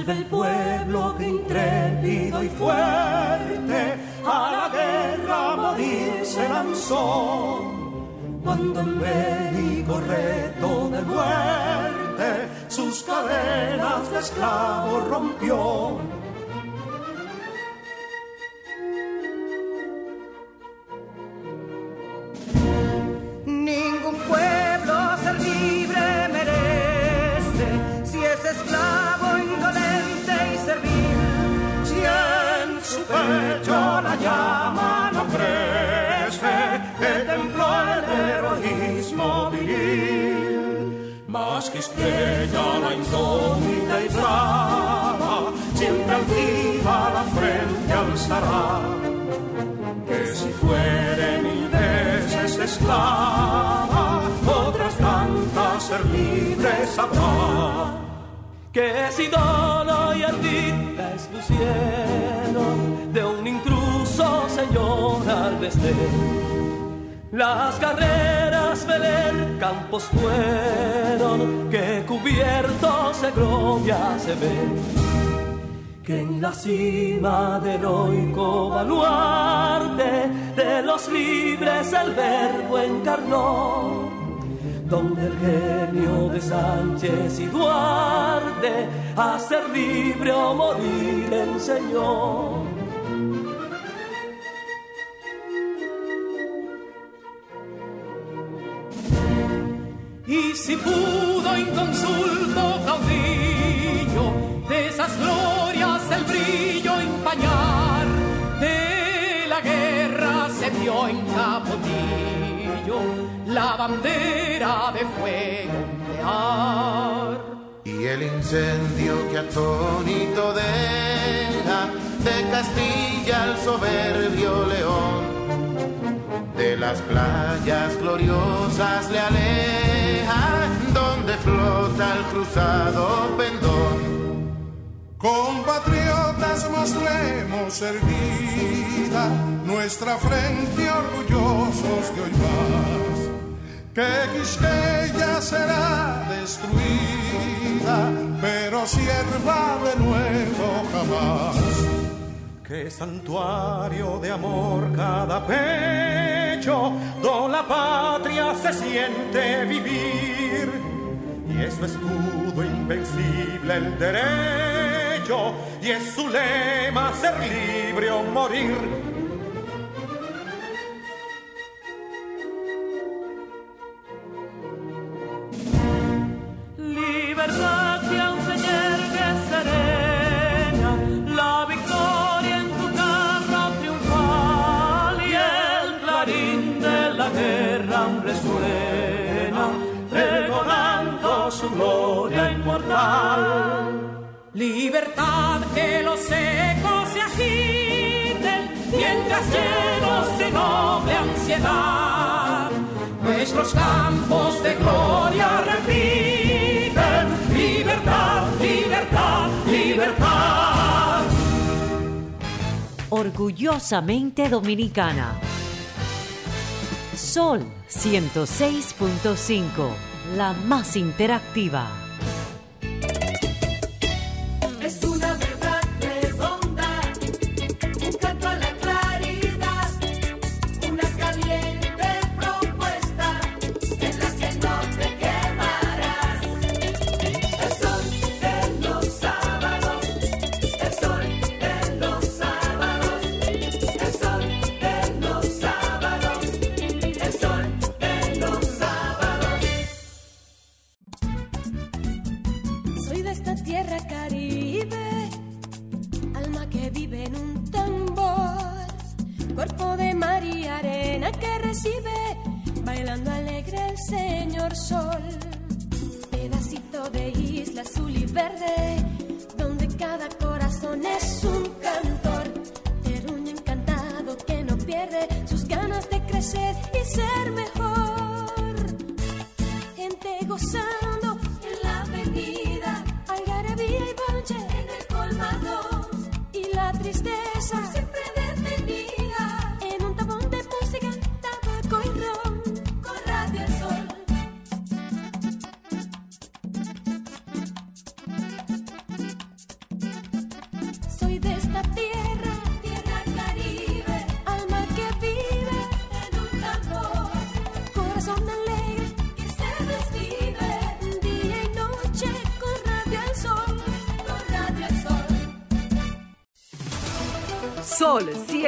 Vuelve el pueblo que intrépido y fuerte a la guerra a morir se lanzó. Cuando en bélico reto de muerte sus cadenas de esclavos rompió que estrella la indómita y brava, siempre altiva la frente alzará. Que si fuere mil veces esclava, otras tantas ser libres habrá. Que si dono y ardita es luciero de un intruso señor al desdén las carreras Belén campos fueron que cubiertos de gloria se ven. Que en la cima del heroico baluarte de los libres el verbo encarnó. Donde el genio de Sánchez y Duarte a ser libre o morir enseñó Y si pudo inconsulto caudillo de esas glorias el brillo empañar, de la guerra se vio en Capotillo la bandera de fuego ondear. Y el incendio que atónito deja de Castilla al soberbio león de las playas gloriosas le aleja, donde flota el cruzado pendón. Compatriotas mostremos erguida nuestra frente orgullosos de hoy más, que Quisqueya será destruida, pero sierva de nuevo jamás Qué santuario de amor cada pecho, donde la patria se siente vivir. Y es su escudo invencible el derecho, y es su lema ser libre o morir. Libertad que los ecos se agiten, mientras llenos de noble ansiedad, nuestros campos de gloria repiten, libertad, libertad, libertad. Orgullosamente dominicana Sol 106.5, la más interactiva.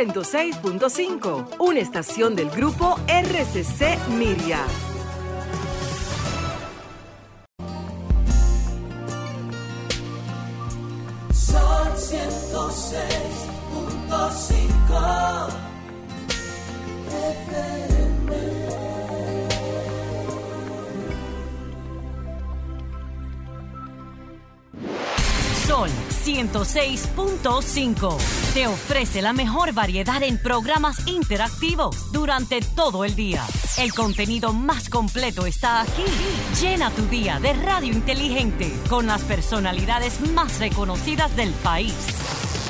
106.5, una estación del grupo RCC Miria. Sol 106.5 Sol 106.5 te ofrece la mejor variedad en programas interactivos durante todo el día. El contenido más completo está aquí. Llena tu día de radio inteligente con las personalidades más reconocidas del país.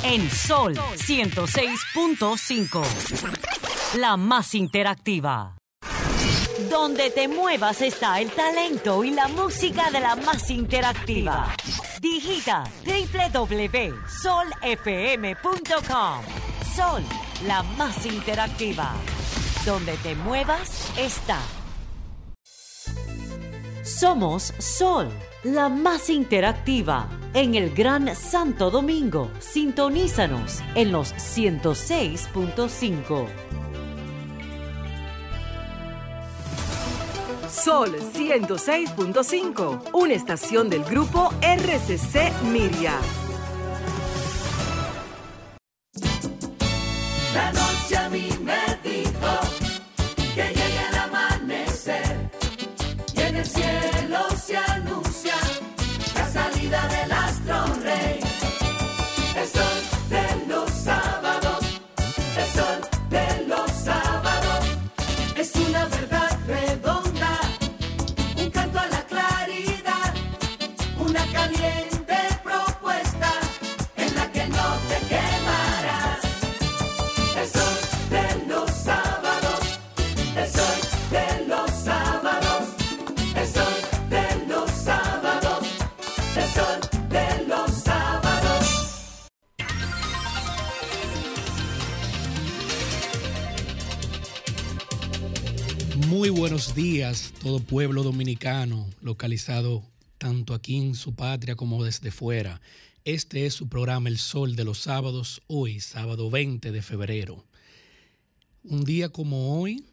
En Sol 106.5. La más interactiva. Donde te muevas está el talento y la música de la más interactiva. Digita www.solfm.com. Sol, la más interactiva. Donde te muevas está. Somos Sol, la más interactiva. En el Gran Santo Domingo, sintonízanos en los 106.5. Sol 106.5, una estación del grupo RCC Miria. La noche a mí me dijo que llegue el amanecer y en el cielo se anuncia la salida del astro buenos días, todo pueblo dominicano, localizado tanto aquí en su patria como desde fuera. Este es su programa El Sol de los Sábados, hoy, sábado 20 de febrero. Un día como hoy,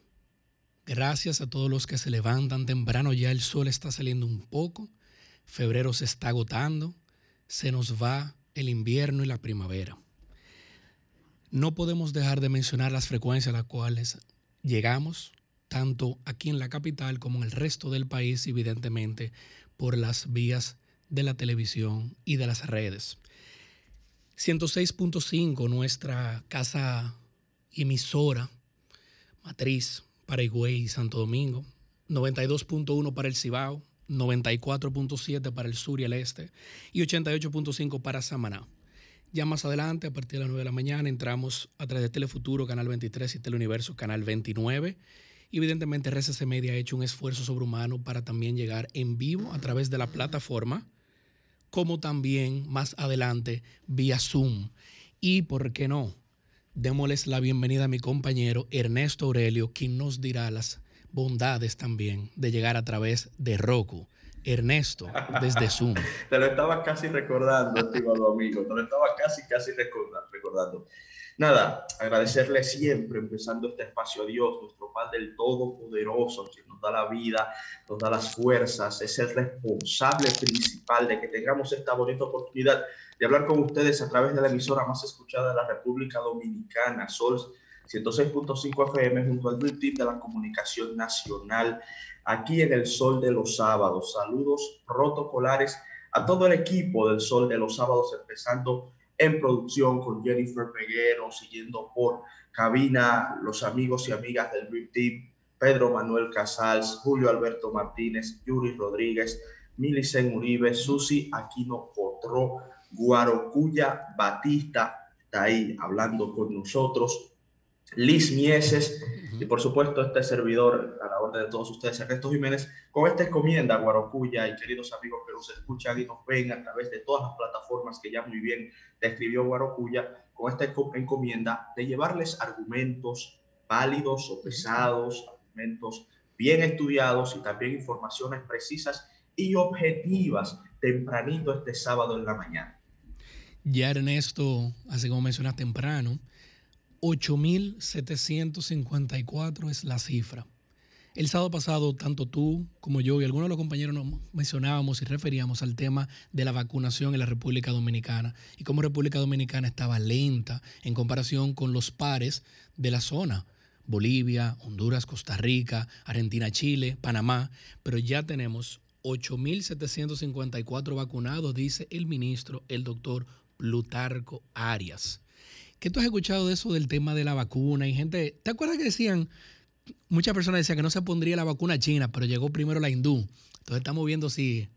gracias a todos los que se levantan temprano, ya el sol está saliendo un poco, febrero se está agotando, se nos va el invierno y la primavera. No podemos dejar de mencionar las frecuencias a las cuales llegamos, tanto aquí en la capital como en el resto del país, evidentemente por las vías de la televisión y de las redes. 106.5, nuestra casa emisora, matriz para Higüey y Santo Domingo, 92.1 para el Cibao, 94.7 para el sur y el este y 88.5 para Samaná. Ya más adelante, a partir de las 9 de la mañana, entramos a través de Telefuturo, Canal 23 y Teleuniverso, Canal 29. Evidentemente RCC Media ha hecho un esfuerzo sobrehumano para también llegar en vivo a través de la plataforma, como también más adelante vía Zoom. Y, ¿por qué no? Démosles la bienvenida a mi compañero Ernesto Aurelio, quien nos dirá las bondades también de llegar a través de Roku. Ernesto, desde Zoom. Te lo estaba casi recordando, estimado amigo. Te lo estaba casi, casi recorda- recordando. Nada, agradecerle siempre, empezando este espacio a Dios, nuestro Padre del Todopoderoso, quien nos da la vida, nos da las fuerzas, es el responsable principal de que tengamos esta bonita oportunidad de hablar con ustedes a través de la emisora más escuchada de la República Dominicana, Sol 106.5 FM, junto al Dream Team de la Comunicación Nacional, aquí en el Sol de los Sábados. Saludos protocolares a todo el equipo del Sol de los Sábados, empezando en producción con Jennifer Peguero, siguiendo por cabina los amigos y amigas del Dream Team, Pedro Manuel Casals, Julio Alberto Martínez, Yuri Rodríguez, Milicen Uribe, Susi Aquino Potró, Guarocuya Batista, está ahí hablando con nosotros, Liz Mieses, y por supuesto este servidor, a la orden de todos ustedes, Ernesto Jiménez, con esta encomienda, Guarocuya y queridos amigos que nos escuchan y nos ven a través de todas las plataformas que ya muy bien describió Guarocuya, con esta enco- encomienda de llevarles argumentos válidos o pesados, argumentos bien estudiados y también informaciones precisas y objetivas tempranito este sábado en la mañana. Ya Ernesto, así como mencionas temprano, 8.754 es la cifra. El sábado pasado, tanto tú como yo y algunos de los compañeros nos mencionábamos y referíamos al tema de la vacunación en la República Dominicana y cómo República Dominicana estaba lenta en comparación con los pares de la zona. Bolivia, Honduras, Costa Rica, Argentina, Chile, Panamá, pero ya tenemos 8.754 vacunados, dice el ministro, el doctor Plutarco Arias. ¿Qué tú has escuchado de eso del tema de la vacuna? Y gente, ¿te acuerdas que decían, muchas personas decían que no se pondría la vacuna china, pero llegó primero la hindú? Entonces estamos viendo si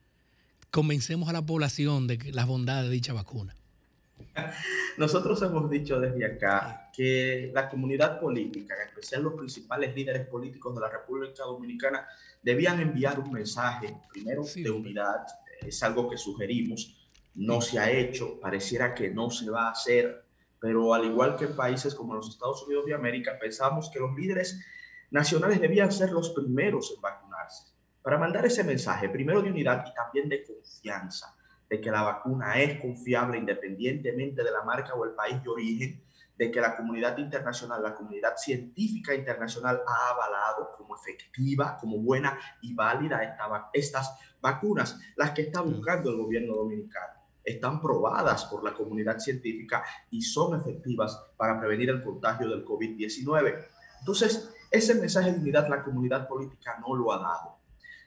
convencemos a la población de las bondades de dicha vacuna. Nosotros hemos dicho desde acá que la comunidad política, en especial los principales líderes políticos de la República Dominicana, debían enviar un mensaje, primero, de unidad. Es algo que sugerimos. No se ha hecho, pareciera que no se va a hacer, pero al igual que en países como los Estados Unidos de América, pensamos que los líderes nacionales debían ser los primeros en vacunarse, para mandar ese mensaje, primero de unidad y también de confianza de que la vacuna es confiable independientemente de la marca o el país de origen, de que la comunidad internacional, la comunidad científica internacional ha avalado como efectiva, como buena y válida esta, estas vacunas, las que está buscando el gobierno dominicano. Están probadas por la comunidad científica y son efectivas para prevenir el contagio del COVID-19. Entonces, ese mensaje de unidad la comunidad política no lo ha dado.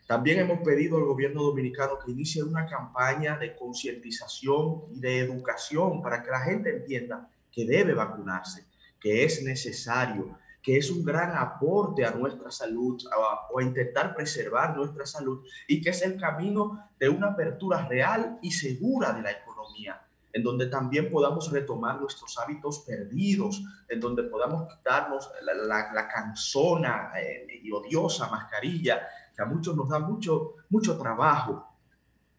También hemos pedido al gobierno dominicano que inicie una campaña de concientización y de educación para que la gente entienda que debe vacunarse, que es necesario, que es un gran aporte a nuestra salud o a intentar preservar nuestra salud y que es el camino de una apertura real y segura de la economía en donde también podamos retomar nuestros hábitos perdidos, en donde podamos quitarnos la, la, canzona eh, y odiosa mascarilla que a muchos nos da mucho, mucho trabajo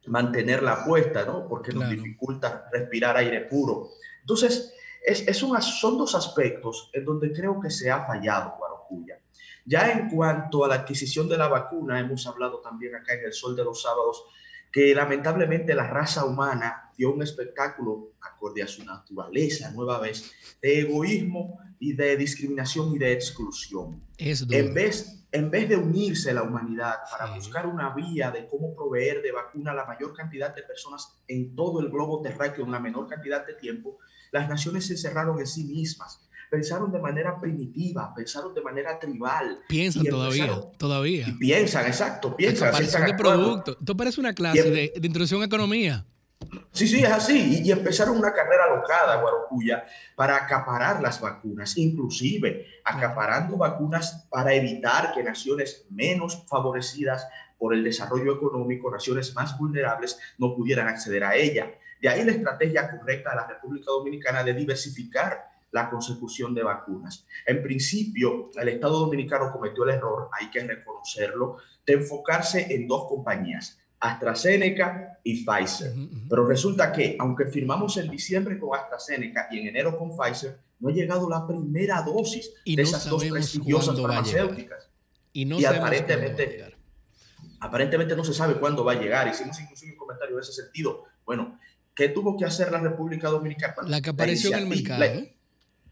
mantenerla puesta, ¿no? Porque nos dificulta respirar aire puro. Entonces, es, es son dos aspectos en donde creo que se ha fallado Guarocuya. Ya en cuanto a la adquisición de la vacuna, hemos hablado también acá en el Sol de los Sábados, que lamentablemente la raza humana dio un espectáculo acorde a su naturaleza, nueva vez, de egoísmo y de discriminación y de exclusión. en, vez, en vez de unirse la humanidad para buscar una vía de cómo proveer de vacuna a la mayor cantidad de personas en todo el globo terráqueo en la menor cantidad de tiempo, las naciones se encerraron en sí mismas. Pensaron de manera primitiva, pensaron de manera tribal. Piensan todavía, todavía. Y piensan, exacto, piensan. de producto. Esto parece una clase de, de introducción a economía. Sí, sí, es así. Y, empezaron una carrera locada, Guarocuya, para acaparar las vacunas, inclusive acaparando vacunas para evitar que naciones menos favorecidas por el desarrollo económico, naciones más vulnerables, no pudieran acceder a ella. De ahí la estrategia correcta de la República Dominicana de diversificar la consecución de vacunas. En principio, el Estado Dominicano cometió el error, hay que reconocerlo, de enfocarse en dos compañías, AstraZeneca y Pfizer. Pero resulta que, aunque firmamos en diciembre con AstraZeneca y en enero con Pfizer, no ha llegado la primera dosis de esas dos prestigiosas farmacéuticas. Y, no aparentemente, aparentemente no se sabe cuándo va a llegar. Hicimos inclusive un comentario en ese sentido. Bueno, ¿qué tuvo que hacer la República Dominicana? La que apareció en el mercado.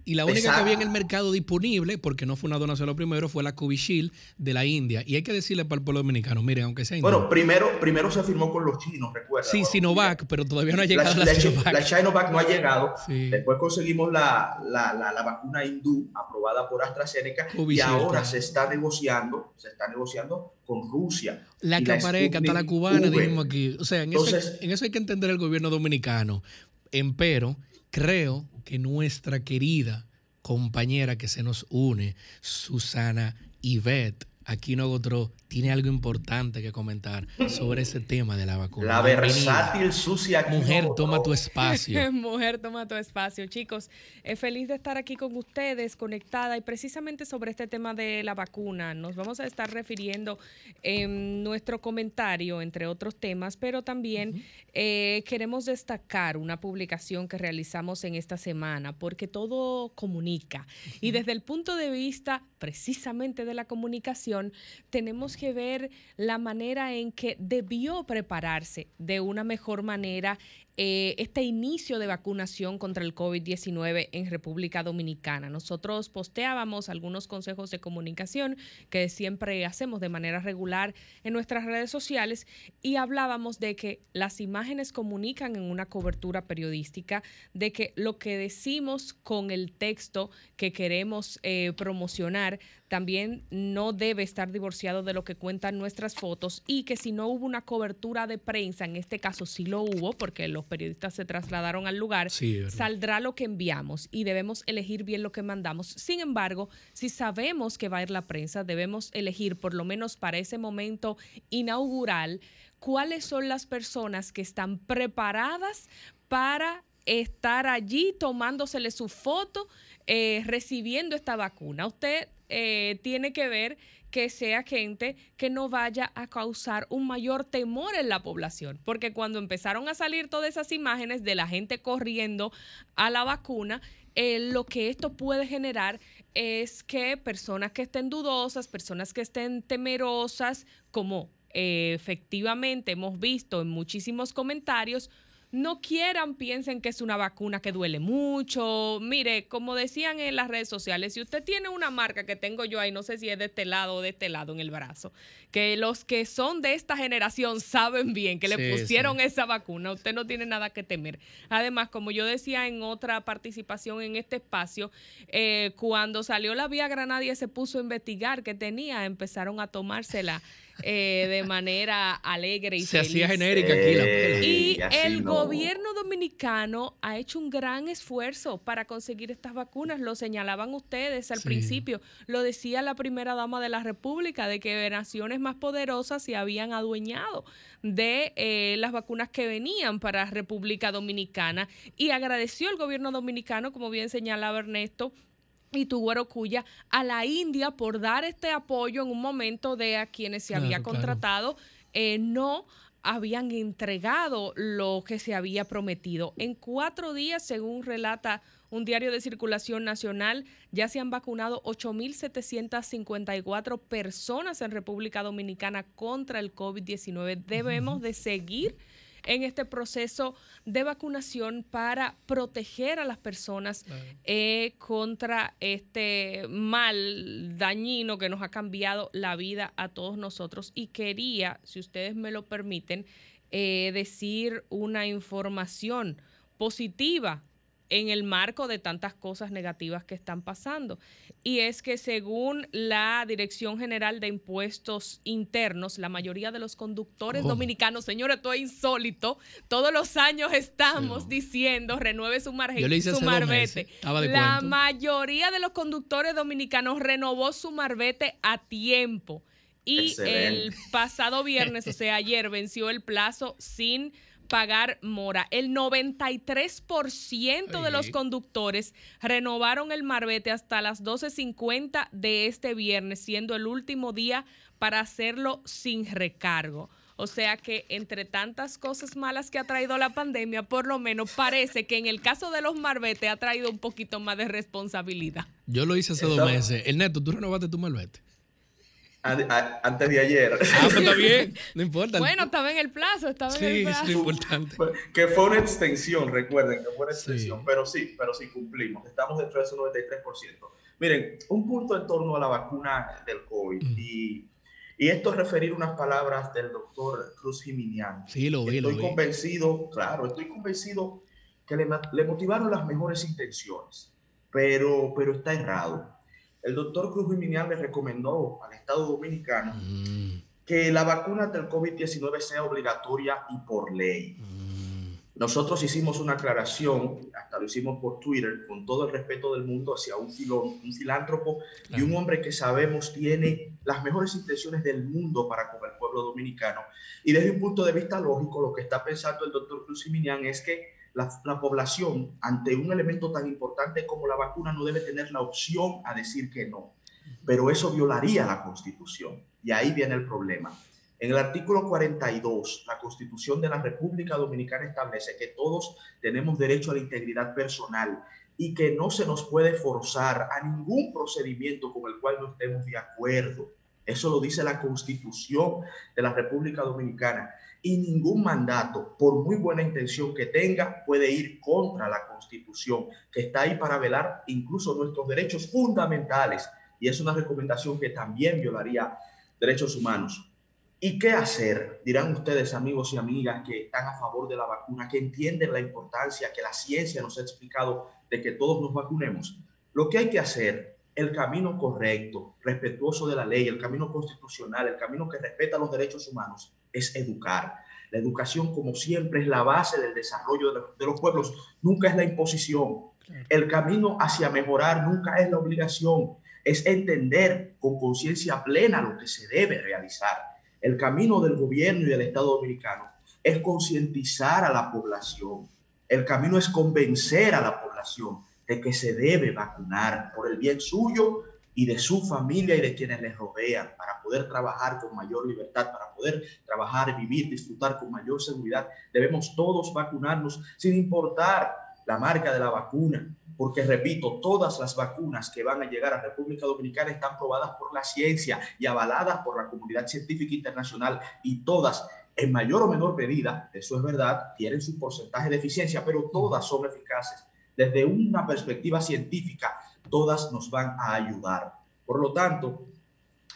Y la única que había en el mercado disponible, porque no fue una donación lo primero, fue la Covishield de la India. Y hay que decirle para el pueblo dominicano, miren, aunque sea Bueno, primero, primero se firmó con los chinos, recuerda. Sí, Sinovac, pero todavía no ha llegado la, la Sinovac. La Sinovac no ha llegado. Después conseguimos la, la, vacuna hindú aprobada por AstraZeneca y ahora se está negociando, se está negociando con Rusia. La que aparezca, hasta la cubana, dijimos aquí. O sea, en, eso, en eso hay que entender el gobierno dominicano. Empero, creo que nuestra querida compañera que se nos une, Susana Yvette, aquí no otro tiene algo importante que comentar sobre ese tema de la vacuna. La versátil sucia. Mujer, toma tu espacio. Mujer, toma tu espacio. Chicos, es feliz de estar aquí con ustedes, conectada y precisamente sobre este tema de la vacuna. Nos vamos a estar refiriendo en nuestro comentario, entre otros temas, pero también eh, queremos destacar una publicación que realizamos en esta semana, porque todo comunica. Y desde el punto de vista precisamente de la comunicación, tenemos que ver la manera en que debió prepararse de una mejor manera eh, este inicio de vacunación contra el COVID-19 en República Dominicana. Nosotros posteábamos algunos consejos de comunicación que siempre hacemos de manera regular en nuestras redes sociales y hablábamos de que las imágenes comunican en una cobertura periodística, de que lo que decimos con el texto que queremos eh, promocionar también no debe estar divorciado de lo que cuentan nuestras fotos y que si no hubo una cobertura de prensa, en este caso sí lo hubo porque los periodistas se trasladaron al lugar, saldrá lo que enviamos y debemos elegir bien lo que mandamos. Sin embargo, si sabemos que va a ir la prensa, debemos elegir por lo menos para ese momento inaugural cuáles son las personas que están preparadas para estar allí tomándosele su foto, eh, recibiendo esta vacuna. Usted eh, tiene que ver que sea gente que no vaya a causar un mayor temor en la población. Porque cuando empezaron a salir todas esas imágenes de la gente corriendo a la vacuna, eh, lo que esto puede generar es que personas que estén dudosas, personas que estén temerosas, como efectivamente hemos visto en muchísimos comentarios, no quieran, piensen que es una vacuna que duele mucho. Mire, como decían en las redes sociales, si usted tiene una marca que tengo yo ahí, no sé si es de este lado o de este lado en el brazo, que los que son de esta generación saben bien que le pusieron esa vacuna, usted no tiene nada que temer. Además, como yo decía en otra participación en este espacio, eh, cuando salió la vía Granada se puso a investigar qué tenía, empezaron a tomársela. Eh, de manera alegre y Se hacía genérica aquí la pela. Y, el gobierno dominicano ha hecho un gran esfuerzo para conseguir estas vacunas. Lo señalaban ustedes al principio. Lo decía la primera dama de la República, de que naciones más poderosas se habían adueñado de eh, las vacunas que venían para República Dominicana. Y agradeció el gobierno dominicano, como bien señalaba Ernesto, y Tuguero Cuya a la India por dar este apoyo en un momento de a quienes se había contratado eh, no habían entregado lo que se había prometido. En cuatro días, según relata un diario de circulación nacional, ya se han vacunado 8.754 personas en República Dominicana contra el COVID-19. Debemos de seguir en este proceso de vacunación para proteger a las personas eh, contra este mal dañino que nos ha cambiado la vida a todos nosotros. Y quería, si ustedes me lo permiten, eh, decir una información positiva en el marco de tantas cosas negativas que están pasando. Y es que según la Dirección General de Impuestos Internos, la mayoría de los conductores dominicanos, señores, esto es insólito, todos los años estamos diciendo, renueve su, margen, su marbete. La mayoría de los conductores dominicanos renovó su marbete a tiempo. Y el pasado viernes, o sea, ayer, venció el plazo sin pagar mora. El 93% de los conductores renovaron el marbete hasta las 12.50 de este viernes, siendo el último día para hacerlo sin recargo. O sea que entre tantas cosas malas que ha traído la pandemia, por lo menos parece que en el caso de los marbetes ha traído un poquito más de responsabilidad. Yo lo hice hace dos meses. El neto, ¿tú renovaste tu marbete? Antes de ayer. Ah, pues está bien, no importa. Bueno, estaba en el plazo, estaba en el plazo. Sí, es importante. Que fue una extensión, recuerden que fue una extensión, pero sí, pero sí cumplimos. Estamos dentro de ese 93%. Miren, un punto en torno a la vacuna del COVID mm. y, y, esto es referir unas palabras del doctor Cruz Jiminian. Sí, lo vi, Estoy convencido, claro, estoy convencido que le, le motivaron las mejores intenciones, pero, pero está errado el doctor Cruz Minial le recomendó al Estado Dominicano mm. que la vacuna del COVID-19 sea obligatoria y por ley. Mm. Nosotros hicimos una aclaración, hasta lo hicimos por Twitter, con todo el respeto del mundo hacia un, un filántropo y un hombre que sabemos tiene las mejores intenciones del mundo para con el pueblo dominicano. Y desde un punto de vista lógico, lo que está pensando el doctor Cruz Minian es que la, población ante un elemento tan importante como la vacuna no debe tener la opción a decir que no. Pero eso violaría la Constitución. Y ahí viene el problema. En el artículo 42, la Constitución de la República Dominicana establece que todos tenemos derecho a la integridad personal, y que no se nos puede forzar a ningún procedimiento con el cual no estemos de acuerdo. Eso lo dice la Constitución de la República Dominicana. Y ningún mandato, por muy buena intención que tenga, puede ir contra la Constitución, que está ahí para velar incluso nuestros derechos fundamentales. Y es una recomendación que también violaría derechos humanos. ¿Y qué hacer? Dirán ustedes, amigos y amigas, que están a favor de la vacuna, que entienden la importancia que la ciencia nos ha explicado de que todos nos vacunemos. Lo que hay que hacer, el camino correcto, respetuoso de la ley, el camino constitucional, el camino que respeta los derechos humanos, es educar. La educación, como siempre, es la base del desarrollo de los pueblos, nunca es la imposición. El camino hacia mejorar nunca es la obligación, es entender con conciencia plena lo que se debe realizar. El camino del gobierno y del Estado dominicano es concientizar a la población. El camino es convencer a la población de que se debe vacunar por el bien suyo y de su familia y de quienes les rodean para poder trabajar con mayor libertad, para poder trabajar, vivir, disfrutar con mayor seguridad. Debemos todos vacunarnos sin importar la marca de la vacuna, porque repito, todas las vacunas que van a llegar a República Dominicana están probadas por la ciencia y avaladas por la comunidad científica internacional y todas en mayor o menor medida, eso es verdad, tienen su porcentaje de eficiencia, pero todas son eficaces. Desde una perspectiva científica, todas nos van a ayudar. Por lo tanto,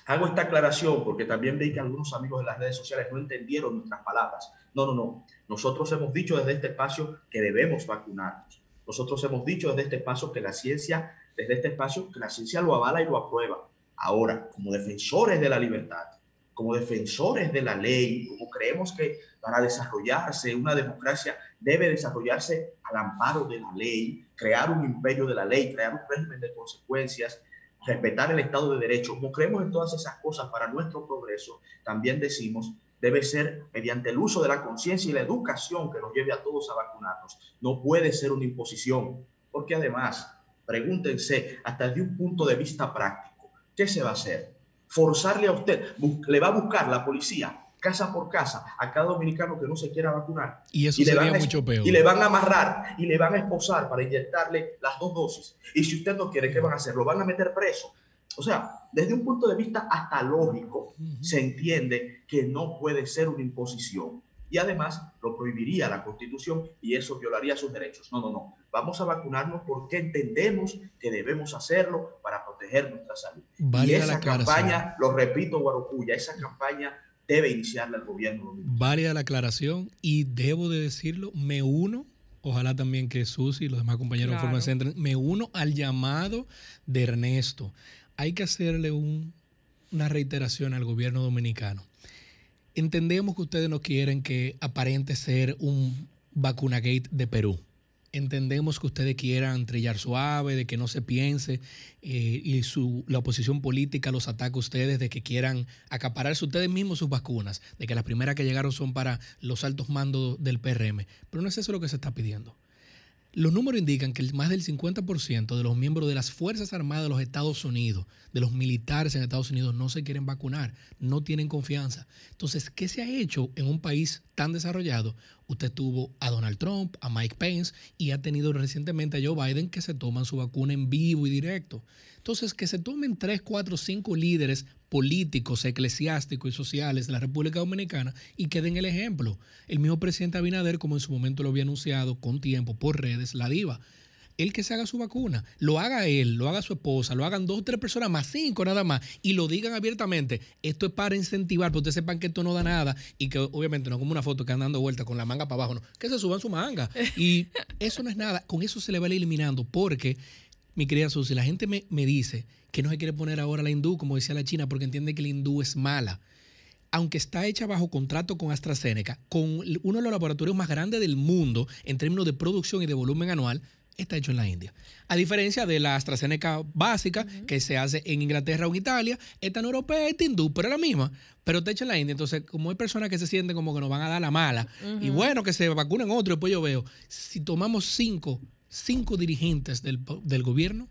hago esta aclaración porque también veí que algunos amigos de las redes sociales no entendieron nuestras palabras. No, no, no. Nosotros hemos dicho desde este espacio que debemos vacunarnos. Nosotros hemos dicho desde este espacio que la ciencia, desde este espacio, que la ciencia lo avala y lo aprueba. Ahora, como defensores de la libertad, como defensores de la ley, como creemos que para desarrollarse una democracia debe desarrollarse al amparo de la ley, crear un imperio de la ley, crear un régimen de consecuencias, respetar el Estado de Derecho, como creemos en todas esas cosas para nuestro progreso, también decimos debe ser mediante el uso de la conciencia y la educación que nos lleve a todos a vacunarnos. No puede ser una imposición, porque además, pregúntense hasta desde un punto de vista práctico, ¿qué se va a hacer? Forzarle a usted, le va a buscar la policía casa por casa a cada dominicano que no se quiera vacunar. Y eso sería mucho peor. Y le van a amarrar y le van a esposar para inyectarle las dos dosis. Y si usted no quiere, ¿qué van a hacer? Lo van a meter preso. O sea, desde un punto de vista hasta lógico, se entiende que no puede ser una imposición. Y además lo prohibiría la Constitución y eso violaría sus derechos. No, no, no. Vamos a vacunarnos porque entendemos que debemos hacerlo para proteger nuestra salud. y esa campaña, lo repito, Guarocuya, esa campaña debe iniciarla el gobierno. Válida la aclaración y debo de decirlo, me uno ojalá también que Susi y los demás compañeros claro. de Forma me uno al llamado de Ernesto hay que hacerle una reiteración al gobierno dominicano. Entendemos que ustedes no quieren que aparente ser un vacunagate de Perú. Entendemos que ustedes quieran trillar suave, de que no se piense eh, y su, la oposición política los ataca a ustedes, de que quieran acapararse ustedes mismos sus vacunas, de que las primeras que llegaron son para los altos mandos del PRM. Pero no es eso lo que se está pidiendo. Los números indican que más del 50% de los miembros de las Fuerzas Armadas de los Estados Unidos, de los militares en Estados Unidos, no se quieren vacunar, no tienen confianza. Entonces, ¿qué se ha hecho en un país tan desarrollado? Usted tuvo a Donald Trump, a Mike Pence y ha tenido recientemente a Joe Biden que se toman su vacuna en vivo y directo. Entonces, que se tomen tres, cuatro, cinco líderes políticos, eclesiásticos y sociales de la República Dominicana y que den el ejemplo. El mismo presidente Abinader, como en su momento lo había anunciado con tiempo por redes, la diva. El que se haga su vacuna, lo haga él, lo haga su esposa, lo hagan dos o tres personas más, cinco nada más, y lo digan abiertamente. Esto es para incentivar, porque ustedes sepan que esto no da nada y que obviamente no como una foto que andan dando vuelta con la manga para abajo, no, que se suban su manga. Y eso no es nada, con eso se le va eliminando, porque, mi querida Susi, la gente me, me dice, que no se quiere poner ahora la hindú, como decía la China, porque entiende que la hindú es mala. Aunque está hecha bajo contrato con AstraZeneca, con uno de los laboratorios más grandes del mundo en términos de producción y de volumen anual, está hecho en la India. A diferencia de la AstraZeneca básica, que se hace en Inglaterra o en Italia, esta en europea, esta hindú, pero es la misma, pero está hecha en la India. Entonces, como hay personas que se sienten como que nos van a dar la mala, y bueno, que se vacunen otro, después yo veo, si tomamos cinco, cinco dirigentes del, del gobierno,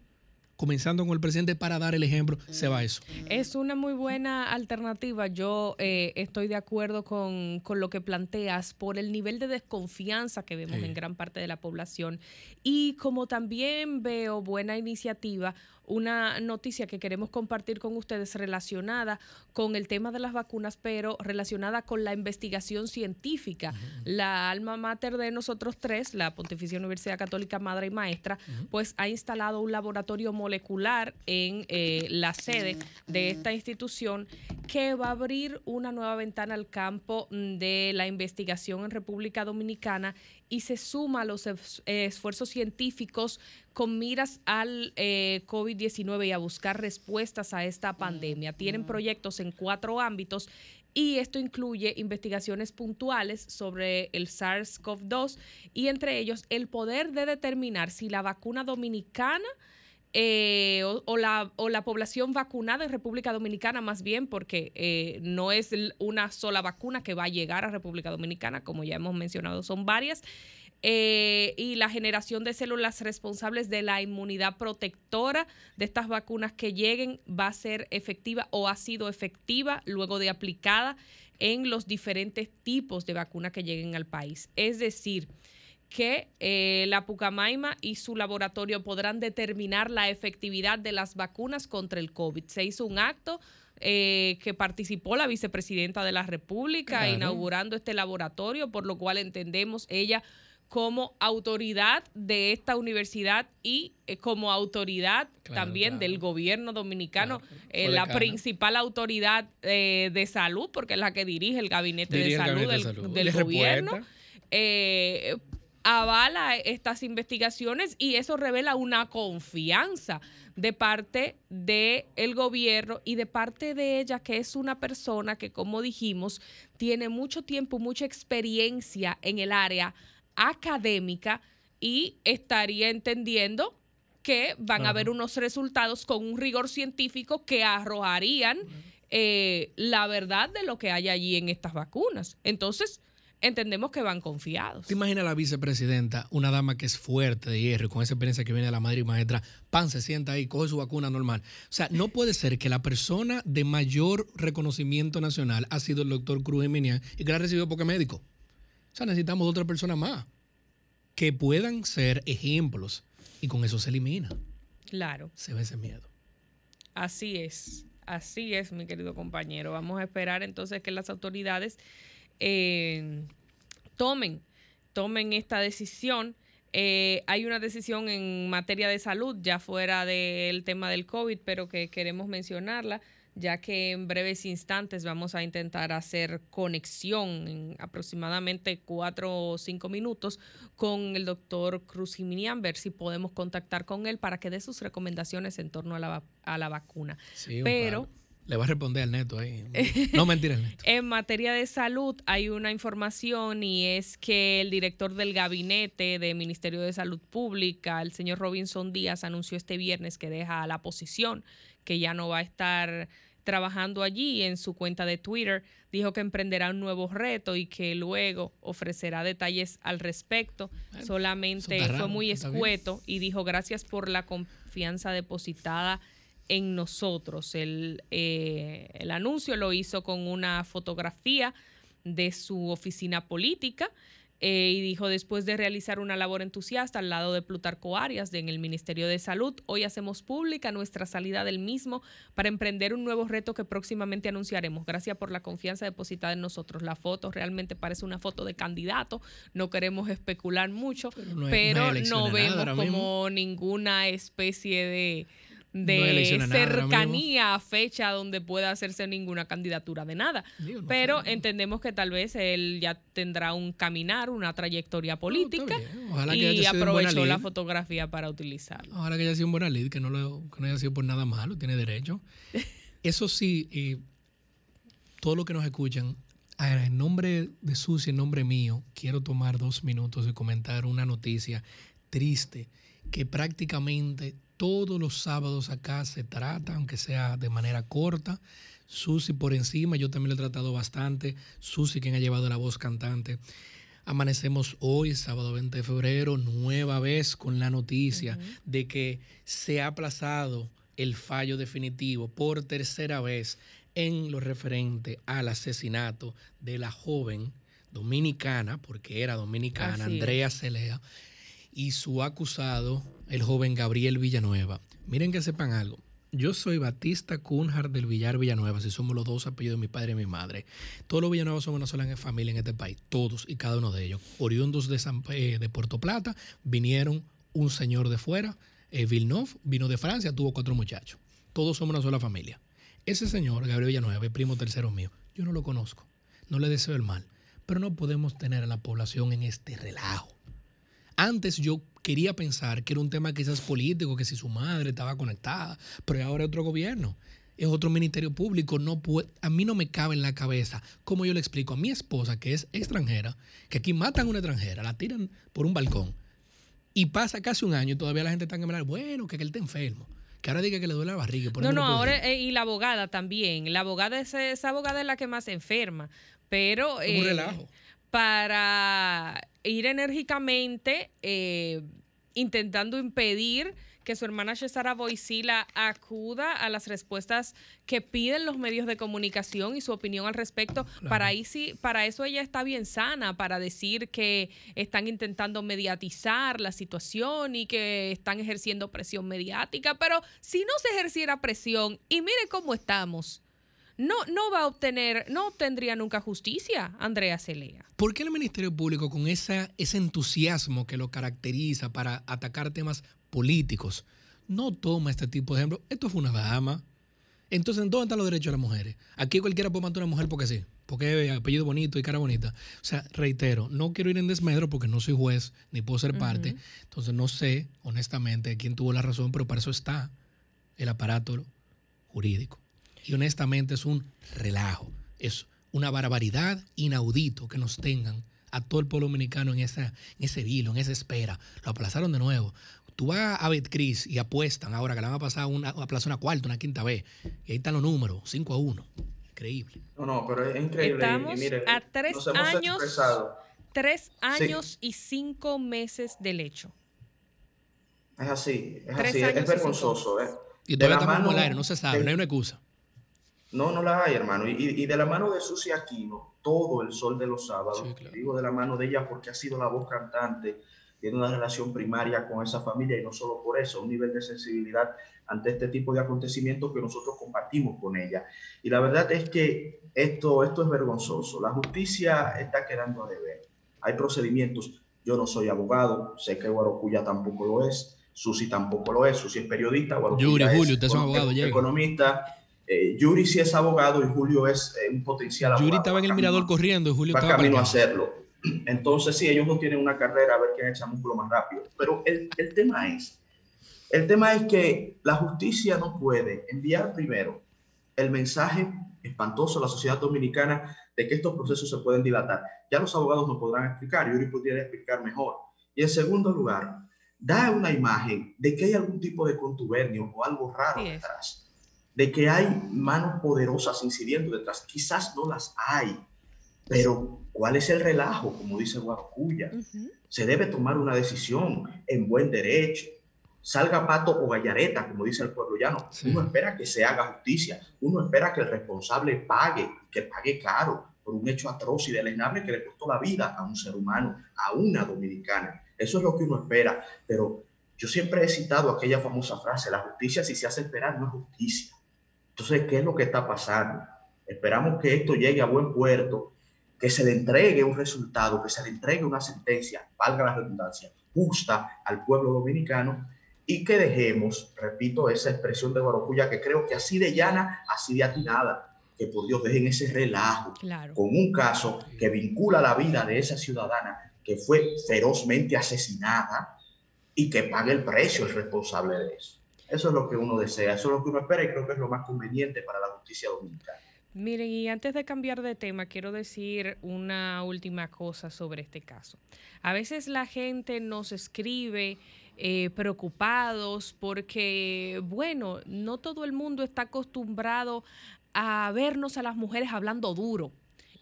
comenzando con el presidente para dar el ejemplo, se va eso. Es una muy buena alternativa. Yo eh, estoy de acuerdo con, con, lo que planteas por el nivel de desconfianza que vemos en gran parte de la población. Y como también veo buena iniciativa, una noticia que queremos compartir con ustedes relacionada con el tema de las vacunas, pero relacionada con la investigación científica. La alma mater de nosotros tres, la Pontificia Universidad Católica Madre y Maestra, pues ha instalado un laboratorio molecular en eh, la sede de esta institución que va a abrir una nueva ventana al campo de la investigación en República Dominicana y se suma a los esfuerzos científicos con miras al eh, COVID-19 y a buscar respuestas a esta pandemia. Tienen proyectos en cuatro ámbitos y esto incluye investigaciones puntuales sobre el SARS-CoV-2 y entre ellos el poder de determinar si la vacuna dominicana eh, o, la, o, la, población vacunada en República Dominicana más bien, porque eh, no es una sola vacuna que va a llegar a República Dominicana, como ya hemos mencionado, son varias. Eh, y la generación de células responsables de la inmunidad protectora de estas vacunas que lleguen va a ser efectiva o ha sido efectiva luego de aplicada en los diferentes tipos de vacunas que lleguen al país. Es decir, que eh, la Pucamaima y su laboratorio podrán determinar la efectividad de las vacunas contra el COVID. Se hizo un acto eh, que participó la vicepresidenta de la República inaugurando este laboratorio, por lo cual entendemos ella como autoridad de esta universidad y eh, como autoridad también del gobierno dominicano, la principal autoridad de salud, porque es la que dirige el gabinete de salud del, gobierno avala estas investigaciones y eso revela una confianza de parte del el gobierno y de parte de ella, que es una persona que, como dijimos, tiene mucho tiempo, mucha experiencia en el área académica y estaría entendiendo que van a haber unos resultados con un rigor científico que arrojarían eh, la verdad de lo que hay allí en estas vacunas. Entonces, entendemos que van confiados. ¿Te imaginas la vicepresidenta, una dama que es fuerte de hierro, con esa experiencia que viene de la madre y maestra, pan, se sienta ahí, coge su vacuna normal? O sea, no puede ser que la persona de mayor reconocimiento nacional ha sido el doctor Cruz Jiménez y que la ha recibido porque médico. O sea, necesitamos otra persona más que puedan ser ejemplos y con eso se elimina. Claro. Se ve ese miedo. Así es, así es, mi querido compañero. Vamos a esperar entonces que las autoridades eh, tomen, tomen esta decisión. Eh, hay una decisión en materia de salud, ya fuera del tema del COVID, pero que queremos mencionarla, ya que en breves instantes vamos a intentar hacer conexión en aproximadamente cuatro o cinco minutos con el doctor Cruz Jiminian, ver si podemos contactar con él para que dé sus recomendaciones en torno a la, a la vacuna. pero le va a responder al neto ahí. No mentira neto. en materia de salud hay una información y es que el director del gabinete del Ministerio de Salud Pública, el señor Robinson Díaz, anunció este viernes que deja la posición, que ya no va a estar trabajando allí en su cuenta de Twitter. Dijo que emprenderá un nuevo reto y que luego ofrecerá detalles al respecto. Solamente fue muy escueto y dijo gracias por la confianza depositada en nosotros. El, eh, el anuncio lo hizo con una fotografía de su oficina política eh, y dijo, después de realizar una labor entusiasta al lado de Plutarco Arias en el Ministerio de Salud, hoy hacemos pública nuestra salida del mismo para emprender un nuevo reto que próximamente anunciaremos. Gracias por la confianza depositada en nosotros. La foto realmente parece una foto de candidato, no queremos especular mucho, pero no vemos como ninguna especie de de cercanía a fecha donde pueda hacerse ninguna candidatura de nada. Pero entendemos que tal vez él ya tendrá un caminar, una trayectoria política y aprovechó la fotografía para utilizarlo. Ojalá que haya sido un buena lead, que no, lo, que no haya sido por nada malo, tiene derecho. Eso sí, y todo lo que nos escuchan, en nombre de Susi, en nombre mío, quiero tomar dos minutos y comentar una noticia triste que prácticamente todos los sábados acá se trata, aunque sea de manera corta. Susi por encima, yo también lo he tratado bastante. Susi, quien ha llevado la voz cantante. Amanecemos hoy, sábado 20 de febrero, nueva vez con la noticia de que se ha aplazado el fallo definitivo por tercera vez en lo referente al asesinato de la joven dominicana, porque era dominicana, Así. Andrea Celea, y su acusado, el joven Gabriel Villanueva. Miren que sepan algo. Yo soy Batista Cunhard del Villar Villanueva, si somos los dos apellidos de mi padre y mi madre. Todos los Villanueva son una sola familia en este país, todos y cada uno de ellos. Oriundos de, San- eh, de Puerto Plata, vinieron un señor de fuera, eh, Villeneuve, vino de Francia, tuvo cuatro muchachos. Todos somos una sola familia. Ese señor, Gabriel Villanueva, es primo tercero mío. Yo no lo conozco, no le deseo el mal, pero no podemos tener a la población en este relajo. Antes yo quería pensar que era un tema quizás político, que si su madre estaba conectada, pero ahora es otro gobierno, es otro ministerio público. No puede, a mí no me cabe en la cabeza cómo yo le explico a mi esposa, que es extranjera, que aquí matan a una extranjera, la tiran por un balcón y pasa casi un año y todavía la gente está en hablar, bueno, que, él está enfermo, que ahora diga que le duele la barriga. por No, no, ahora, eh, y la abogada también. La abogada, es, esa abogada es la que más se enferma. Pero un eh, relajo. para ir enérgicamente eh, intentando impedir que su hermana Cesara Boisila acuda a las respuestas que piden los medios de comunicación y su opinión al respecto. Para, ahí sí, para eso ella está bien sana, para decir que están intentando mediatizar la situación y que están ejerciendo presión mediática. Pero si no se ejerciera presión, y mire cómo estamos, no, no va a obtener, no obtendría nunca justicia, Andrea Celea. ¿Por qué el Ministerio Público, con esa, ese entusiasmo que lo caracteriza para atacar temas políticos, no toma este tipo de ejemplo? Esto fue una dama. Entonces, ¿dónde están los derechos de las mujeres? Aquí cualquiera puede matar a una mujer porque sí, porque es apellido bonito y cara bonita. O sea, reitero, no quiero ir en desmedro porque no soy juez ni puedo ser parte. Entonces, no sé, honestamente, quién tuvo la razón, pero para eso está el aparato jurídico. Y honestamente es un relajo, es una barbaridad inaudito que nos tengan a todo el pueblo dominicano en, esa, en ese vilo, en esa espera. Lo aplazaron de nuevo. Tú vas a Betcris y apuestan ahora que la van a pasar una, a aplazar una cuarta, una quinta vez. Y ahí están los números, 5 a 1. Increíble. No, no, pero es increíble. Estamos y a tres nos hemos años. expresado. Tres años y cinco meses del hecho. Es así, es Tres así, es vergonzoso. ¿eh? Y todavía estamos mano al aire, no se sabe, de- no hay una excusa. No, no la hay, hermano. Y, y de la mano de Susi Aquino, todo el sol de los sábados, Sí, claro. digo de la mano de ella porque ha sido la voz cantante, tiene una relación primaria con esa familia y no solo por eso, un nivel de sensibilidad ante este tipo de acontecimientos que nosotros compartimos con ella. Y la verdad es que esto, esto es vergonzoso. La justicia está quedando a deber. Hay procedimientos. Yo no soy abogado, sé que Guarocuya tampoco lo es, Susi tampoco lo es, Susi es periodista, Guarocuya Yuri, es Julio, econo- abogados, lleguen. economista, eh, Yuri sí es abogado y Julio es eh, un potencial abogado. Yuri estaba en el mirador corriendo y Julio Va estaba camino a hacerlo. Entonces, sí, ellos no tienen una carrera a ver quién echa músculo más rápido. Pero el, el tema es, el tema es que la justicia no puede enviar primero el mensaje espantoso a la sociedad dominicana de que estos procesos se pueden dilatar. Ya los abogados no podrán explicar, Yuri pudiera explicar mejor. Y en segundo lugar, da una imagen de que hay algún tipo de contubernio o algo raro detrás, de que hay manos poderosas incidiendo detrás. Quizás no las hay, pero ¿cuál es el relajo? Como dice Guarocuya Ujú. se debe tomar una decisión en buen derecho. Salga pato o gallareta, como dice el pueblo llano. Sí. Uno espera que se haga justicia. Uno espera que el responsable pague, que pague caro por un hecho atroz y deleznable que le costó la vida a un ser humano, a una dominicana. Eso es lo que uno espera. Pero yo siempre he citado aquella famosa frase, la justicia si se hace esperar no es justicia. Entonces, ¿qué es lo que está pasando? Esperamos que esto llegue a buen puerto, que se le entregue un resultado, que se le entregue una sentencia, valga la redundancia, justa al pueblo dominicano y que dejemos, repito, esa expresión de Guarocuya que creo que así de llana, así de atinada, que por Dios dejen ese relajo Claro. con un caso que vincula la vida de esa ciudadana que fue ferozmente asesinada y que pague el precio el responsable de eso. Eso es lo que uno desea, eso es lo que uno espera y creo que es lo más conveniente para la justicia dominicana. Miren, y antes de cambiar de tema, quiero decir una última cosa sobre este caso. A veces la gente nos escribe eh, preocupados porque, bueno, no todo el mundo está acostumbrado a vernos a las mujeres hablando duro.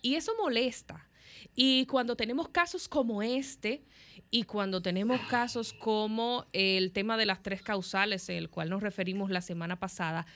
Y eso molesta. Y cuando tenemos casos como este, y cuando tenemos casos como el tema de las tres causales, el cual nos referimos la semana pasada,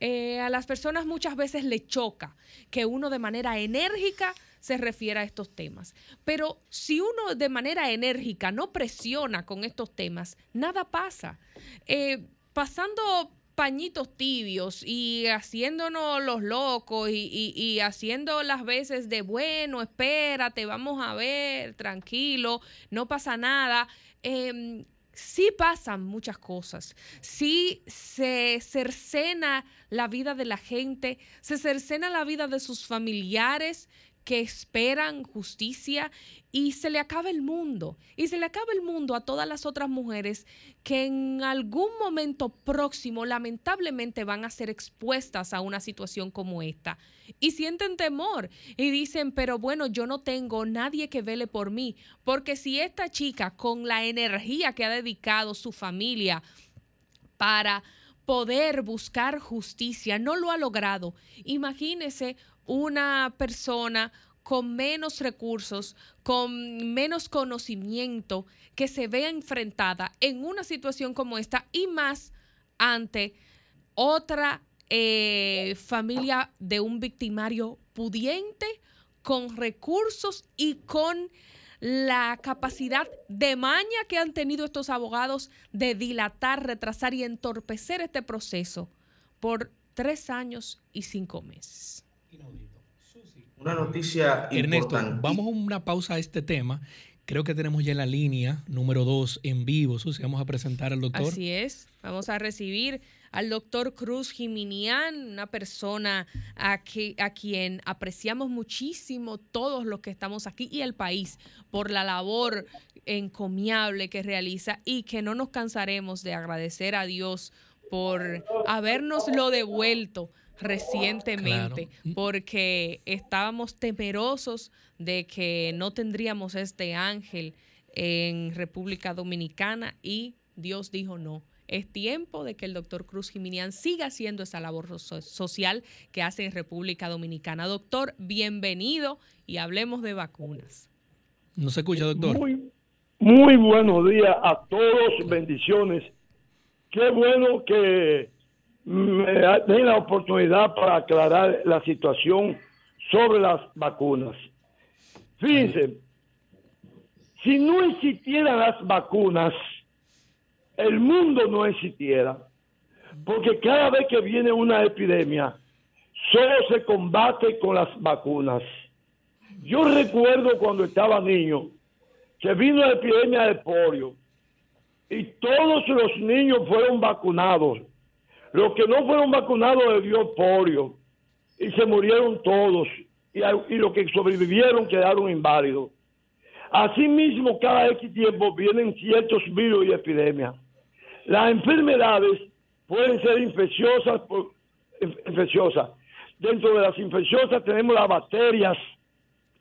eh, a las personas muchas veces le choca que uno de manera enérgica se refiera a estos temas. Pero si uno de manera enérgica no presiona con estos temas, nada pasa. Eh, pasando pañitos tibios y haciéndonos los locos y, haciendo las veces de bueno, espérate, vamos a ver, tranquilo, no pasa nada. Em, sí pasan muchas cosas, sí se cercena la vida de la gente, se cercena la vida de sus familiares que esperan justicia y se le acaba el mundo. Y se le acaba el mundo a todas las otras mujeres que en algún momento próximo lamentablemente van a ser expuestas a una situación como esta. Y sienten temor y dicen, pero bueno, yo no tengo nadie que vele por mí. Porque si esta chica con la energía que ha dedicado su familia para poder buscar justicia, no lo ha logrado. Imagínese una persona con menos recursos, con menos conocimiento, que se vea enfrentada en una situación como esta y más ante otra eh, familia de un victimario pudiente, con recursos y con la capacidad de maña que han tenido estos abogados de dilatar, retrasar y entorpecer este proceso por tres años y cinco meses. Una noticia Ernesto, vamos a una pausa a este tema. Creo que tenemos ya la línea número dos en vivo. Susi, vamos a presentar al doctor. Así es. Vamos a recibir al doctor Cruz Jiminián, una persona a, a quien apreciamos muchísimo todos los que estamos aquí y el país por la labor encomiable que realiza y que no nos cansaremos de agradecer a Dios por habernos lo devuelto recientemente porque estábamos temerosos de que no tendríamos este ángel en República Dominicana y Dios dijo no. Es tiempo de que el doctor Cruz Jiminián siga haciendo esa labor social que hace en República Dominicana. Doctor, bienvenido y hablemos de vacunas. ¿No se escucha, doctor? Muy, muy buenos días a todos, bendiciones. Qué bueno que me den la oportunidad para aclarar la situación sobre las vacunas. Fíjense, si no existieran las vacunas, el mundo no existiera. Porque cada vez que viene una epidemia, solo se combate con las vacunas. Yo recuerdo cuando estaba niño que vino la epidemia de polio y todos los niños fueron vacunados los que no fueron vacunados le dio polio y se murieron todos. Y, los que sobrevivieron quedaron inválidos. Asimismo, cada X tiempo vienen ciertos virus y epidemias. Las enfermedades pueden ser infecciosas, infecciosas. Dentro de las infecciosas tenemos las bacterias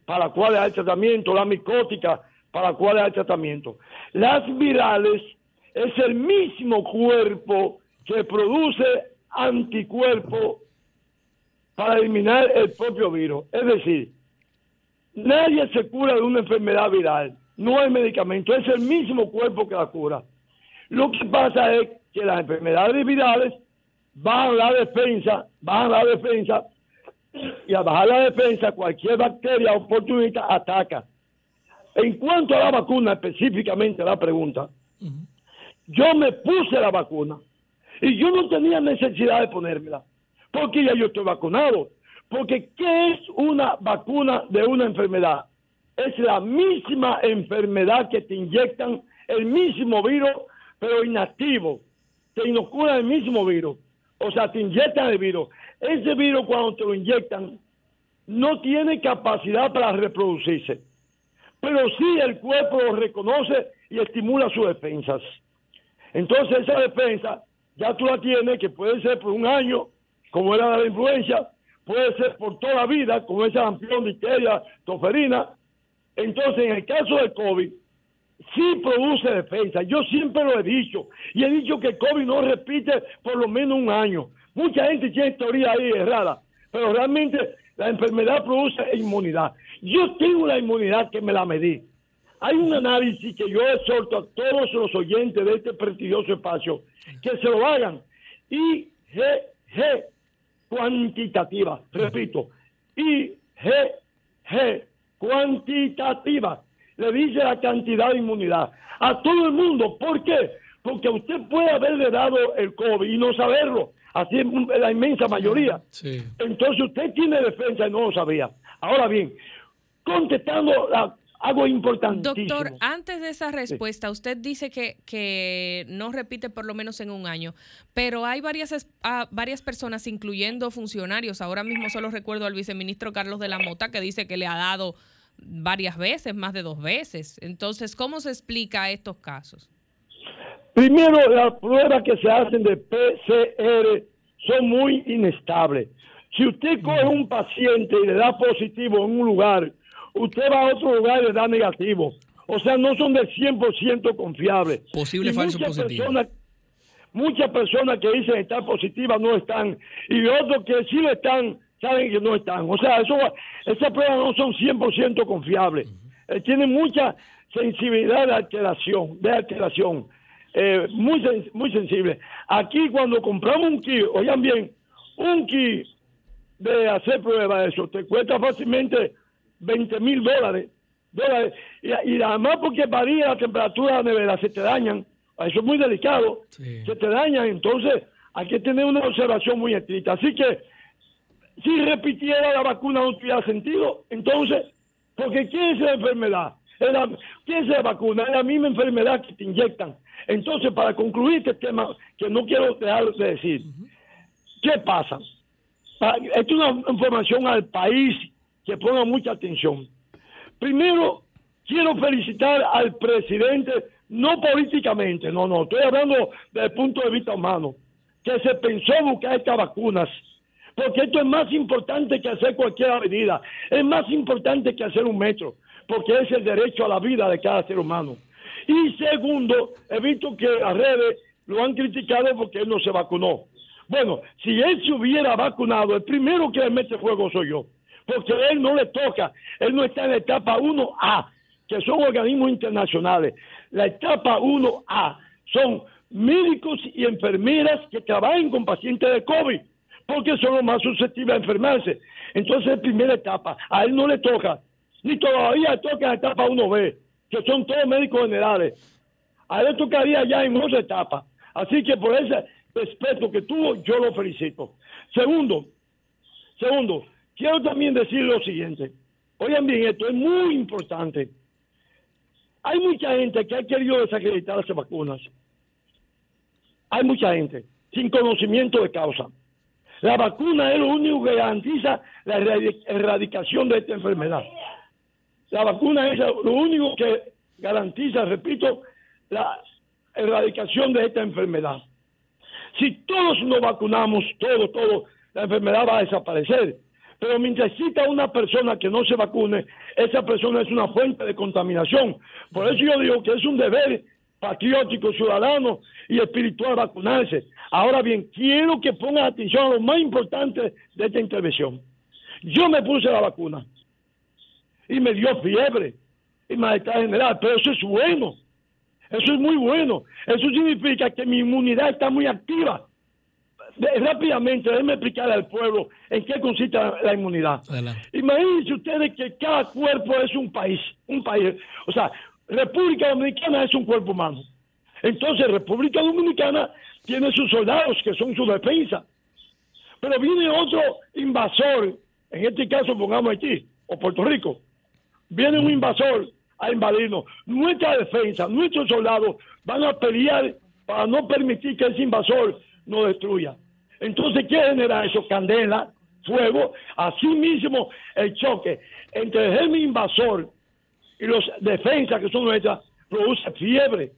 para las cuales hay tratamiento, la micótica para las cuales hay tratamiento. Las virales es el mismo cuerpo que produce anticuerpos para eliminar el propio virus. Es decir, nadie se cura de una enfermedad viral. No hay medicamento, es el mismo cuerpo que la cura. Lo que pasa es que las enfermedades virales bajan la defensa, bajan la defensa, y al bajar la defensa, cualquier bacteria oportunista ataca. En cuanto a la vacuna, específicamente la pregunta, yo me puse la vacuna y yo no tenía necesidad de ponérmela, porque ya yo estoy vacunado. Porque ¿qué es una vacuna de una enfermedad? Es la misma enfermedad que te inyectan el mismo virus, pero inactivo. Te inoculan el mismo virus. O sea, te inyectan el virus. Ese virus cuando te lo inyectan no tiene capacidad para reproducirse. Pero sí el cuerpo lo reconoce y estimula sus defensas. Entonces esa defensa ya tú la tienes, que puede ser por un año, como era la influencia, puede ser por toda la vida, como esa campeón de histeria, toferina. Entonces, en el caso del COVID, sí produce defensa. Yo siempre lo he dicho, y he dicho que el COVID no repite por lo menos un año. Mucha gente tiene teoría ahí errada, pero realmente la enfermedad produce inmunidad. Yo tengo la inmunidad que me la medí. Hay un análisis que yo exhorto a todos los oyentes de este prestigioso espacio que se lo hagan. IgG cuantitativa, repito, IgG cuantitativa. Le dice la cantidad de inmunidad a todo el mundo. ¿Por qué? Porque usted puede haberle dado el COVID y no saberlo. Así es la inmensa mayoría. Entonces usted tiene defensa y no lo sabía. Ahora bien, contestando la, algo importantísimo. Doctor, antes de esa respuesta, usted dice que, que no repite por lo menos en un año, pero hay varias, ah, varias personas, incluyendo funcionarios. Ahora mismo solo recuerdo al viceministro Carlos de la Mota que dice que le ha dado varias veces, más de dos veces. Entonces, ¿cómo se explica estos casos? Primero, las pruebas que se hacen de PCR son muy inestables. Si usted coge un paciente y le da positivo en un lugar, usted va a otro lugar y le da negativo. O sea, no son del 100% confiables. Posible falso positivo. muchas personas que dicen estar positivas no están. Y otros que sí lo están, saben que no están. O sea, eso, esas pruebas no son 100% confiables. Eh, tienen mucha sensibilidad de alteración, de alteración. Eh, muy, muy sensible. Aquí cuando compramos un kit, oigan bien, un kit de hacer prueba de eso te cuesta fácilmente 20 mil dólares. dólares y, y, además porque varía la temperatura de la nevera, se te dañan. Eso es muy delicado. Se te dañan. Entonces hay que tener una observación muy estricta. Así que si repitiera la vacuna no tuviera sentido, entonces, porque ¿quién es la enfermedad? ¿Quién es la vacuna? Es la misma enfermedad que te inyectan. Entonces, para concluir este tema, que no quiero dejar de decir, ¿qué pasa? Esto es una información al país que ponga mucha atención. Primero, quiero felicitar al presidente, no políticamente, no, no, estoy hablando desde el punto de vista humano, que se pensó buscar estas vacunas, porque esto es más importante que hacer cualquier avenida, es más importante que hacer un metro, porque es el derecho a la vida de cada ser humano. Y segundo, he visto que las redes lo han criticado porque él no se vacunó. Bueno, si él se hubiera vacunado, el primero que le mete fuego soy yo, porque a él no le toca, él no está en la etapa 1A, que son organismos internacionales. La etapa 1A son médicos y enfermeras que trabajan con pacientes de COVID, porque son los más susceptibles a enfermarse. Entonces, es primera etapa, a él no le toca, ni todavía toca la etapa 1B que son todos médicos generales. A él tocaría ya en otra etapa. Así que por ese respeto que tuvo, yo lo felicito. Segundo, segundo, quiero también decir lo siguiente. Oigan bien, esto es muy importante. Hay mucha gente que ha querido desacreditar las vacunas. Hay mucha gente sin conocimiento de causa. La vacuna es lo único que garantiza la erradicación de esta enfermedad. La vacuna es lo único que garantiza, repito, la erradicación de esta enfermedad. Si todos nos vacunamos, todo, todo, la enfermedad va a desaparecer. Pero mientras exista una persona que no se vacune, esa persona es una fuente de contaminación. Por eso yo digo que es un deber patriótico, ciudadano y espiritual vacunarse. Ahora bien, quiero que pongan atención a lo más importante de esta intervención. Yo me puse la vacuna y me dio fiebre y malestar general, pero eso es bueno, eso es muy bueno, eso significa que mi inmunidad está muy activa. Rápidamente, déjenme explicarle al pueblo en qué consiste la, inmunidad. Imagínense ustedes que cada cuerpo es un país, un país, o sea, República Dominicana es un cuerpo humano. Entonces, República Dominicana tiene sus soldados que son su defensa. Pero viene otro invasor, en este caso pongamos Haití o Puerto Rico, viene un invasor a invadirnos. Nuestra defensa, nuestros soldados van a pelear para no permitir que ese invasor nos destruya. Entonces, ¿qué genera eso? Candela, fuego. Así mismo, el choque entre el germen invasor y los defensas que son nuestras produce fiebre,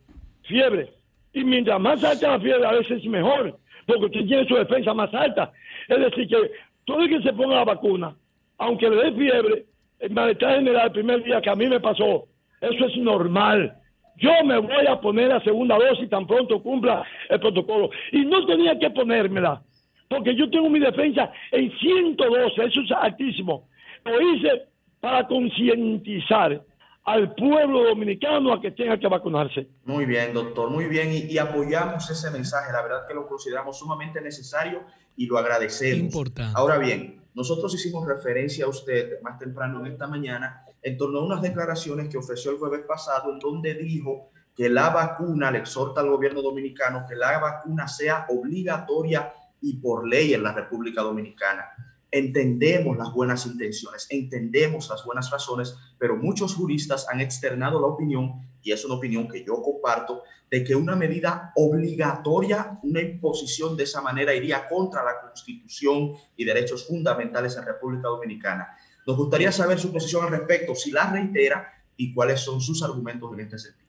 fiebre. Y mientras más alta la fiebre, a veces es mejor, porque usted tiene su defensa más alta. Es decir, que todo el que se ponga la vacuna, aunque le dé fiebre, el malestar general el primer día que a mí me pasó, eso es normal. Yo me voy a poner la segunda dosis tan pronto cumpla el protocolo. Y no tenía que ponérmela, porque yo tengo mi defensa en 112, eso es altísimo. Lo hice para concientizar al pueblo dominicano a que tenga que vacunarse. Muy bien, doctor, muy bien. Y, y, apoyamos ese mensaje. La verdad que lo consideramos sumamente necesario y lo agradecemos. Importante. Ahora bien, nosotros hicimos referencia a usted más temprano en esta mañana en torno a unas declaraciones que ofreció el jueves pasado en donde dijo que la vacuna, le exhorta al gobierno dominicano que la vacuna sea obligatoria y por ley en la República Dominicana. Entendemos las buenas intenciones, entendemos las buenas razones, pero muchos juristas han externado la opinión, y es una opinión que yo comparto, de que una medida obligatoria, una imposición de esa manera iría contra la Constitución y derechos fundamentales en República Dominicana. Nos gustaría saber su posición al respecto, si la reitera y cuáles son sus argumentos en este sentido.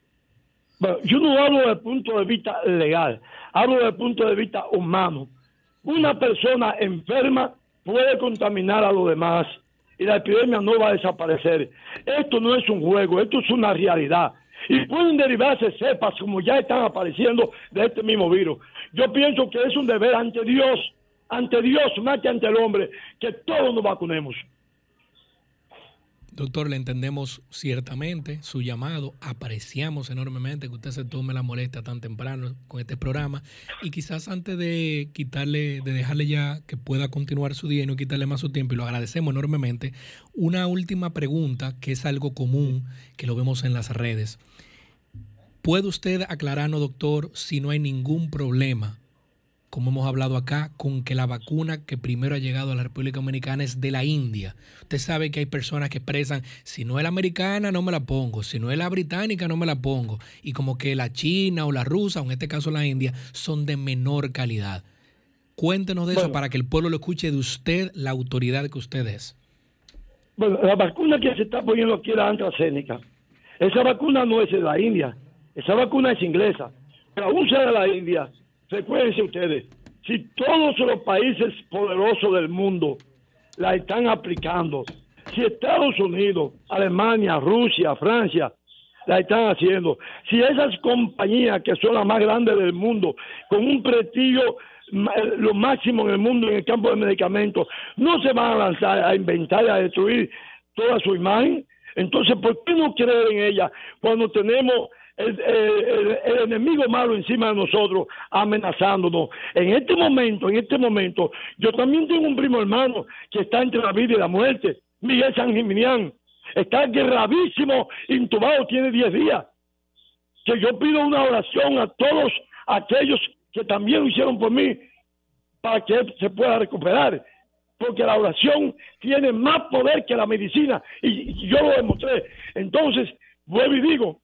Bueno, yo no hablo desde el punto de vista legal, hablo desde punto de vista humano. Una persona enferma puede contaminar a los demás y la epidemia no va a desaparecer. Esto no es un juego, esto es una realidad. Y pueden derivarse cepas como ya están apareciendo de este mismo virus. Yo pienso que es un deber ante Dios, ante Dios más que ante el hombre, que todos nos vacunemos. Doctor, le entendemos ciertamente su llamado, apreciamos enormemente que usted se tome la molestia tan temprano con este programa y quizás antes de quitarle, de dejarle ya que pueda continuar su día y no quitarle más su tiempo y lo agradecemos enormemente, una última pregunta que es algo común que lo vemos en las redes. ¿Puede usted aclararnos, doctor, si no hay ningún problema como hemos hablado acá, con que la vacuna que primero ha llegado a la República Dominicana es de la India. Usted sabe que hay personas que expresan, si no es la americana, no me la pongo, si no es la británica, no me la pongo. Y como que la china o la rusa, o en este caso la India, son de menor calidad. Cuéntenos de eso para que el pueblo lo escuche de usted, la autoridad que usted es. Bueno, la vacuna que se está poniendo aquí es la AstraZeneca. Esa vacuna no es de la India, esa vacuna es inglesa. Pero aún sea de la India, Recuérdense ustedes, si todos los países poderosos del mundo la están aplicando, si Estados Unidos, Alemania, Rusia, Francia la están haciendo, si esas compañías que son las más grandes del mundo, con un prestigio lo máximo en el mundo en el campo de medicamentos, no se van a lanzar a inventar y a destruir toda su imagen, entonces, ¿por qué no creer en ella cuando tenemos el, enemigo malo encima de nosotros, amenazándonos. En este momento, en este momento, yo también tengo un primo hermano que está entre la vida y la muerte, Miguel San Giminián. Está gravísimo, intubado, tiene 10 días. Que yo pido una oración a todos aquellos que también lo hicieron por mí para que se pueda recuperar. Porque la oración tiene más poder que la medicina y yo lo demostré. Entonces, vuelvo y digo,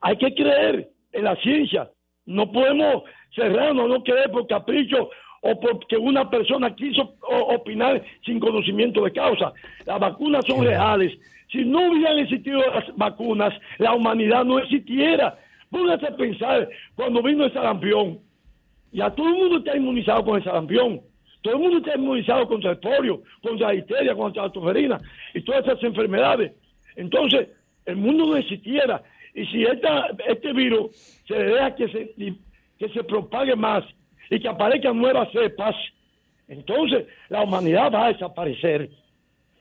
hay que creer en la ciencia. No podemos cerrarnos, no creer por capricho o porque una persona quiso opinar sin conocimiento de causa. Las vacunas son reales. Si no hubieran existido las vacunas, la humanidad no existiera. Póngase a pensar cuando vino el sarampión. Ya todo el mundo está inmunizado con el sarampión. Todo el mundo está inmunizado contra el polio, contra la histeria, contra la tuferina y todas esas enfermedades. Entonces, el mundo no existiera. Y si esta, este virus se deja que se, que se propague más y que aparezcan nuevas cepas, entonces la humanidad va a desaparecer.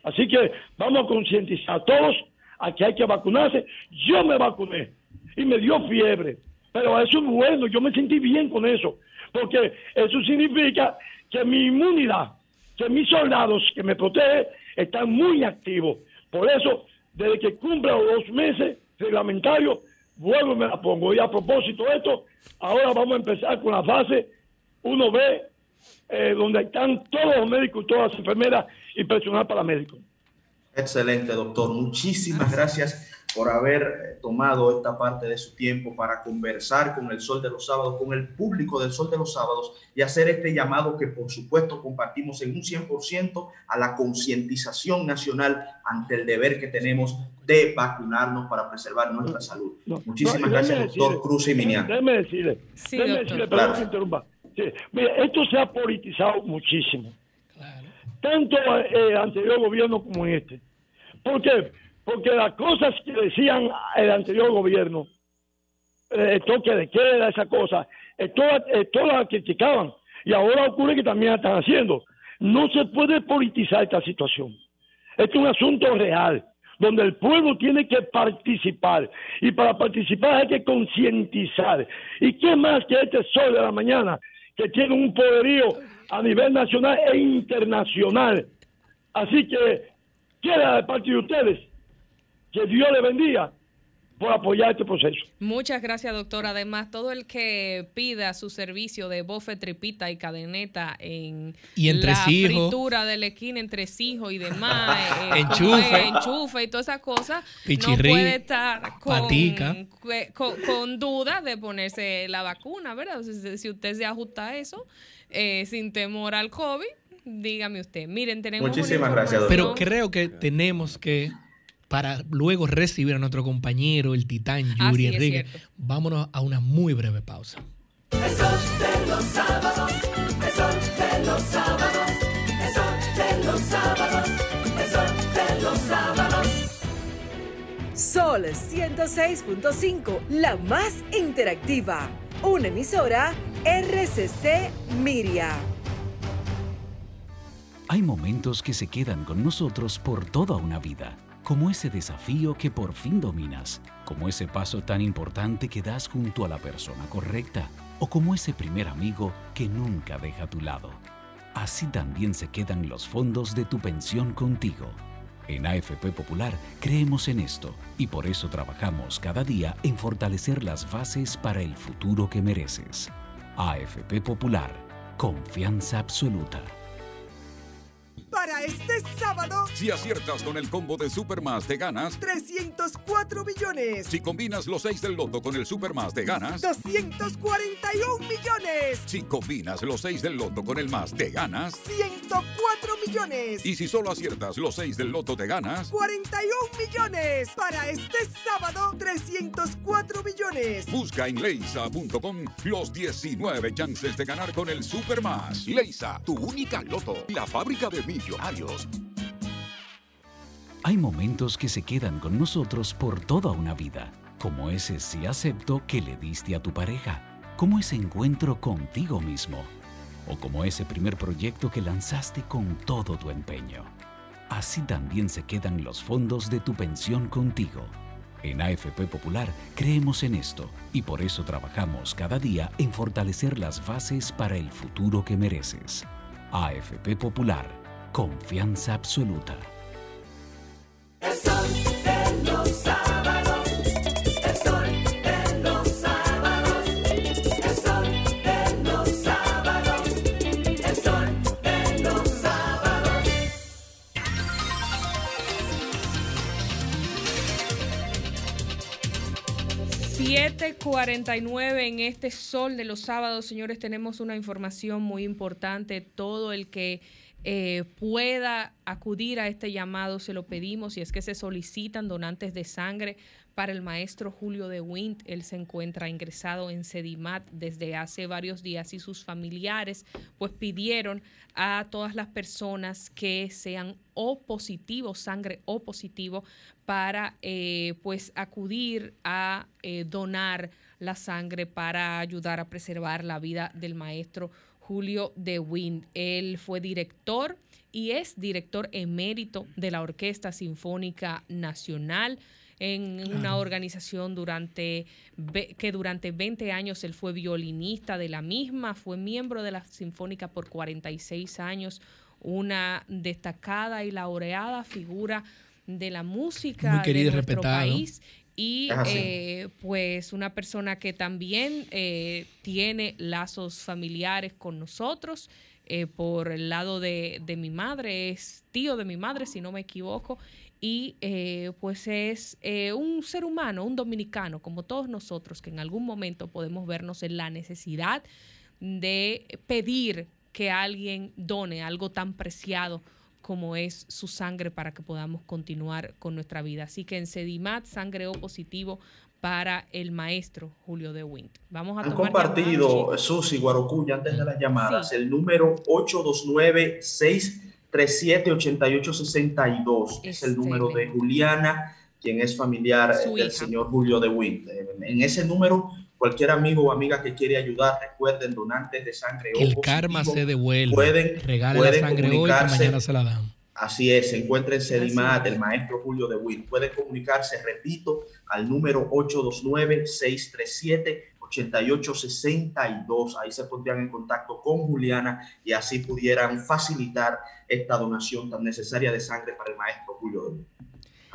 Así que vamos a concientizar a todos a que hay que vacunarse. Yo me vacuné y me dio fiebre, pero eso es bueno, yo me sentí bien con eso, porque eso significa que mi inmunidad, que mis soldados que me protegen están muy activos. Por eso, desde que cumpla los dos meses, reglamentario, vuelvo y me la pongo. Y a propósito de esto, ahora vamos a empezar con la fase 1B, eh, donde están todos los médicos todas las enfermeras y personal paramédico. Excelente, doctor. Muchísimas gracias por haber tomado esta parte de su tiempo para conversar con el Sol de los Sábados, con el público del Sol de los Sábados y hacer este llamado que por supuesto compartimos en un 100% a la concientización nacional ante el deber que tenemos de vacunarnos para preservar nuestra salud. Muchísimas gracias, doctor Cruz y Minian. Déjeme decirle, sí, déjeme decirle, perdón que interrumpa. Sí, mira, esto se ha politizado muchísimo, tanto eh, el anterior gobierno como este. ¿Por qué? Porque las cosas que decían el anterior gobierno, eh, el toque de queda, esa cosa, eh, todas, todas las criticaban. y ahora ocurre que también la están haciendo. No se puede politizar esta situación. Es un asunto real, donde el pueblo tiene que participar. Y para participar hay que concientizar. ¿Y qué más que este sol de la mañana, que tiene un poderío a nivel nacional e internacional? Así que, queda de parte de ustedes, que Dios le bendiga por apoyar este proceso. Muchas gracias, doctor. Además, todo el que pida su servicio de bofe, tripita y cadeneta en Y la fritura del esquina, entresijos y demás, eh, Enchufe. como es, enchufe y todas esas cosas, no Pichirrí, puede estar con, patica. con, con duda de ponerse la vacuna, ¿verdad? Si, si usted se ajusta a eso, eh, sin temor al COVID, dígame usted. Miren, tenemos Muchísimas gracias, información- Pero creo que tenemos que, para luego recibir a nuestro compañero, el titán Yuri Enrique, vámonos a una muy breve pausa. El sol de los sábados, el sol de los sábados, el sol de los sábados, el sol de los sábados. Sol 106.5, la más interactiva. Una emisora RCC Miria. Hay momentos que se quedan con nosotros por toda una vida, como ese desafío que por fin dominas, como ese paso tan importante que das junto a la persona correcta, o como ese primer amigo que nunca deja a tu lado. Así también se quedan los fondos de tu pensión contigo. En AFP Popular creemos en esto y por eso trabajamos cada día en fortalecer las bases para el futuro que mereces. AFP Popular, confianza absoluta. Para este sábado, Si aciertas con el combo de Supermás de ganas, 304 millones. si combinas los 6 del loto con el Supermás de ganas, 241 millones. si combinas los 6 del loto con el más de ganas, 104 millones. y si solo aciertas los 6 del loto de ganas, 41 millones. Para este sábado, 304 millones. busca en leisa.com los 19 chances de ganar con el Supermás. Leisa, tu única loto, la fábrica de millonarios. Hay momentos que se quedan con nosotros por toda una vida, como ese sí acepto que le diste a tu pareja, como ese encuentro contigo mismo, o como ese primer proyecto que lanzaste con todo tu empeño. Así también se quedan los fondos de tu pensión contigo. En AFP Popular creemos en esto y por eso trabajamos cada día en fortalecer las bases para el futuro que mereces. AFP Popular, confianza absoluta. El sol de los sábados, el sol de los sábados, el sol de los sábados, el sol de los sábados. 7:49 en este sol de los sábados, señores, tenemos una información muy importante. Todo el que eh, pueda acudir a este llamado se lo pedimos y es que se solicitan donantes de sangre para el maestro Julio de Wint. Él se encuentra ingresado en Sedimat desde hace varios días y sus familiares pues pidieron a todas las personas que sean O positivo, sangre O positivo, para eh, pues acudir a eh, donar la sangre para ayudar a preservar la vida del maestro Julio de Wind. Él fue director y es director emérito de la Orquesta Sinfónica Nacional en una organización durante que durante 20 años él fue violinista de la misma, fue miembro de la Sinfónica por 46 años, una destacada y laureada figura de la música de nuestro respetado. país y eh, pues una persona que también eh, tiene lazos familiares con nosotros. eh, por el lado de, de mi madre, es tío de mi madre, si no me equivoco, y eh, pues es eh, un ser humano, un dominicano, como todos nosotros, que en algún momento podemos vernos en la necesidad de pedir que alguien done algo tan preciado como es su sangre para que podamos continuar con nuestra vida. Así que en Sedimat, sangre O positivo para el maestro Julio de Wint. Vamos a Han tomar compartido, llamadas, Susi Guarocuya, antes de las llamadas, Sí. el número 829-637-8862. Es el número de Juliana, quien es familiar Su del hija. señor Julio de Witt. En ese número Cualquier amigo o amiga que quiere ayudar, recuerden, donantes de sangre O El positivo, karma se devuelve. Pueden, Regale pueden la sangre hoy que mañana se la dan. Así es, se encuentra en es. el maestro Julio de Will. Puede comunicarse, repito, al número 829-637-8862. Ahí se pondrían en contacto con Juliana y así pudieran facilitar esta donación tan necesaria de sangre para el maestro Julio de Will.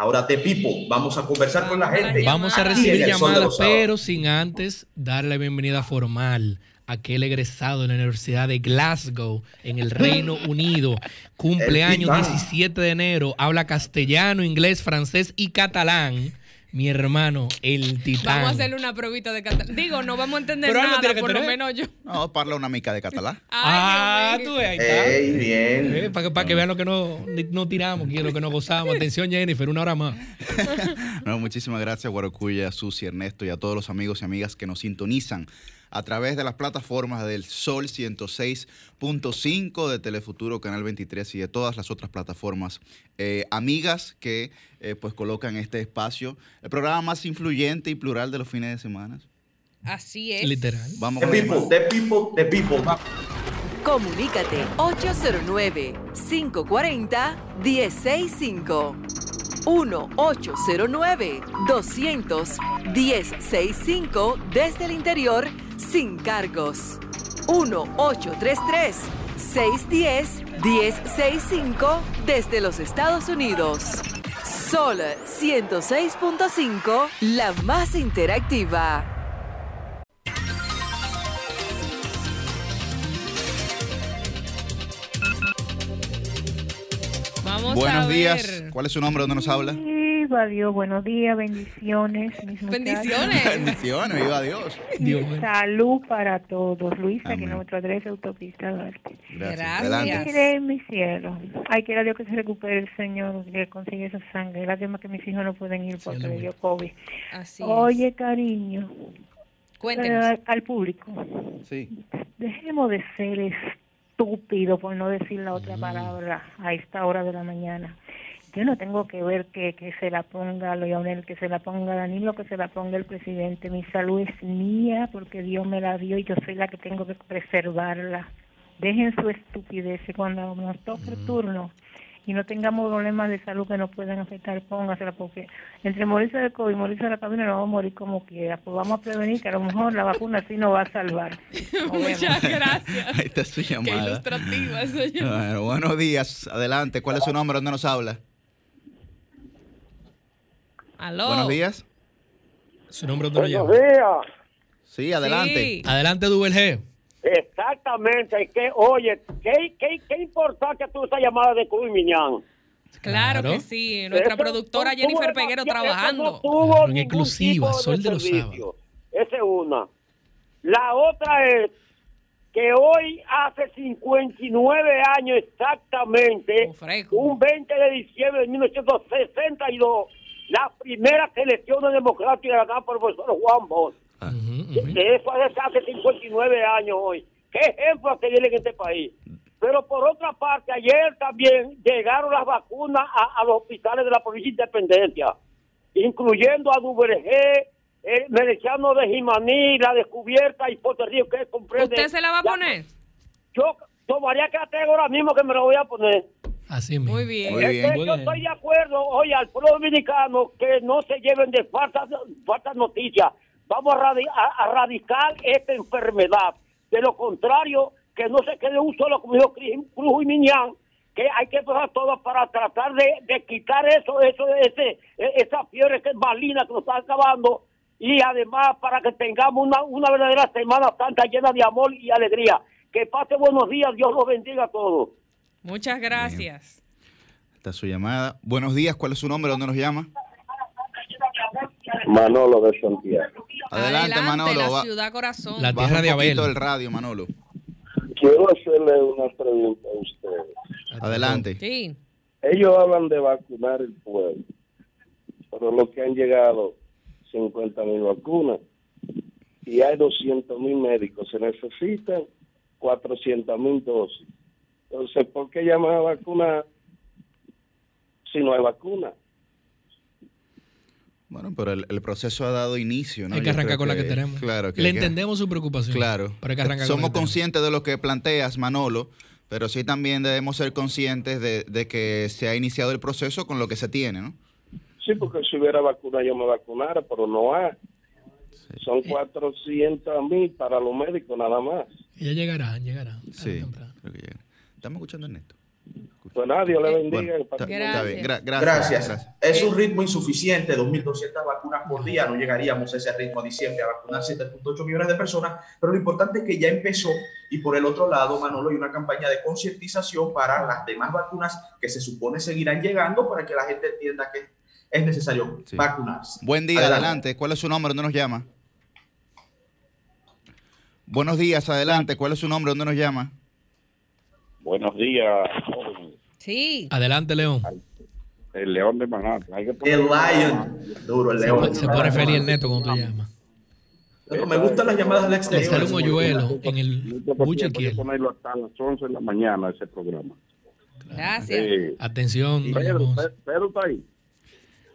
Ahora, te pipo, vamos a conversar con la gente. Vamos a recibir llamadas, pero sin antes darle la bienvenida formal a aquel egresado de la Universidad de Glasgow, en el Reino Unido. Cumpleaños titán. 17 de enero. Habla castellano, inglés, francés y catalán. Mi hermano, el titán. Vamos a hacerle una pruebita de catalán. Digo, no vamos a entender Pero nada, por lo tener. menos yo. No, parla una mica de catalán. Ah, tú ves, ahí está. Ey, bien. Eh, para, que, para que vean lo que no, no tiramos, que lo que no gozamos. Atención, Jennifer, una hora más. No, muchísimas gracias, Guaracuya, Susi, Ernesto y a todos los amigos y amigas que nos sintonizan a través de las plataformas del Sol 106.5 de Telefuturo, Canal 23 y de todas las otras plataformas. Eh, amigas que eh, pues colocan este espacio, el programa más influyente y plural de los fines de semana. Así es. Literal. Vamos The con la people, the people, the people. Comunícate 809-540-1065. 1-809-200-1065 desde el interior sin cargos. 1-833-610-1065 desde los Estados Unidos. Sol 106.5, la más interactiva. Vamos a Buenos ver. días, ¿cuál es su nombre? ¿Dónde nos habla? Viva Dios, buenos días, bendiciones. mis. Bendiciones. Bendiciones, viva Dios. Dios. Salud para todos. Luisa, Amén. kilómetro 13, autopista Duarte. Gracias. Mire, mi cielo. Ay, quiera Dios que se recupere el Señor, que consiga esa sangre. Lástima que mis hijos no pueden ir porque le dio COVID. Así es. Oye, cariño, Cuéntenos. eh, al público, Sí. dejemos de ser estúpidos, por no decir la Mm. otra palabra, a esta hora de la mañana. Yo no tengo que ver que, que se la ponga Leonel, que se la ponga Danilo, que se la ponga el presidente. Mi salud es mía porque Dios me la dio y yo soy la que tengo que preservarla. Dejen su estupidez y cuando nos toque el turno y no tengamos problemas de salud que nos puedan afectar, póngasela porque entre morirse de COVID y morirse de la cabina nos vamos a morir como quiera. Pues vamos a prevenir que a lo mejor la vacuna sí nos va a salvar. Nos. Muchas gracias. Ahí está su Qué llamada. ilustrativa. Bueno, buenos días, adelante. ¿Cuál es su nombre? ¿Dónde nos habla? Aló. Buenos días. Su nombre, ¿dónde lo Buenos llama? días. Sí, adelante. Sí. Adelante, Dubel G. Exactamente. Que, oye, qué, qué, qué importante tú esa llamada de Cruz Miñán. Claro, Claro. que sí. Nuestra Eso productora Jennifer Peguero trabajando. No tuvo En exclusiva, tipo de Sol de los servicio. Esa es una. La otra es que hoy hace 59 años exactamente, Oh, un 20 de diciembre de 1962, las primeras elecciones democráticas ganadas por el profesor Juan Bosch. De eso es hace 59 años hoy. ¿Qué ejemplo a seguir en este país? Pero por otra parte, ayer también llegaron las vacunas a, a los hospitales de la provincia de Independencia, incluyendo a Duvergé, el Mereciano de Jimaní, la descubierta y Poterío que comprende. ¿Usted se la va a poner? Yo tomaría que tengo ahora mismo que me lo voy a poner. Así mismo. Muy bien. Muy bien. yo estoy de acuerdo, oye, al pueblo dominicano que no se lleven de falsas, falsas noticias. Vamos a, radi- a- a erradicar esta enfermedad. De lo contrario, que no se quede un solo, como dijo Cruz y Miñán, que hay que empezar todo para tratar de, de quitar eso, eso, ese, e- esa fiebre que es maligna que nos está acabando y además para que tengamos una, una verdadera Semana Santa llena de amor y alegría. Que pase buenos días, Dios los bendiga a todos. Muchas gracias. Está su llamada. Buenos días, ¿cuál es su nombre? ¿Dónde nos llama? Manolo de Santiago. Adelante, Manolo. la va- ciudad corazón. La baja tierra de Abel. el radio, Manolo. Quiero hacerle una pregunta a ustedes. Adelante. Sí. Ellos hablan de vacunar el pueblo, pero lo que han llegado 50 mil vacunas y hay 200 mil médicos, se necesitan 400 mil dosis. Entonces, ¿por qué llaman a vacunar si no hay vacuna? Bueno, pero el, el proceso ha dado inicio, ¿no? Hay que arrancar con la que tenemos. Claro. que Le entendemos su preocupación. Claro. Pero hay que arrancar con Somos la que tenemos. conscientes de lo que planteas, Manolo, pero sí también debemos ser conscientes de, de que se ha iniciado el proceso con lo que se tiene, ¿no? Sí, porque si hubiera vacuna yo me vacunara, pero no hay. Son 400 mil para los médicos nada más. Ella llegará, llegará. Sí, creo que llega. Estamos escuchando a Ernesto. Pues nada, Dios le bendiga. Bueno, está- está bien. Gra- gracias. Gracias. gracias. Es un ritmo insuficiente, 2.200 vacunas por día, no llegaríamos a ese ritmo a diciembre a vacunar 7.8 millones de personas, pero lo importante es que ya empezó y por el otro lado, Manolo, hay una campaña de concientización para las demás vacunas que se supone seguirán llegando para que la gente entienda que es necesario vacunarse. Buen día, adelante. ¿Cuál es su nombre? ¿Dónde nos llama? Buenos días, adelante. ¿Cuál es su nombre? ¿Dónde nos llama? Buenos días. Sí. Adelante, León. El león de Manhattan. Hay que poner- El Lion. Duro, el Se, león. pone- se pone feliz el neto cuando tú llamas. Pero me gustan las llamadas Le exterior. sale un hoyuelo en el buche Hay que ponerlo hasta las 11 de la mañana ese programa. Gracias. Sí. Atención, Pedro, Pedro está ahí.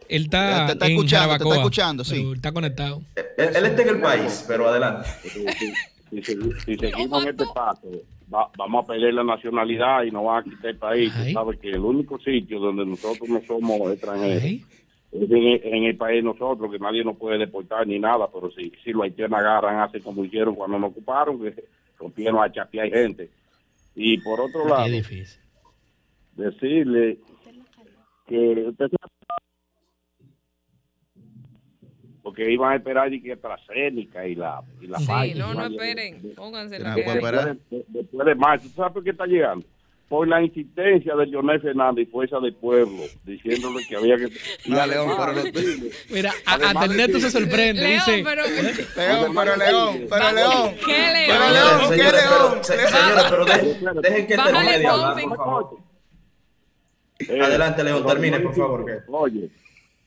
Él está, Te está en escuchando, te está Jarabacoa, escuchando, sí. Está conectado. Él, él está en el país, pero adelante. Si, si- si seguimos en este paso, va- vamos a perder la nacionalidad y nos van a quitar el país. Tú sabes que el único sitio donde nosotros no somos extranjeros es en, el- en el país de nosotros, que nadie nos puede deportar ni nada, pero si, si los haitianos agarran, hacen como hicieron cuando nos ocuparon, que rompieron a chapear gente. Y por otro lado, decirle que usted sabe- porque iban a esperar y que AstraZeneca y la y la Sí, Pfizer no, no esperen. Pónganse la después, de, después de marzo. ¿Tú sabes por qué está llegando? Por la insistencia de Leonel Fernández y Fuerza del Pueblo, diciéndole que había que... además León, pero decirle- Mira, hasta el neto se sorprende. León, dice, pero- León, pero León, pero León. ¿Qué León? Pero León, ¿qué Señores, León? pero- se- señores, pero dejen, dejen que Bájale termine de hablar, por favor. Eh, Adelante, León, los termine, por favor. Oye,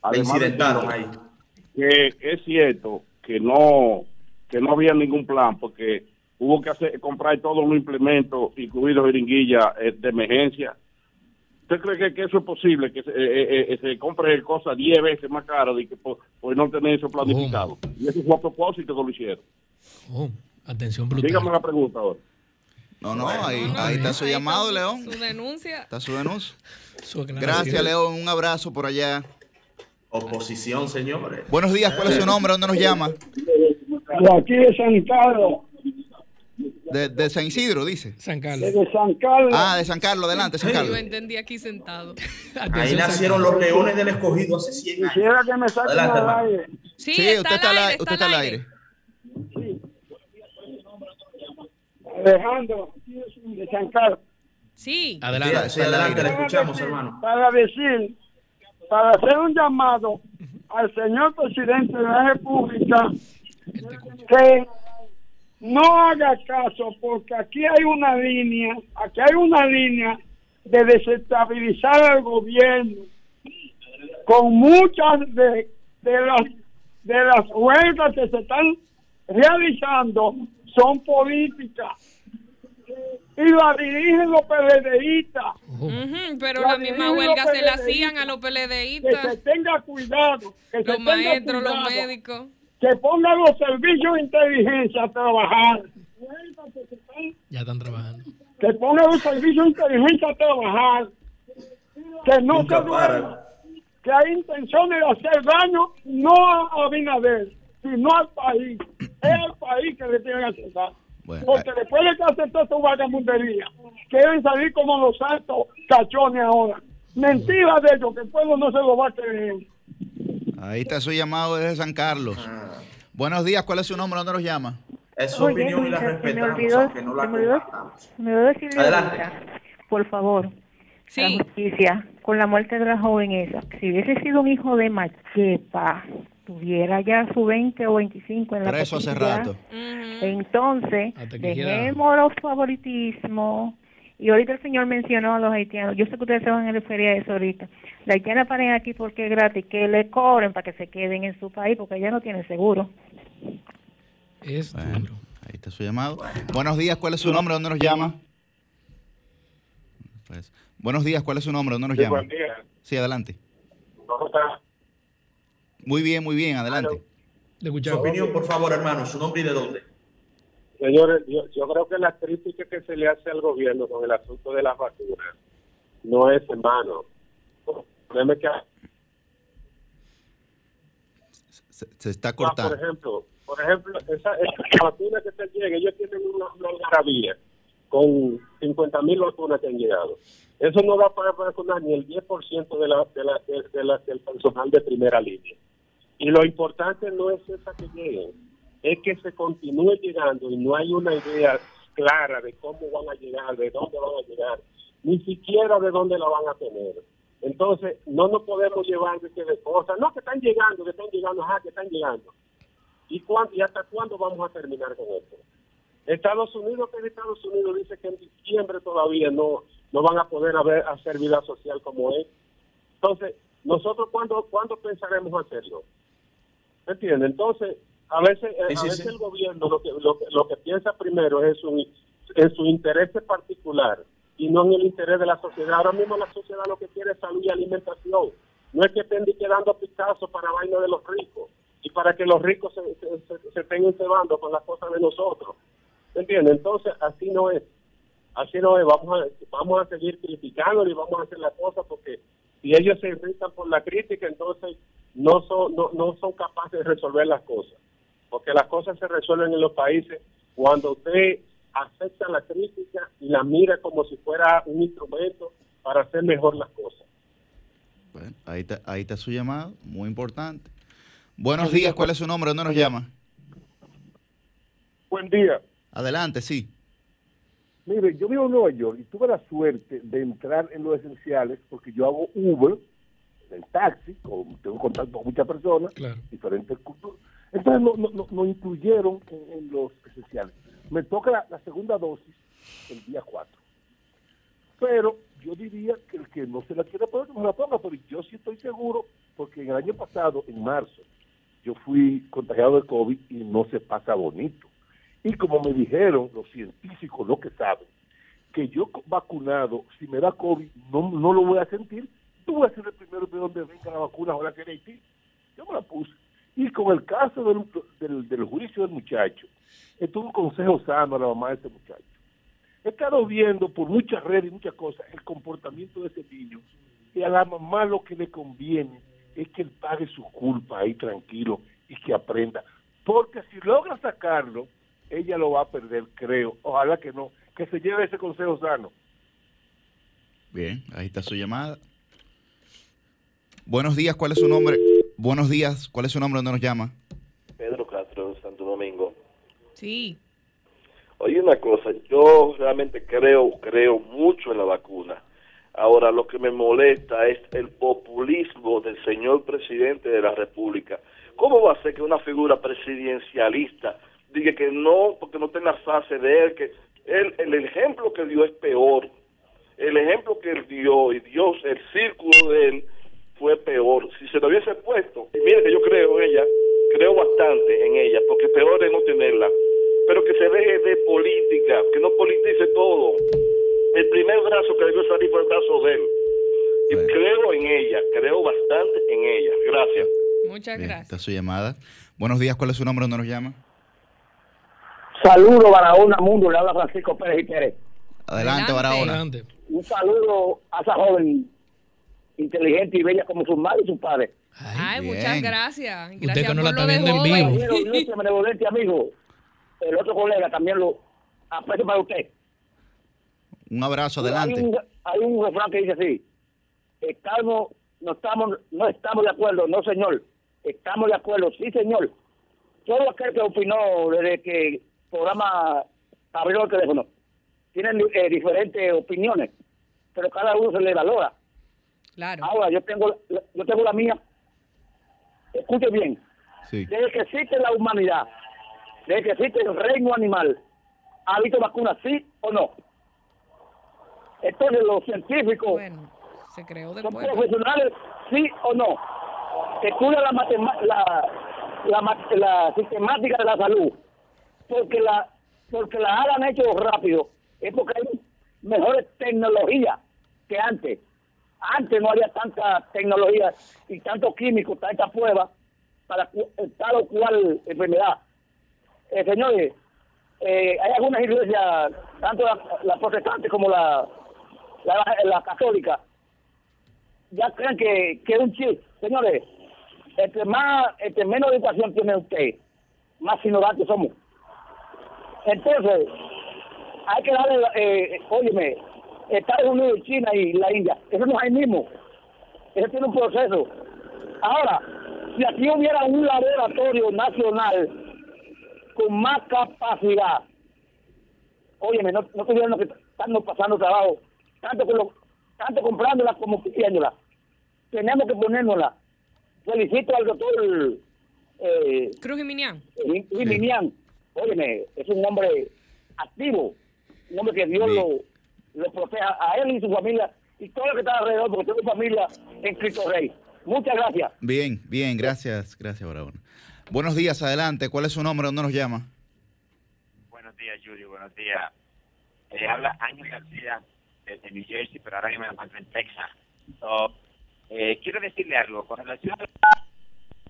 además incidentaron ahí. Que es cierto que no que no había ningún plan porque hubo que hacer comprar todos los implementos, incluidos jeringuillas eh, de emergencia. ¿Usted cree que, que eso es posible? Que se, eh, eh, eh, se compre cosas 10 veces más caras de que por, por no tener eso planificado. Y eso fue a propósito que lo hicieron. oh, atención brutal. Dígame la pregunta ahora. No, no, ahí, ahí está su llamado, León. Su denuncia. Está su denuncia. Gracias, León. Un abrazo por allá. Oposición, señores. Buenos días, ¿cuál es su nombre? ¿Dónde nos llama? De aquí de San Carlos, De, de San Isidro, dice. San Carlos. de San Carlos. Ah, de San Carlos, adelante, San Yo Carlos. entendí aquí sentado. Ahí nacieron los leones del escogido hace 100 años. Quisiera que me saquen Adelante, al aire. Sí, Sí, está usted está al aire. Usted está al aire. Alejandro, de San Carlos. Sí. Adelante. Sí, adelante, le escuchamos, hermano. Para decir, para hacer un llamado al señor presidente de la República que no haga caso porque aquí hay una línea, aquí hay una línea de desestabilizar al gobierno con muchas de, de las de las huelgas que se están realizando son políticas y la dirigen los PLDistas pero La la misma huelga los se la PLDistas. hacían a los que se PLDistas, tenga cuidado que se los tenga maestros, los cuidado, médicos. que pongan los servicios de inteligencia a trabajar. Ya están trabajando. que pongan los servicios de inteligencia a trabajar. Que no Nunca se duerma. que hay intenciones de hacer daño no a Abinader sino al país. Es al país que le tienen que hacer daño Bueno, porque después de que hacen toda su vagabundería quieren salir como los santos cachones ahora mentira de ellos que el pueblo no se lo va a creer ahí está su llamado desde San Carlos. Buenos días, ¿cuál es su nombre? ¿Dónde nos llama? Es su Oye, opinión y la me respetamos, olvidó, aunque no la se me olvidó, compartamos. se me olvidó decirle Adelante. ahorita, por favor, Sí. la justicia, con la muerte de la joven esa, si hubiese sido un hijo de Machepa, tuviera ya su 20 o 25 en la Preso hace rato. Entonces, dejemos los favoritismos. Y ahorita el señor mencionó a los haitianos. Yo sé que ustedes se van a referir a eso ahorita. La haitiana paren aquí porque es gratis, que le cobren para que se queden en su país porque ella no tiene seguro. Es Bueno, duro. ahí está su llamado. Buenos días, ¿cuál es su nombre? ¿Dónde nos llama? Pues, buenos días, ¿cuál es su nombre? ¿Dónde nos Sí, llama? buen día. Sí, adelante. ¿Cómo está? Muy bien, muy bien, adelante. Su opinión, por favor, hermano, su nombre y de dónde. Señores, yo, yo creo que la crítica que se le hace al gobierno con el asunto de las vacunas no es hermano. Que Se, se está Ah, por cortando. ejemplo, por ejemplo, esa, esa vacuna que se llega, ellos tienen una, algarabía con 50 mil vacunas que han llegado. Eso no va para vacunar ni el 10% de la, de la, de, de la- del personal de primera línea. Y lo importante no es esa que lleguen, es que se continúe llegando y no hay una idea clara de cómo van a llegar, de dónde van a llegar, ni siquiera de dónde la van a tener. Entonces, no nos podemos llevar de, que de cosas, no, que están llegando, que están llegando, ajá, que están llegando. ¿Y, cuándo, ¿Y hasta cuándo vamos a terminar con esto? Estados Unidos, que Estados Unidos dice que en diciembre todavía no, no van a poder haber, hacer vida social como es. Entonces, nosotros, ¿cuándo, ¿cuándo pensaremos hacerlo? ¿Me entiende? Entonces, a veces, eh, a veces sí. el gobierno lo que, lo, que, lo que piensa primero es su, en su interés particular y no en el interés de la sociedad. Ahora mismo la sociedad lo que quiere es salud y alimentación. No es que estén di que dando Picasso para vaina de los ricos y para que los ricos se, se, se- estén cebando con las cosas de nosotros. ¿Me entiende? Entonces, así no es. Así no es. Vamos a, vamos a seguir criticando y vamos a hacer las cosas porque si ellos se irritan por la crítica, entonces no son, no, no son capaces de resolver las cosas. Porque las cosas se resuelven en los países cuando usted acepta la crítica y la mira como si fuera un instrumento para hacer mejor las cosas. Bueno, ahí está, ahí está su llamado, muy importante. Buenos días, ¿cuál es su nombre? ¿Dónde nos llama? Buen día. Adelante, sí. Mire, yo vivo en Nueva York y tuve la suerte de entrar en los esenciales porque yo hago Uber, el taxi, con, tengo contacto con muchas personas, diferentes culturas. Entonces no, no, no, nos incluyeron en, en los esenciales. Me toca la, la segunda dosis el día 4. Pero yo diría que el que no se la quiere poner, no se la ponga, pero yo sí estoy seguro, porque en el año pasado, en marzo, yo fui contagiado de COVID y no se pasa bonito. Y como me dijeron los científicos, lo que saben, que yo vacunado, si me da COVID, no, no lo voy a sentir, tú voy a ser el primero de donde venga la vacuna ahora que en Haití. Yo me la puse. Y con el caso del, del, del juicio del muchacho, esto es un consejo sano a la mamá de ese muchacho. He estado viendo por muchas redes y muchas cosas el comportamiento de ese niño. Y a la mamá lo que le conviene es que él pague su culpa ahí tranquilo y que aprenda. Porque si logra sacarlo, ella lo va a perder, creo. Ojalá que no. Que se lleve ese consejo sano. Bien, ahí está su llamada. Buenos días, ¿cuál es su nombre? Buenos días, ¿cuál es su nombre? ¿Dónde nos llama? Pedro Castro, Santo Domingo. Sí. Oye, una cosa, yo realmente creo, creo mucho en la vacuna. Ahora, lo que me molesta es el populismo del señor presidente de la República. ¿Cómo va a ser que una figura presidencialista diga que no, porque no está en la fase de él, que él, el ejemplo que dio es peor? El ejemplo que él dio y Dios, el círculo de él fue peor. Si se lo hubiese puesto, y mire que yo creo en ella, creo bastante en ella, porque peor es no tenerla. Pero que se deje de política, que no politice todo. El primer brazo que debió salir fue el brazo de él. Y creo en ella, creo bastante en ella. Gracias. Muchas Bien, gracias. está su llamada. Buenos días, ¿cuál es su nombre? ¿Dónde nos llama? Saludo Barahona Mundo, le habla Francisco Pérez y Pérez. Adelante, Barahona. Un saludo a esa joven inteligente y bella como su madre y su padre. Ay, muchas gracias. Gracias que no la está viendo en vivo. Amigo. El otro colega también lo aprecio para usted. Un abrazo, Hay adelante. un, hay un refrán que dice así: estamos, no estamos, no estamos de acuerdo, no señor. Estamos de acuerdo, sí señor. Todo aquel que opinó desde que programa abrió el teléfono tienen eh, diferentes opiniones, pero cada uno se le valora. Claro. Ahora yo tengo, la- yo tengo la mía. Escuche bien. Sí. Desde que existe la humanidad, desde que existe el reino animal, ¿ha habido vacunas sí o no? Entonces los científicos Se creó son después. profesionales sí o no. Estudian la, la, la, la sistemática de la salud. Porque la, porque la hagan hecho rápido es porque hay mejores tecnologías que antes. Antes no había tanta tecnología y tantos químicos, tantas pruebas para tal o cual enfermedad. Eh, señores, eh, hay algunas iglesias, tanto la, la protestante como la, la, católica, ya creen que, que es un chip. Señores, entre más, entre menos educación tiene usted, más ignorantes somos. Entonces, hay que darle, eh, óyeme, Estados Unidos, China y la India, eso no es ahí mismo. Eso tiene un proceso. Ahora, si aquí hubiera un laboratorio nacional con más capacidad, óyeme, no, no tuvieran que están pasando trabajo, tanto, con lo- tanto comprándola como pidiéndola. Tenemos que ponérnosla. Felicito al doctor eh, Cruz y Minian. Jim- Jim Minian. Óyeme, es un hombre activo, un hombre que Dios lo, lo proteja a él y su familia y todo lo que está alrededor, porque tengo familia en Cristo Rey. Muchas gracias. Bien, bien, gracias, gracias, Barahona. Buenos días, adelante. ¿Cuál es su nombre? ¿Dónde nos llama? Buenos días, Julio. Buenos días. Eh, habla Ángel García desde New Jersey, pero ahora mismo me encuentro en Texas. So, eh, quiero decirle algo. Con relación a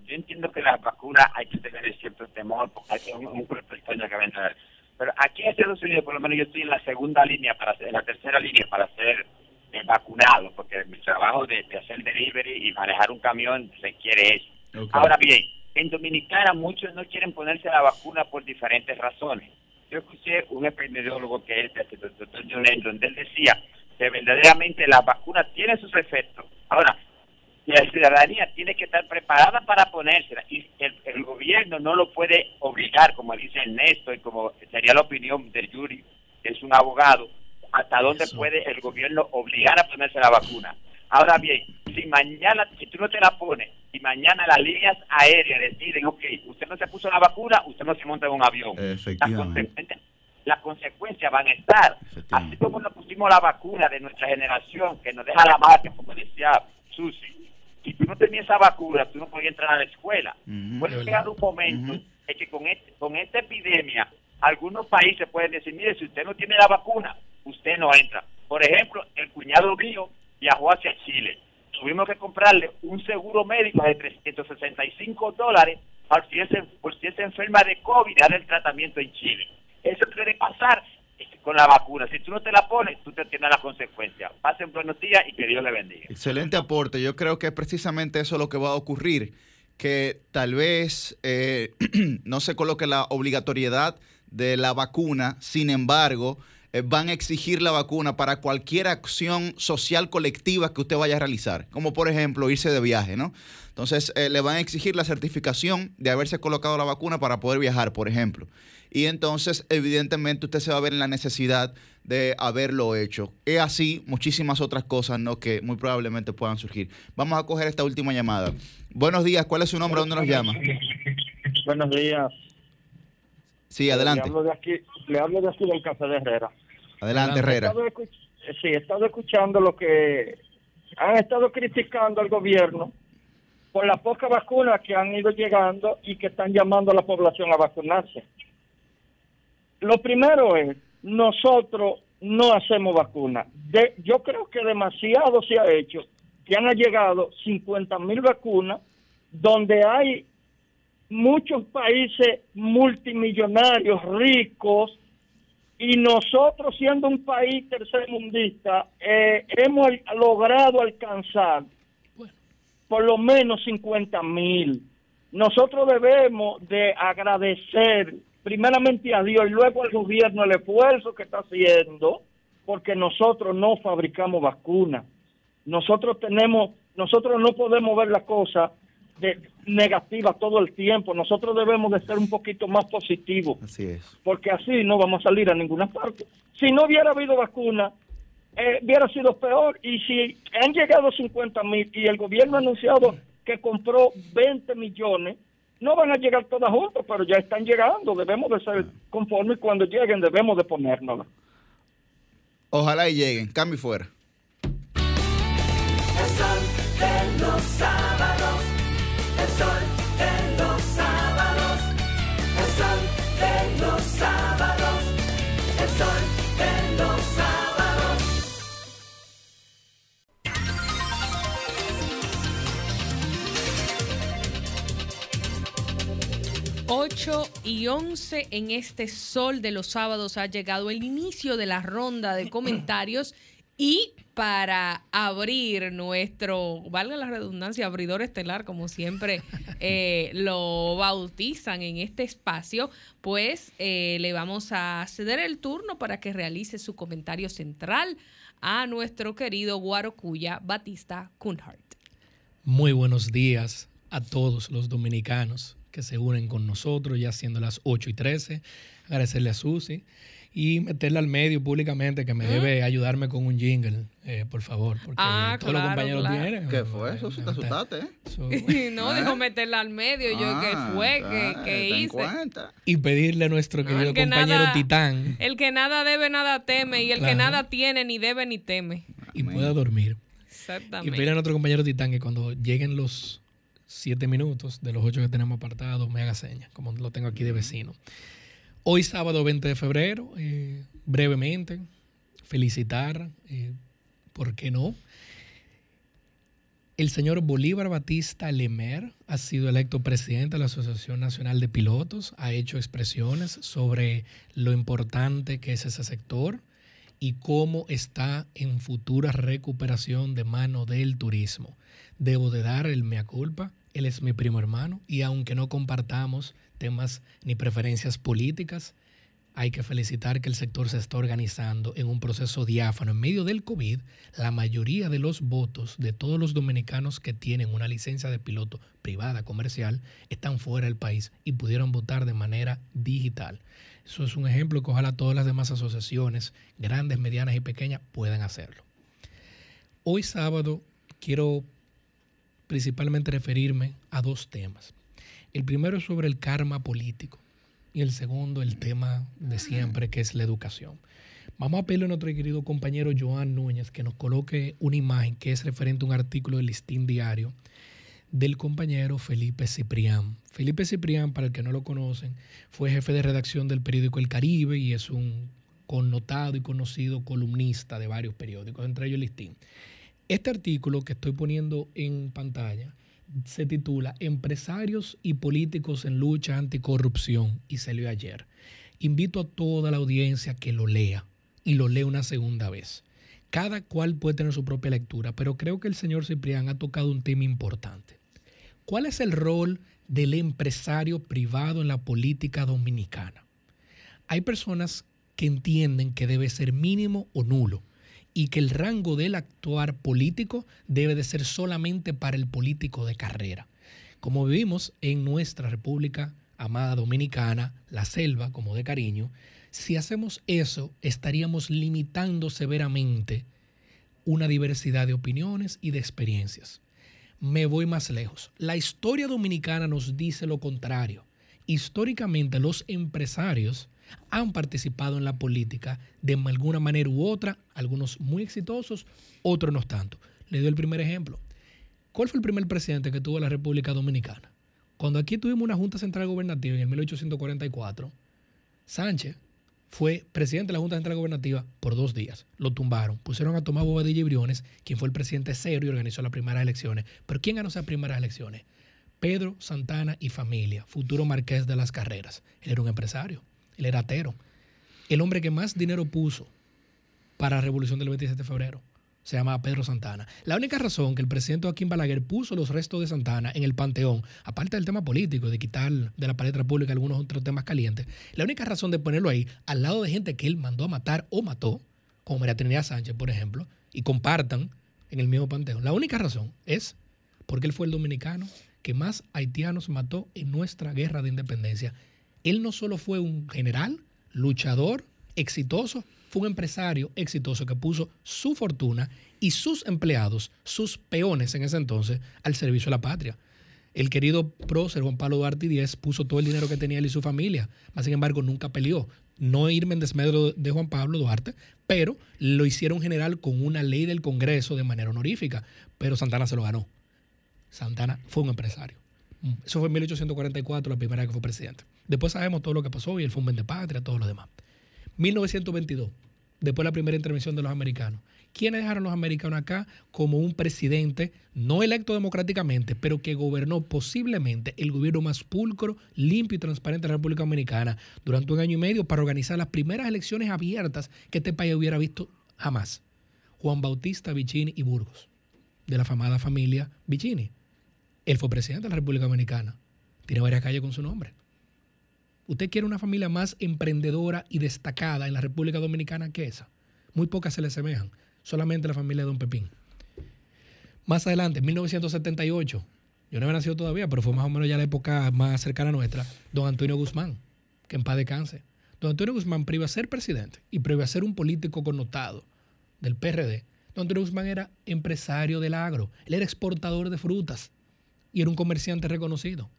yo entiendo que las vacunas hay que tener cierto temor porque hay un, un grupo extraño que vender. Pero aquí en Estados Unidos, por lo menos yo estoy en la segunda línea, para ser, en la tercera línea para ser eh, vacunado, porque mi trabajo de, de hacer delivery y manejar un camión requiere eso. Ahora bien, en Dominicana muchos no quieren ponerse la vacuna por diferentes razones. Yo escuché un epidemiólogo que es el doctor John donde él decía que verdaderamente la vacuna tiene sus efectos. Ahora, la ciudadanía tiene que estar preparada para ponérsela y el, el gobierno no lo puede obligar, como dice Ernesto y como sería la opinión del Yuri, que es un abogado, hasta dónde puede el gobierno obligar a ponerse la vacuna. Ahora bien, si mañana, si tú no te la pones y mañana las líneas aéreas deciden, ok, usted no se puso la vacuna, usted no se monta en un avión. Efectivamente. las consecuencias van a estar. Así como nos pusimos la vacuna de nuestra generación, que nos deja la marca, como decía Susi. Si tú no tenías esa vacuna, tú no podías entrar a la escuela. Puede llegar un momento en que con, este- con esta epidemia, algunos países pueden decir, mire, si usted no tiene la vacuna, usted no entra. Por ejemplo, el cuñado mío viajó hacia Chile. Tuvimos que comprarle un seguro médico de 365 dólares por si, se, por si se enferma de COVID y dar el tratamiento en Chile. Eso puede pasar con la vacuna. Si tú no te la pones, tú te tienes la consecuencia. Pasen buenos días y que Dios le bendiga. Excelente aporte. Yo creo que es precisamente eso lo que va a ocurrir, que tal vez eh, no se coloque la obligatoriedad de la vacuna, sin embargo, van a exigir la vacuna para cualquier acción social colectiva que usted vaya a realizar, como por ejemplo irse de viaje, ¿no? Entonces, eh, le van a exigir la certificación de haberse colocado la vacuna para poder viajar, por ejemplo. Y entonces, evidentemente, usted se va a ver en la necesidad de haberlo hecho. Es así muchísimas otras cosas, ¿no? Que muy probablemente puedan surgir. Vamos a coger esta última llamada. Buenos días, ¿cuál es su nombre? ¿Dónde nos llama? Buenos días. Sí, adelante. Le hablo de aquí, le hablo de aquí del Café de Herrera. Adelante, He Herrera. estado escuch- eh, sí, he estado escuchando lo que han estado criticando al gobierno por las pocas vacunas que han ido llegando y que están llamando a la población a vacunarse. Lo primero es, nosotros no hacemos vacunas. De, yo creo que demasiado se ha hecho, que han llegado 50 mil vacunas, donde hay muchos países multimillonarios, ricos, y nosotros siendo un país tercermundista, eh, hemos logrado alcanzar por lo menos 50 mil. Nosotros debemos de agradecer primeramente a Dios y luego al gobierno el esfuerzo que está haciendo, porque nosotros no fabricamos vacunas. Nosotros tenemos, nosotros no podemos ver la cosa de negativa todo el tiempo. Nosotros debemos de ser un poquito más positivos Así es. porque así no vamos a salir a ninguna parte. Si no hubiera habido vacuna, eh, hubiera sido peor. Y si han llegado 50 mil y el gobierno ha anunciado que compró 20 millones, no van a llegar todas juntas, pero ya están llegando. Debemos de ser conformes y cuando lleguen debemos de ponérnosla. Ojalá y lleguen. Cambio y fuera. El sol de los sábados, 8 y 11 en este sol de los sábados ha llegado el inicio de la ronda de comentarios y para abrir nuestro, valga la redundancia, abridor estelar, como siempre eh, lo bautizan en este espacio, pues eh, le vamos a ceder el turno para que realice su comentario central a nuestro querido Guarocuya Batista Kunhart. Muy buenos días a todos los dominicanos que se unen con nosotros, ya siendo las 8 y 13. Agradecerle a Susi y meterle al medio públicamente que me debe ayudarme con un jingle, eh, por favor, porque Ah, todos los claro, compañeros claro. tienen. ¿Qué fue? Susi, te asustaste, ¿eh? no, dijo meterla al medio. Yo, ¿qué Ah, fue? ¿Qué, ah, qué ten hice? cuenta. Y pedirle a nuestro querido que compañero nada- Titán El que nada debe, nada teme. Y el que nada tiene, ni debe, ni teme. y pueda dormir. Y Exactamente. pedirle a nuestro compañero Titán que cuando lleguen los siete minutos de los ocho que tenemos apartados, me haga señas, como lo tengo aquí de vecino. Hoy sábado 20 de febrero, eh, brevemente, felicitar, eh, ¿por qué no? El señor Bolívar Batista Lemer ha sido electo presidente de la Asociación Nacional de Pilotos, ha hecho expresiones sobre lo importante que es ese sector y cómo está en futura recuperación de mano del turismo. Debo de dar el mea culpa, él es mi primo hermano y aunque no compartamos temas ni preferencias políticas, hay que felicitar que el sector se está organizando en un proceso diáfano. En medio del COVID, la mayoría de los votos de todos los dominicanos que tienen una licencia de piloto privada comercial están fuera del país y pudieron votar de manera digital. Eso es un ejemplo que ojalá todas las demás asociaciones, grandes, medianas y pequeñas, puedan hacerlo. Hoy sábado quiero principalmente referirme a dos temas. El primero es sobre el karma político y el segundo el tema de siempre que es la educación. Vamos a pedirle a nuestro querido compañero Joan Núñez que nos coloque una imagen que es referente a un artículo del Listín Diario del compañero Felipe Ciprián. Felipe Ciprián, para el que no lo conocen, fue jefe de redacción del periódico El Caribe y es un connotado y conocido columnista de varios periódicos, entre ellos Listín. Este artículo que estoy poniendo en pantalla se titula Empresarios y políticos en lucha anticorrupción y se leyó ayer. Invito a toda la audiencia que lo lea y lo lea una segunda vez. Cada cual puede tener su propia lectura, pero creo que el señor Ciprián ha tocado un tema importante. ¿Cuál es el rol del empresario privado en la política dominicana? Hay personas que entienden que debe ser mínimo o nulo y que el rango del actuar político debe de ser solamente para el político de carrera. Como vivimos en nuestra República amada dominicana, la selva, como de cariño, si hacemos eso, estaríamos limitando severamente una diversidad de opiniones y de experiencias. Me voy más lejos. La historia dominicana nos dice lo contrario. Históricamente los empresarios han participado en la política de alguna manera u otra, algunos muy exitosos, otros no tanto. Le doy el primer ejemplo. ¿Cuál fue el primer presidente que tuvo la República Dominicana? Cuando aquí tuvimos una Junta Central Gobernativa en el 1844, Sánchez fue presidente de la Junta Central Gobernativa por dos días. Lo tumbaron. Pusieron a Tomás Bobadilla y Briones, quien fue el presidente serio y organizó las primeras elecciones. Pero ¿quién ganó esas primeras elecciones? Pedro Santana y familia, futuro marqués de las carreras. Él era un empresario, él era atero. El hombre que más dinero puso para la revolución del 27 de febrero se llamaba Pedro Santana. La única razón que el presidente Joaquín Balaguer puso los restos de Santana en el panteón, aparte del tema político, de quitar de la palestra pública algunos otros temas calientes, la única razón de ponerlo ahí, al lado de gente que él mandó a matar o mató, como María Trinidad Sánchez, por ejemplo, y compartan en el mismo panteón, la única razón es porque él fue el dominicano que más haitianos mató en nuestra guerra de independencia. Él no solo fue un general, luchador, exitoso, fue un empresario exitoso que puso su fortuna y sus empleados, sus peones en ese entonces, al servicio de la patria. El querido prócer Juan Pablo Duarte Díez puso todo el dinero que tenía él y su familia, sin embargo nunca peleó. No irme en desmedro de Juan Pablo Duarte, pero lo hicieron general con una ley del Congreso de manera honorífica. Pero Santana se lo ganó. Santana fue un empresario. Eso fue en 1844, la primera vez que fue presidente. Después sabemos todo lo que pasó y él fue un patria, todo lo demás. 1922. después de la primera intervención de los americanos. ¿Quiénes dejaron los americanos acá como un presidente no electo democráticamente, pero que gobernó posiblemente el gobierno más pulcro, limpio y transparente de la República Dominicana durante un año y medio para organizar las primeras elecciones abiertas que este país hubiera visto jamás? Juan Bautista Vicini y Burgos, de la famada familia Vicini. Él fue presidente de la República Dominicana. Tiene varias calles con su nombre. ¿Usted quiere una familia más emprendedora y destacada en la República Dominicana que esa? Muy pocas se le asemejan solamente la familia de Don Pepín. Más adelante, en 1978, yo no había nacido todavía, pero fue más o menos ya la época más cercana a nuestra, don Antonio Guzmán, que en paz descanse. Don Antonio Guzmán, previo a ser presidente y previo a ser un político connotado del PRD, don Antonio Guzmán era empresario del agro, él era exportador de frutas y era un comerciante reconocido.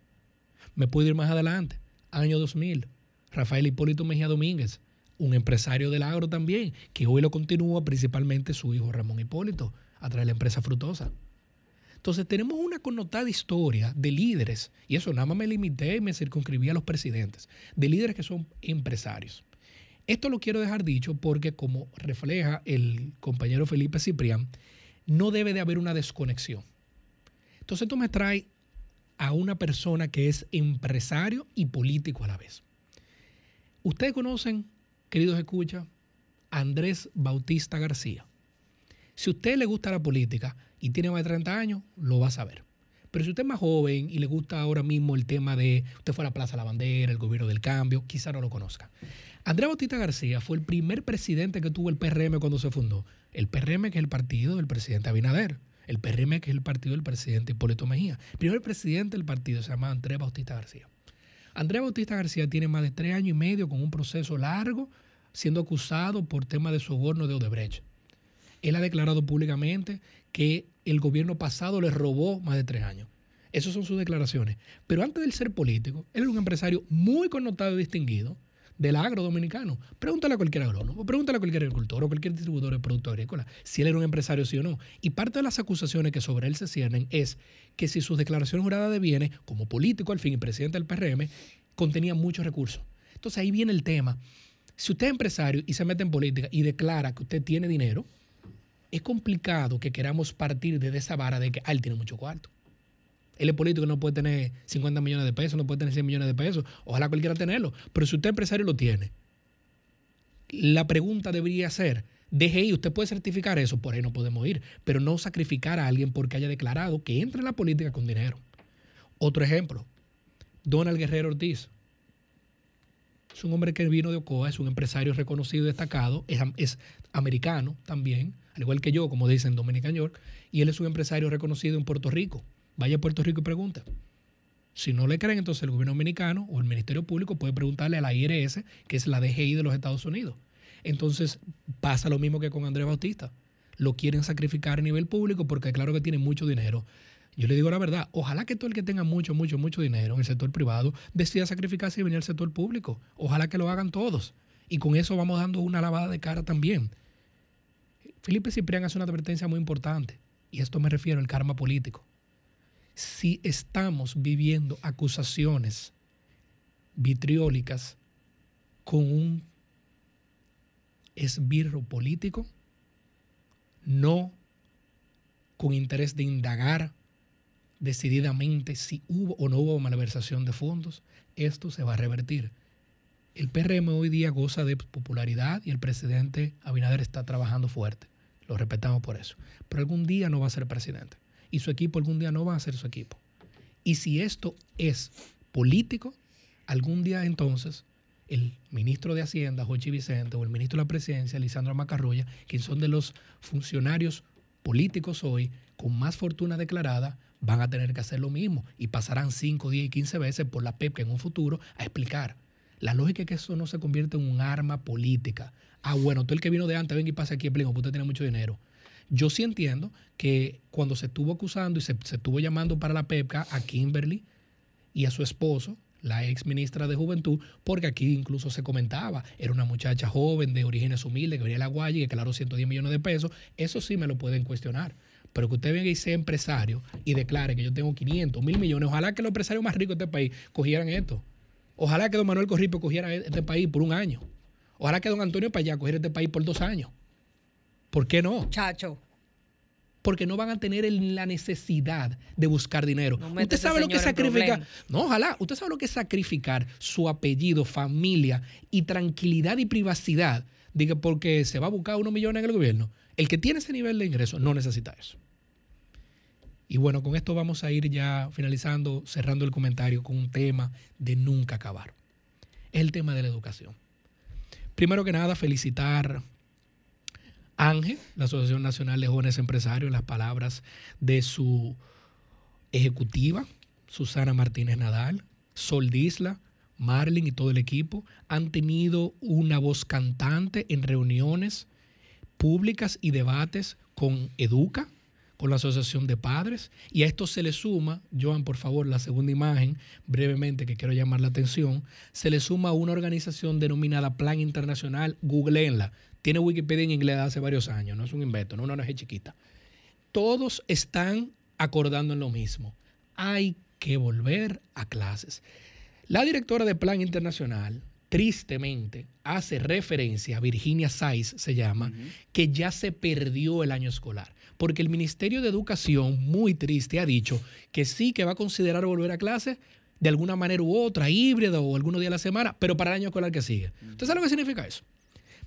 Me puedo ir más adelante, año 2000, Rafael Hipólito Mejía Domínguez, un empresario del agro también, que hoy lo continúa principalmente su hijo Ramón Hipólito, a través de la empresa frutosa. Entonces tenemos una connotada historia de líderes, y eso nada más me limité y me circunscribí a los presidentes, de líderes que son empresarios. Esto lo quiero dejar dicho porque como refleja el compañero Felipe Ciprián, no debe de haber una desconexión. Entonces esto me trae a una persona que es empresario y político a la vez. Ustedes conocen queridos escucha, Andrés Bautista García. Si a usted le gusta la política y tiene más de 30 años, lo va a saber. Pero si usted es más joven y le gusta ahora mismo el tema de usted fue a la Plaza de la Bandera, el gobierno del cambio, quizá no lo conozca. Andrés Bautista García fue el primer presidente que tuvo el PRM cuando se fundó. El PRM que es el partido del presidente Abinader. El PRM que es el partido del presidente Hipólito Mejía. El primer presidente del partido se llama Andrés Bautista García. Andrés Bautista García tiene más de tres años y medio con un proceso largo siendo acusado por tema de soborno de Odebrecht. Él ha declarado públicamente que el gobierno pasado le robó más de tres años. Esas son sus declaraciones. Pero antes de ser político, él era un empresario muy connotado y distinguido del agro dominicano. Pregúntale a cualquier agrónomo, pregúntale a cualquier agricultor o cualquier distribuidor de productos agrícolas si él era un empresario sí o no. Y parte de las acusaciones que sobre él se ciernen es que si sus declaraciones juradas de bienes, como político al fin y presidente del PRM, contenían muchos recursos. Entonces ahí viene el tema si usted es empresario y se mete en política y declara que usted tiene dinero, es complicado que queramos partir de esa vara de que ah, él tiene mucho cuarto. Él es político, no puede tener 50 millones de pesos, no puede tener 100 millones de pesos. Ojalá cualquiera tenerlo. Pero si usted es empresario lo tiene, la pregunta debería ser, DGI, usted puede certificar eso, por ahí no podemos ir, pero no sacrificar a alguien porque haya declarado que entra en la política con dinero. Otro ejemplo, Donald Guerrero Ortiz. Es un hombre que vino de Ocoa, es un empresario reconocido y destacado, es, americano también, al igual que yo, como dicen Dominican York, y él es un empresario reconocido en Puerto Rico. Vaya a Puerto Rico y pregunta. Si no le creen, entonces el gobierno dominicano o el Ministerio Público puede preguntarle a la IRS, que es la DGI de los Estados Unidos. Entonces pasa lo mismo que con Andrés Bautista. Lo quieren sacrificar a nivel público porque claro que tiene mucho dinero. Yo le digo la verdad, ojalá que todo el que tenga mucho, mucho, mucho dinero en el sector privado decida sacrificarse y venir al sector público. Ojalá que lo hagan todos. Y con eso vamos dando una lavada de cara también. Felipe Ciprián hace una advertencia muy importante, y esto me refiero al karma político. Si estamos viviendo acusaciones vitriólicas con un esbirro político, no con interés de indagar decididamente si hubo o no hubo malversación de fondos, esto se va a revertir. El PRM hoy día goza de popularidad y el presidente Abinader está trabajando fuerte. Lo respetamos por eso. Pero algún día no va a ser presidente. Y su equipo algún día no va a ser su equipo. Y si esto es político, algún día entonces el ministro de Hacienda, Jochi Vicente, o el ministro de la Presidencia, Lisandro Macarroya, que son de los funcionarios políticos hoy con más fortuna declarada, van a tener que hacer lo mismo y pasarán 5, 10 y 15 veces por la PEP en un futuro a explicar. La lógica es que eso no se convierte en un arma política. Ah, bueno, tú el que vino de antes, ven y pasa aquí, explico, porque usted tiene mucho dinero. Yo sí entiendo que cuando se estuvo acusando y se, estuvo llamando para la PEPCA a Kimberly y a su esposo, la ex ministra de Juventud, porque aquí incluso se comentaba, era una muchacha joven de orígenes humildes que venía a la Guaya y que declaró 110 millones de pesos, eso sí me lo pueden cuestionar. Pero que usted venga y sea empresario y declare que yo tengo 500, mil millones, ojalá que los empresarios más ricos de este país cogieran esto. Ojalá que don Manuel Corripio cogiera este país por un año. Ojalá que don Antonio allá coger este país por dos años. ¿Por qué no? Chacho. Porque no van a tener el- la necesidad de buscar dinero. No usted sabe lo que sacrificar. No, ojalá. Usted sabe lo que es sacrificar su apellido, familia y tranquilidad y privacidad. Diga, porque se va a buscar unos millones en el gobierno. El que tiene ese nivel de ingreso no necesita eso. Y bueno, con esto vamos a ir ya finalizando, cerrando el comentario con un tema de nunca acabar. Es el tema de la educación. Primero que nada, felicitar a Ángel, la Asociación Nacional de Jóvenes Empresarios, las palabras de su ejecutiva, Susana Martínez Nadal, Sol Disla, Marlin y todo el equipo han tenido una voz cantante en reuniones públicas y debates con Educa, con la Asociación de Padres, y a esto se le suma, Joan, por favor, la segunda imagen, brevemente, que quiero llamar la atención, se le suma una organización denominada Plan Internacional, googleenla, tiene Wikipedia en inglés hace varios años, no es un invento, no es una ONG chiquita. Todos están acordando en lo mismo, hay que volver a clases. La directora de Plan Internacional, tristemente, hace referencia, Virginia Saiz se llama, que ya se perdió el año escolar. Porque el Ministerio de Educación, muy triste, ha dicho que sí, que va a considerar volver a clases de alguna manera u otra, híbrida o algunos días a la semana, pero para el año escolar que sigue. ¿Usted sabe lo que significa eso?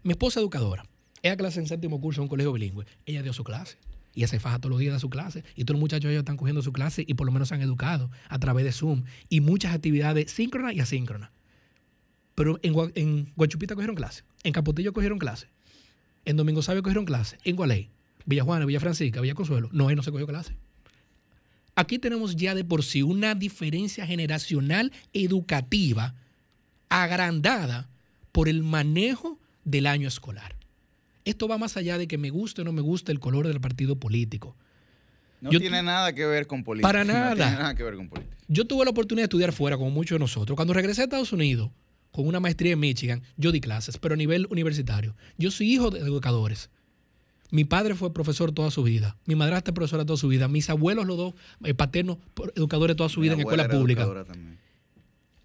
Mi esposa educadora, ella clase en séptimo curso en un colegio bilingüe, ella dio su clase. Y ella se faja todos los días de su clase. Y todos los muchachos ellos están cogiendo su clase y por lo menos se han educado a través de Zoom. Y muchas actividades síncronas y asíncronas. Pero en, en Guachupita cogieron clase. En Capotillo cogieron clase. En Domingo Sabio cogieron clase. En Gualey, Villa Juana, Villa Francisca, Villa Consuelo. No, ahí no se cogió clase. Aquí tenemos ya de por sí una diferencia generacional educativa agrandada por el manejo del año escolar. Esto va más allá de que me guste o no me guste el color del partido político. No Yo- tiene nada que ver con política. Para No nada. tiene nada que ver con política. Yo tuve la oportunidad de estudiar fuera, como muchos de nosotros. Cuando regresé a Estados Unidos con una maestría en Michigan, yo di clases, pero a nivel universitario. Yo soy hijo de educadores. Mi padre fue profesor toda su vida. Mi madrastra es profesora toda su vida. Mis abuelos, los dos eh, paternos, educadores toda su vida en escuela pública.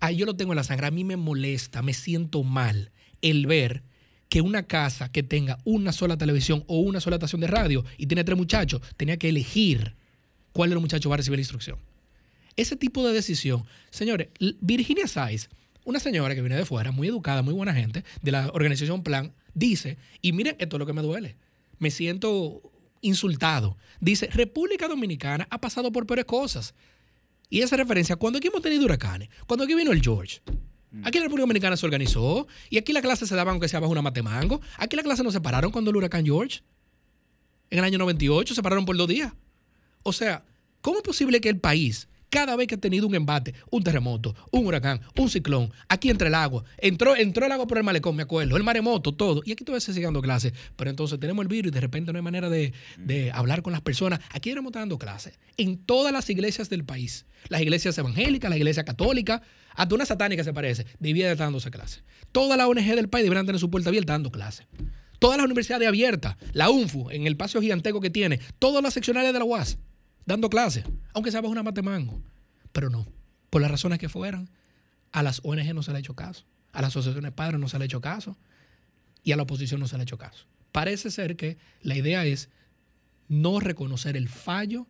Ahí yo lo tengo en la sangre. A mí me molesta, me siento mal el ver que una casa que tenga una sola televisión o una sola estación de radio y tiene tres muchachos, tenía que elegir cuál de los muchachos va a recibir la instrucción. Ese tipo de decisión, señores, Virginia Saiz, una señora que viene de fuera, muy educada, muy buena gente, de la organización Plan, dice, y miren, esto es lo que me duele, me siento insultado. Dice, República Dominicana ha pasado por peores cosas. Y esa referencia, cuando aquí hemos tenido huracanes, cuando aquí vino el George, aquí en la República Dominicana se organizó, y aquí la clase se daba aunque sea bajo una matemango, aquí la clase no se pararon cuando el huracán George, en el año 98, se pararon por dos días. O sea, ¿cómo es posible que el país, cada vez que ha tenido un embate, un terremoto, un huracán, un ciclón, aquí entra el agua, entró, entró el agua por el malecón, me acuerdo, el maremoto, todo, y aquí todavía se sigue dando clases, pero entonces tenemos el virus y de repente no hay manera de, de hablar con las personas. Aquí estamos dando clases en todas las iglesias del país, las iglesias evangélicas, la iglesia católica, hasta una satánica se parece, debiera estar dándose clases. Todas las ONG del país deberían tener su puerta abierta dando clases. Todas las universidades abiertas, la UNFU, en el espacio giganteco que tiene, todas las seccionales de la UAS, dando clases, aunque sea bajo una matemango. Pero no, por las razones que fueran, a las ONG no se le ha hecho caso, a las asociaciones padres no se le ha hecho caso y a la oposición no se le ha hecho caso. Parece ser que la idea es no reconocer el fallo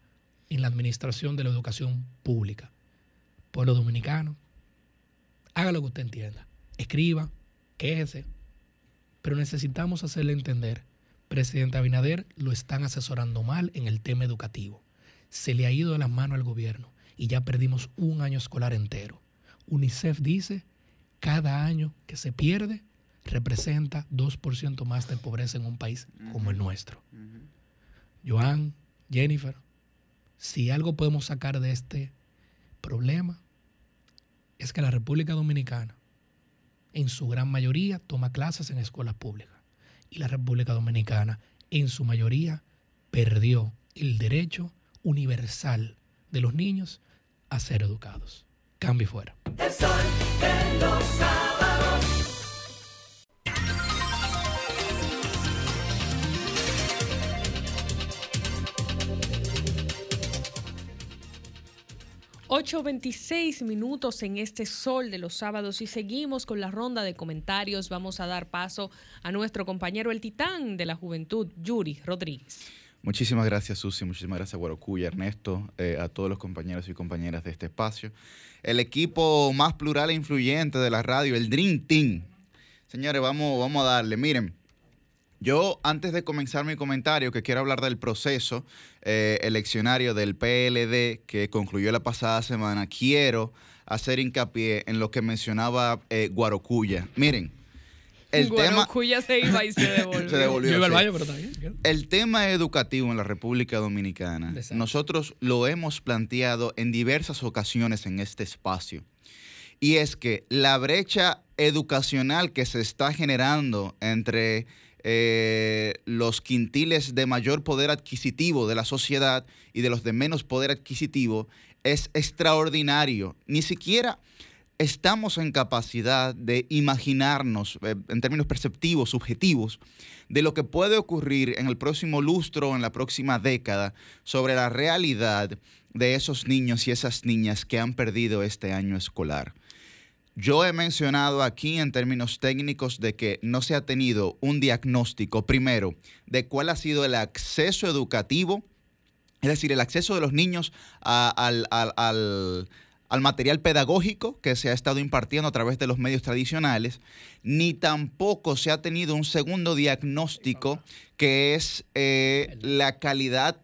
en la administración de la educación pública. Pueblo dominicano, haga lo que usted entienda, escriba, quéjese, pero necesitamos hacerle entender, presidente Abinader, lo están asesorando mal en el tema educativo. Se le ha ido de las manos al gobierno y ya perdimos un año escolar entero. UNICEF dice, cada año que se pierde representa 2% más de pobreza en un país como el nuestro. Joan, Jennifer, si algo podemos sacar de este problema es que la República Dominicana en su gran mayoría toma clases en escuelas públicas y la República Dominicana en su mayoría perdió el derecho universal de los niños a ser educados. Cambio y fuera. El sol de los sábados. 8.26 minutos en este sol de los sábados y seguimos con la ronda de comentarios. Vamos a dar paso a nuestro compañero el titán de la juventud, Yuri Rodríguez. Muchísimas gracias, Susi. Muchísimas gracias, Guarocuya, Ernesto, eh, a todos los compañeros y compañeras de este espacio. El equipo más plural e influyente de la radio, el Dream Team. Señores, vamos, vamos a darle. Miren, yo, antes de comenzar mi comentario, que quiero hablar del proceso eh, eleccionario del PLD que concluyó la pasada semana, quiero hacer hincapié en lo que mencionaba eh, Guarocuya. Miren, el tema... Se iba y se devolvió. Se devolvió, Yo iba al sí. baño, pero está bien. El tema educativo en la República Dominicana, nosotros lo hemos planteado en diversas ocasiones en este espacio. Y es que la brecha educacional que se está generando entre eh, los quintiles de mayor poder adquisitivo de la sociedad y de los de menos poder adquisitivo es extraordinario. Ni siquiera estamos en capacidad de imaginarnos, eh, en términos perceptivos, subjetivos, de lo que puede ocurrir en el próximo lustro en la próxima década sobre la realidad de esos niños y esas niñas que han perdido este año escolar. Yo he mencionado aquí en términos técnicos de que no se ha tenido un diagnóstico, primero, de cuál ha sido el acceso educativo, es decir, el acceso de los niños al, al- al- al material pedagógico que se ha estado impartiendo a través de los medios tradicionales, ni tampoco se ha tenido un segundo diagnóstico que es eh, la calidad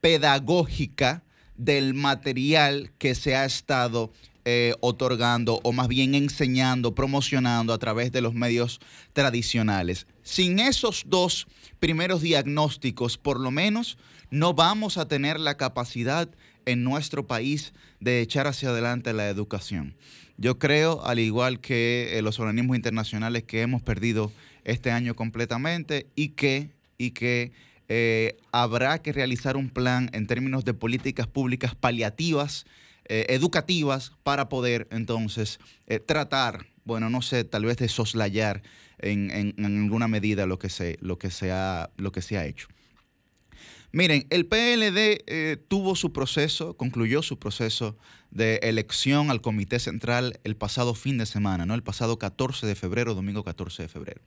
pedagógica del material que se ha estado eh, otorgando o más bien enseñando, promocionando a través de los medios tradicionales. Sin esos dos primeros diagnósticos, por lo menos, no vamos a tener la capacidad en nuestro país de echar hacia adelante la educación. Yo creo, al igual que eh, los organismos internacionales, que hemos perdido este año completamente y que, y que eh, habrá que realizar un plan en términos de políticas públicas paliativas, eh, educativas, para poder entonces tratar, bueno, no sé, tal vez de soslayar en, en- en alguna medida lo que se, lo que se, ha, lo que se ha hecho. Miren, el PLD eh, tuvo su proceso, concluyó su proceso de elección al Comité Central el pasado fin de semana, ¿no? El pasado 14 de febrero, domingo 14 de febrero.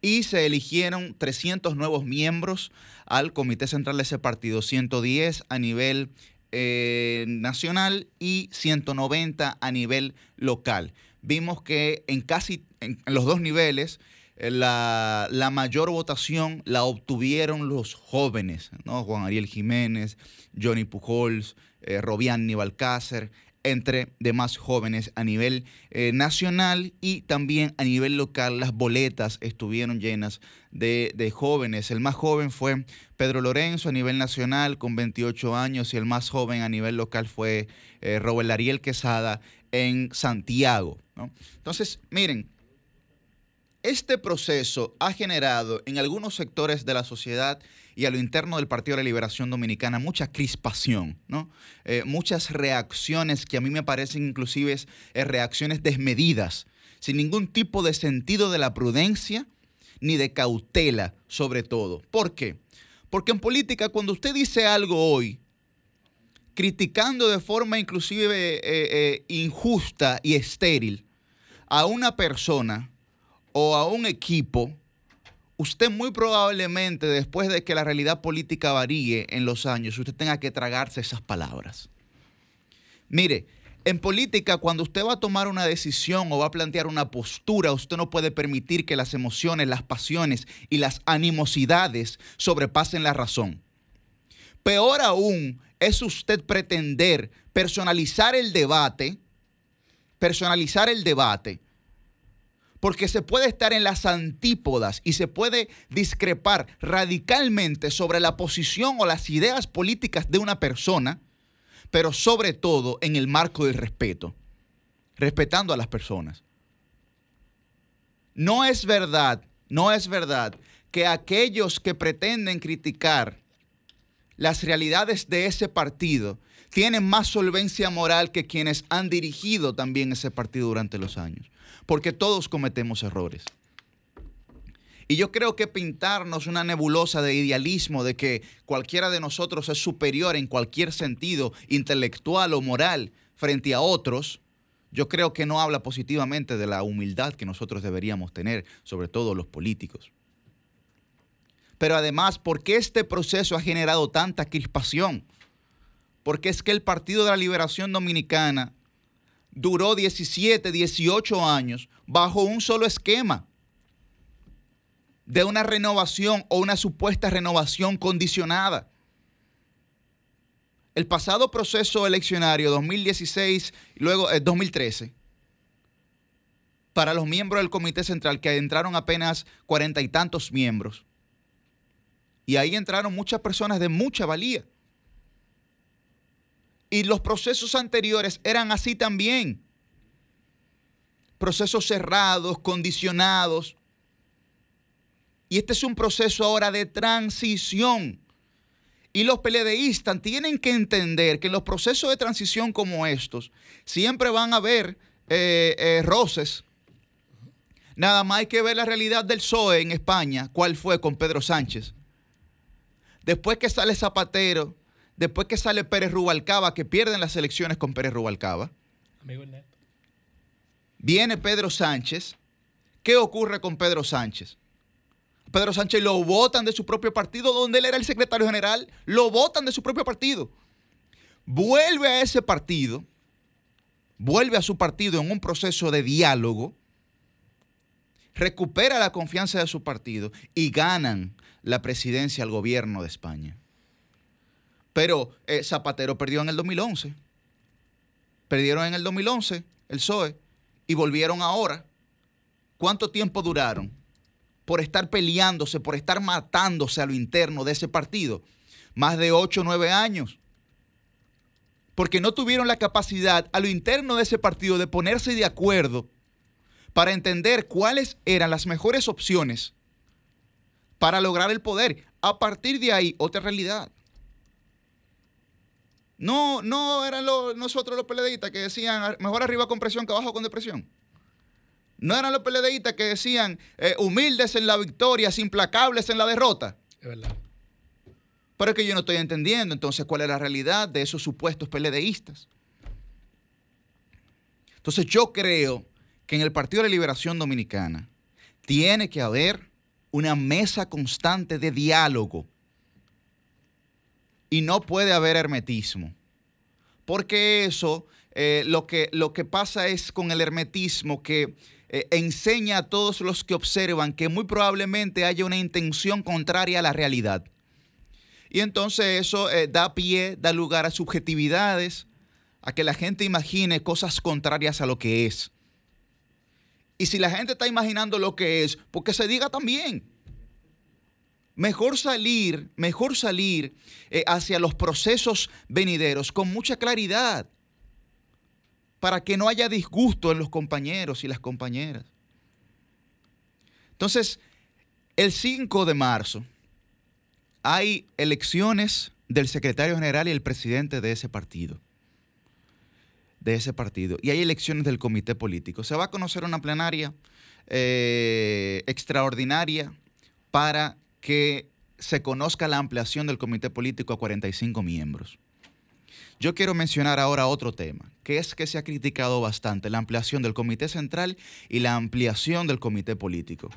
Y se eligieron 300 nuevos miembros al Comité Central de ese partido, 110 a nivel eh, nacional y 190 a nivel local. Vimos que en casi en, los dos niveles la, la mayor votación la obtuvieron los jóvenes, ¿no? Juan Ariel Jiménez, Johnny Pujols, eh, Robián Balcácer, entre demás jóvenes a nivel eh, nacional y también a nivel local. Las boletas estuvieron llenas de, de jóvenes. El más joven fue Pedro Lorenzo a nivel nacional con 28 años y el más joven a nivel local fue eh, Robert Ariel Quesada en Santiago. ¿no? Entonces, miren, este proceso ha generado en algunos sectores de la sociedad y a lo interno del Partido de la Liberación Dominicana mucha crispación, ¿no? Eh, muchas reacciones que a mí me parecen inclusive eh, reacciones desmedidas, sin ningún tipo de sentido de la prudencia ni de cautela sobre todo. ¿Por qué? Porque en política cuando usted dice algo hoy, criticando de forma inclusive eh, injusta y estéril a una persona, o a un equipo, usted muy probablemente después de que la realidad política varíe en los años, usted tenga que tragarse esas palabras. Mire, en política cuando usted va a tomar una decisión o va a plantear una postura, usted no puede permitir que las emociones, las pasiones y las animosidades sobrepasen la razón. Peor aún es usted pretender personalizar el debate, personalizar el debate, porque se puede estar en las antípodas y se puede discrepar radicalmente sobre la posición o las ideas políticas de una persona, pero sobre todo en el marco del respeto, respetando a las personas. No es verdad, no es verdad que aquellos que pretenden criticar las realidades de ese partido tienen más solvencia moral que quienes han dirigido también ese partido durante los años porque todos cometemos errores. Y yo creo que pintarnos una nebulosa de idealismo de que cualquiera de nosotros es superior en cualquier sentido, intelectual o moral, frente a otros, yo creo que no habla positivamente de la humildad que nosotros deberíamos tener, sobre todo los políticos. Pero además, ¿por qué este proceso ha generado tanta crispación? Porque es que el Partido de la Liberación Dominicana duró 17, 18 años bajo un solo esquema de una renovación o una supuesta renovación condicionada. El pasado proceso eleccionario 2016 y luego 2013 eh, para los miembros del Comité Central, que entraron apenas cuarenta y tantos miembros. Y ahí entraron muchas personas de mucha valía. Y los procesos anteriores eran así también. Procesos cerrados, condicionados. Y este es un proceso ahora de transición. Y los peledeístas tienen que entender que en los procesos de transición como estos siempre van a haber eh, eh, roces. Nada más hay que ver la realidad del PSOE en España, cuál fue con Pedro Sánchez. Después que sale Zapatero, después que sale Pérez Rubalcaba, que pierden las elecciones con Pérez Rubalcaba. Viene Pedro Sánchez. ¿Qué ocurre con Pedro Sánchez? Pedro Sánchez lo votan de su propio partido, donde él era el secretario general, lo votan de su propio partido. Vuelve a ese partido, vuelve a su partido en un proceso de diálogo, recupera la confianza de su partido y ganan la presidencia al gobierno de España. Pero eh, Zapatero perdió en el 2011. Perdieron en el 2011 el PSOE y volvieron ahora. ¿Cuánto tiempo duraron por estar peleándose, por estar matándose a lo interno de ese partido? Más de 8 o 9 años. Porque no tuvieron la capacidad a lo interno de ese partido de ponerse de acuerdo para entender cuáles eran las mejores opciones para lograr el poder. A partir de ahí, otra realidad. No, no eran nosotros los peledeístas que decían mejor arriba con presión que abajo con depresión. No eran los peledeístas que decían eh, humildes en la victoria, implacables en la derrota. Es verdad. Pero es que yo no estoy entendiendo entonces cuál es la realidad de esos supuestos peledeístas. Entonces yo creo que en el Partido de la Liberación Dominicana tiene que haber una mesa constante de diálogo. Y no puede haber hermetismo. Porque eso, eh, lo, que, lo que pasa es con el hermetismo que eh, enseña a todos los que observan que muy probablemente haya una intención contraria a la realidad. Y entonces eso eh, da pie, da lugar a subjetividades, a que la gente imagine cosas contrarias a lo que es. Y si la gente está imaginando lo que es, porque se diga también. Mejor salir, mejor salir eh, hacia los procesos venideros con mucha claridad para que no haya disgusto en los compañeros y las compañeras. Entonces, el 5 de marzo hay elecciones del secretario general y el presidente de ese partido de ese partido. Y hay elecciones del comité político. Se va a conocer una plenaria eh, extraordinaria para que se conozca la ampliación del comité político a 45 miembros. Yo quiero mencionar ahora otro tema, que es que se ha criticado bastante la ampliación del comité central y la ampliación del comité político.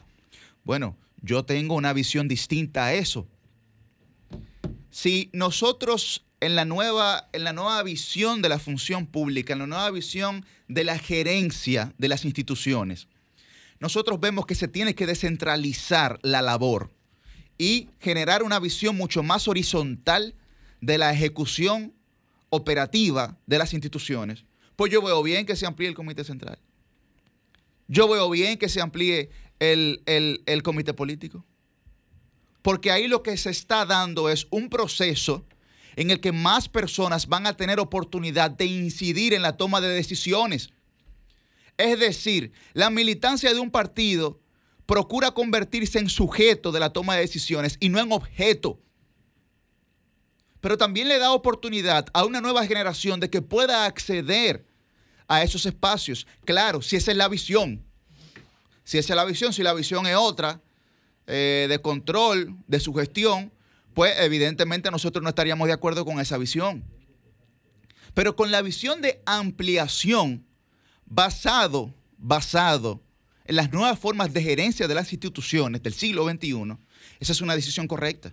Bueno, yo tengo una visión distinta a eso. Si nosotros en la, nueva, en la nueva visión de la función pública, en la nueva visión de la gerencia de las instituciones, nosotros vemos que se tiene que descentralizar la labor y generar una visión mucho más horizontal de la ejecución operativa de las instituciones. Pues yo veo bien que se amplíe el comité central. Yo veo bien que se amplíe el, el comité político. Porque ahí lo que se está dando es un proceso en el que más personas van a tener oportunidad de incidir en la toma de decisiones. Es decir, la militancia de un partido procura convertirse en sujeto de la toma de decisiones y no en objeto. Pero también le da oportunidad a una nueva generación de que pueda acceder a esos espacios. Claro, si esa es la visión. Si esa es la visión, si la visión es otra, eh, de control, de sugestión, pues evidentemente nosotros no estaríamos de acuerdo con esa visión. pero con la visión de ampliación basado, basado en las nuevas formas de gerencia de las instituciones del siglo XXI, esa es una decisión correcta.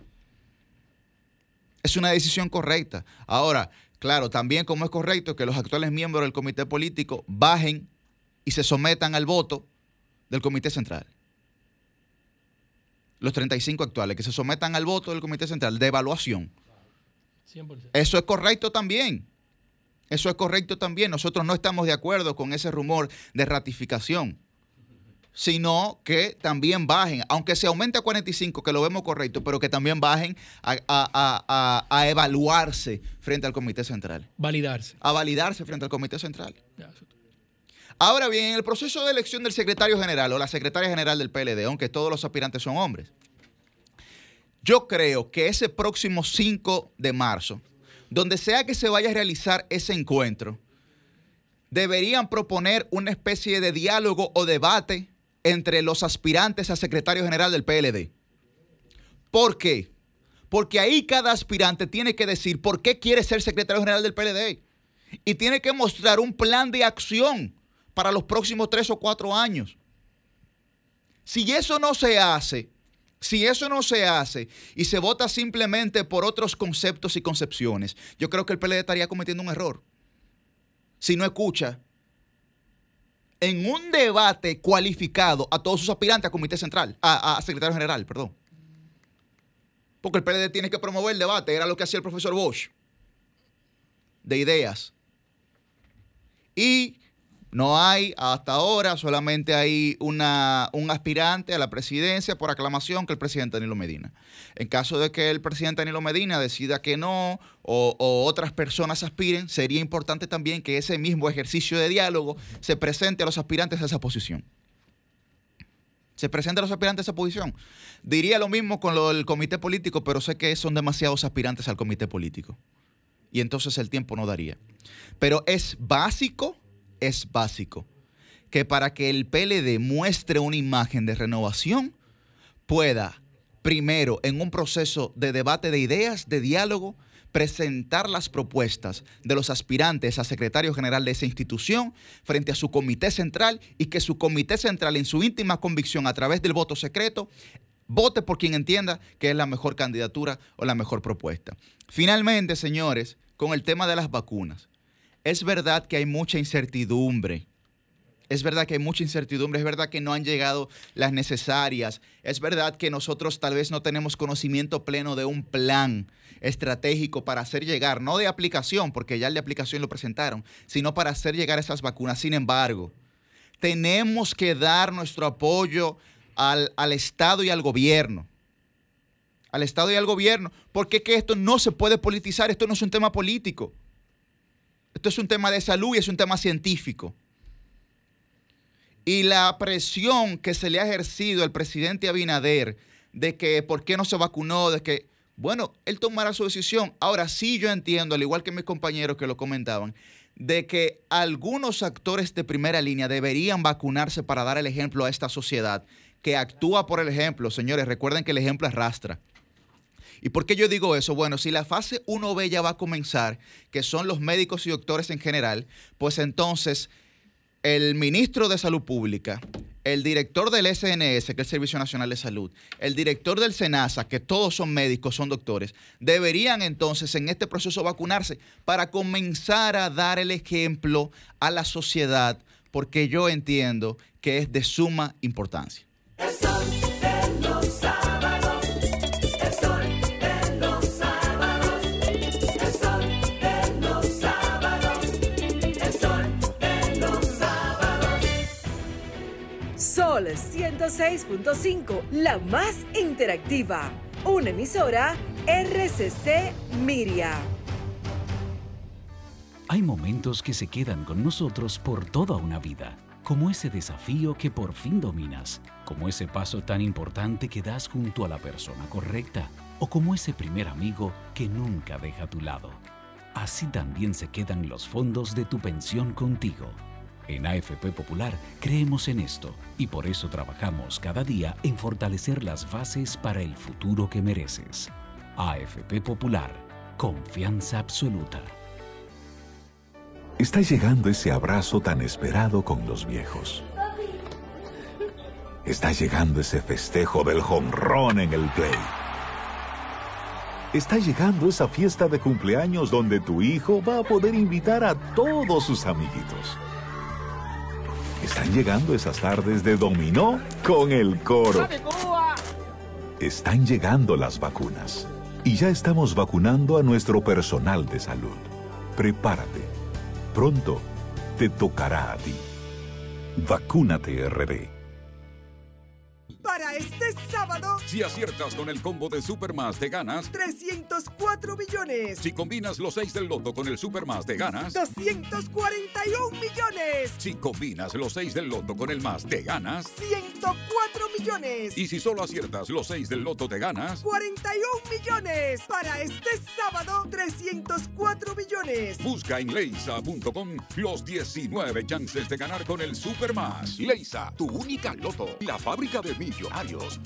Es una decisión correcta. Ahora, claro, también como es correcto que los actuales miembros del comité político bajen y se sometan al voto del comité central. Los 35 actuales, que se sometan al voto del comité central de evaluación. Eso es correcto también. Eso es correcto también. Nosotros no estamos de acuerdo con ese rumor de ratificación sino que también bajen, aunque se aumente a 45, que lo vemos correcto, pero que también bajen a, evaluarse frente al Comité Central. Validarse. A validarse frente al Comité Central. Ahora bien, en el proceso de elección del secretario general o la secretaria general del PLD, aunque todos los aspirantes son hombres, yo creo que ese próximo 5 de marzo, donde sea que se vaya a realizar ese encuentro, deberían proponer una especie de diálogo o debate entre los aspirantes a secretario general del PLD. ¿Por qué? Porque ahí cada aspirante tiene que decir por qué quiere ser secretario general del PLD. Y tiene que mostrar un plan de acción para los próximos tres o cuatro años. Si eso no se hace, si eso no se hace y se vota simplemente por otros conceptos y concepciones, yo creo que el PLD estaría cometiendo un error. Si no escucha en un debate cualificado a todos sus aspirantes a comité central, a, secretario general, perdón. Porque el PLD tiene que promover el debate, era lo que hacía el profesor Bosch, de ideas. Y no hay hasta ahora, solamente hay una, un aspirante a la presidencia por aclamación que el presidente Danilo Medina. En caso de que el presidente Danilo Medina decida que no o, otras personas aspiren, sería importante también que ese mismo ejercicio de diálogo se presente a los aspirantes a esa posición. Se presente a los aspirantes a esa posición. Diría lo mismo con lo del comité político, pero sé que son demasiados aspirantes al comité político. Y entonces el tiempo no daría. Pero es básico es básico. Que para que el PLD muestre una imagen de renovación, pueda, primero, en un proceso de debate de ideas, de diálogo, presentar las propuestas de los aspirantes a secretario general de esa institución frente a su comité central y que su comité central, en su íntima convicción a través del voto secreto, vote por quien entienda que es la mejor candidatura o la mejor propuesta. Finalmente, señores, con el tema de las vacunas. Es verdad que hay mucha incertidumbre. Es verdad que hay mucha incertidumbre, es verdad que no han llegado las necesarias, es verdad que nosotros tal vez no tenemos conocimiento pleno de un plan estratégico para hacer llegar, no de aplicación, porque ya el de aplicación lo presentaron, sino para hacer llegar esas vacunas. Sin embargo, tenemos que dar nuestro apoyo al, al Estado y al gobierno. Al Estado y al gobierno, porque que esto no se puede politizar, esto no es un tema político. Esto es un tema de salud y es un tema científico. Y la presión que se le ha ejercido al presidente Abinader de que por qué no se vacunó, de que, bueno, él tomará su decisión. Ahora sí yo entiendo, al igual que mis compañeros que lo comentaban, de que algunos actores de primera línea deberían vacunarse para dar el ejemplo a esta sociedad que actúa por el ejemplo. Señores, recuerden que el ejemplo arrastra. ¿Y por qué yo digo eso? Bueno, si la fase 1B ya va a comenzar, que son los médicos y doctores en general, pues entonces el ministro de Salud Pública, el director del SNS, que es el Servicio Nacional de Salud, el director del SENASA, que todos son médicos, son doctores, deberían entonces en este proceso vacunarse para comenzar a dar el ejemplo a la sociedad, porque yo entiendo que es de suma importancia. 106.5, la más interactiva. Una emisora RCC Miria. Hay momentos que se quedan con nosotros por toda una vida, como ese desafío que por fin dominas, como ese paso tan importante que das junto a la persona correcta, o como ese primer amigo que nunca deja a tu lado. Así también se quedan los fondos de tu pensión contigo en AFP Popular creemos en esto y por eso trabajamos cada día en fortalecer las bases para el futuro que mereces. AFP Popular, confianza absoluta. Está llegando ese abrazo tan esperado con los viejos. Está llegando ese festejo del jonrón en el play. Está llegando esa fiesta de cumpleaños donde tu hijo va a poder invitar a todos sus amiguitos. Están llegando esas tardes de dominó con el coro. Están llegando las vacunas. Y ya estamos vacunando a nuestro personal de salud. Prepárate. Pronto te tocará a ti. Vacúnate RD. Para este sábado, Si aciertas con el combo de Supermás te ganas. 304 millones. Si combinas los 6 del loto con el Supermás te ganas. 241 millones. Si combinas los 6 del loto con el más te ganas. 104 millones. Y si solo aciertas los 6 del loto te ganas. 41 millones. Para este sábado, 304 millones. Busca en leisa.com los 19 chances de ganar con el Supermás. Leisa, tu única loto. La fábrica de millonarios.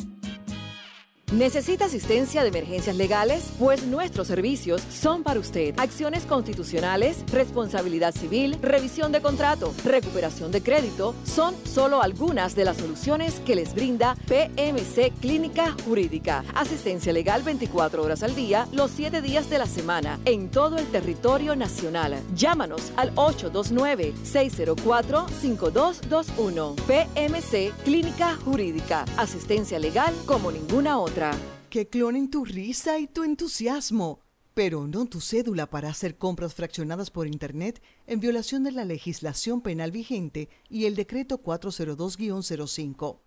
¿Necesita asistencia de emergencias legales? Pues nuestros servicios son para usted. Acciones constitucionales, responsabilidad civil, revisión de contrato, recuperación de crédito son solo algunas de las soluciones que les brinda PMC Clínica Jurídica. Asistencia legal 24 horas al día, los 7 días de la semana, en todo el territorio nacional. Llámanos al 829-604-5221. PMC Clínica Jurídica. Asistencia legal como ninguna otra. Que clonen tu risa y tu entusiasmo, pero no tu cédula para hacer compras fraccionadas por Internet en violación de la legislación penal vigente y el decreto 402-05.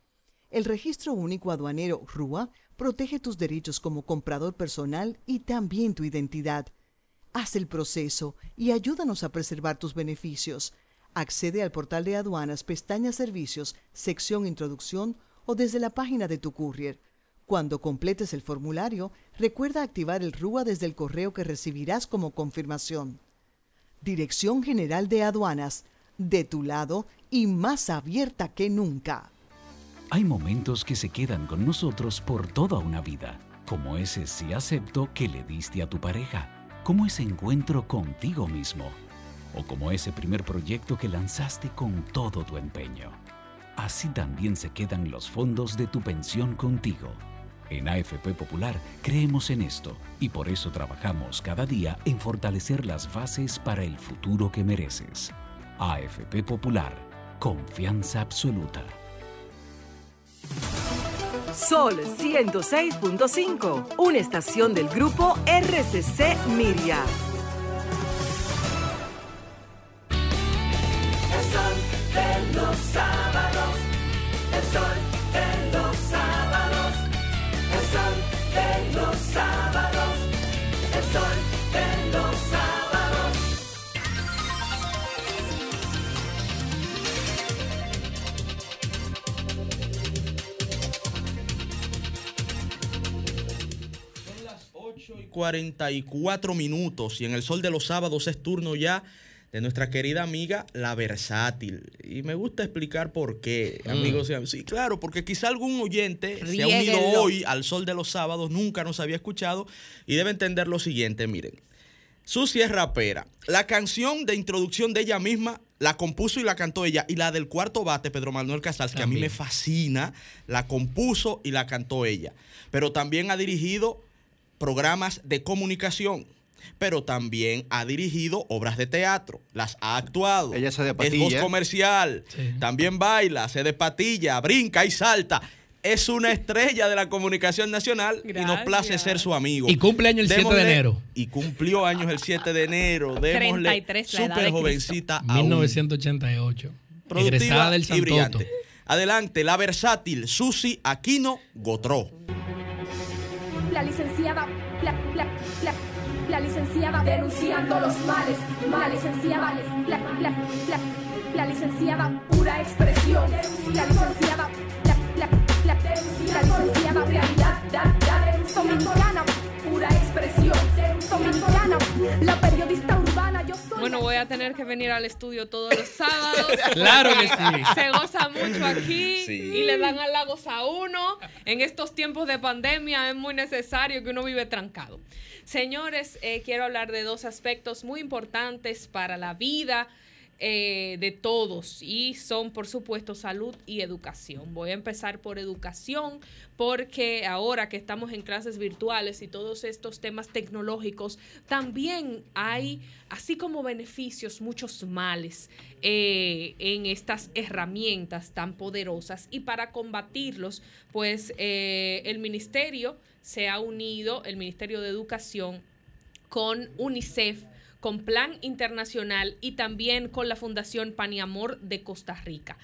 El registro único aduanero RUA protege tus derechos como comprador personal y también tu identidad. Haz el proceso y ayúdanos a preservar tus beneficios. Accede al portal de aduanas, pestaña Servicios, sección Introducción o desde la página de tu courier. Cuando completes el formulario, recuerda activar el RUA desde el correo que recibirás como confirmación. Dirección General de Aduanas, de tu lado y más abierta que nunca. Hay momentos que se quedan con nosotros por toda una vida, como ese sí acepto que le diste a tu pareja, como ese encuentro contigo mismo, o como ese primer proyecto que lanzaste con todo tu empeño. Así también se quedan los fondos de tu pensión contigo. En AFP Popular creemos en esto y por eso trabajamos cada día en fortalecer las bases para el futuro que mereces. AFP Popular, confianza absoluta. Sol 106.5, una estación del grupo RCC Miria. El sol de los sábados, el sol 44 minutos y en el sol de los sábados es turno ya de nuestra querida amiga La Versátil. Y me gusta explicar por qué, Mm. amigos. Sí, claro, porque quizá algún oyente se ha unido hoy al sol de los sábados, nunca nos había escuchado y debe entender lo siguiente, miren. Susi es rapera. La canción de introducción de ella misma la compuso y la cantó ella. Y la del cuarto bate, Pedro Manuel Casals, que a mí me fascina, la compuso y la cantó ella. Pero también ha dirigido programas de comunicación. Pero también ha dirigido obras de teatro, las ha actuado. Ella se de Es voz patilla. comercial, también baila, se de patilla, brinca y salta. Es una estrella de la comunicación nacional y nos place ser su amigo. Y cumple año el 7 de Démosle- enero. Y cumplió años el 7 de enero. Démosle 33 la edad de súper Cristo. jovencita aún. 1988. Productiva Egresada del y brillante. Adelante, la versátil Susi Aquino Gotró. La licenciada, la, la, la, la licenciada denunciando los males, la licenciada, la, la, la, la licenciada pura expresión, la licenciada, la, la, la, la licenciada realidad, da, da, dominicana, pura expresión, dominicana, la periodista urbana, yo soy Bueno, voy a tener que venir al estudio todos los sábados. Claro que sí. Se goza mucho aquí Sí. y le dan halagos a uno. En estos tiempos de pandemia es muy necesario que uno vive trancado. Señores, eh, quiero hablar de dos aspectos muy importantes para la vida eh, de todos y son, por supuesto, salud y educación. Voy a empezar por educación porque ahora que estamos en clases virtuales y todos estos temas tecnológicos, también hay, así como beneficios, muchos males eh, en estas herramientas tan poderosas y para combatirlos, pues eh, el ministerio se ha unido, el Ministerio de Educación, con UNICEF, con Plan Internacional y también con la Fundación Paniamor de Costa Rica.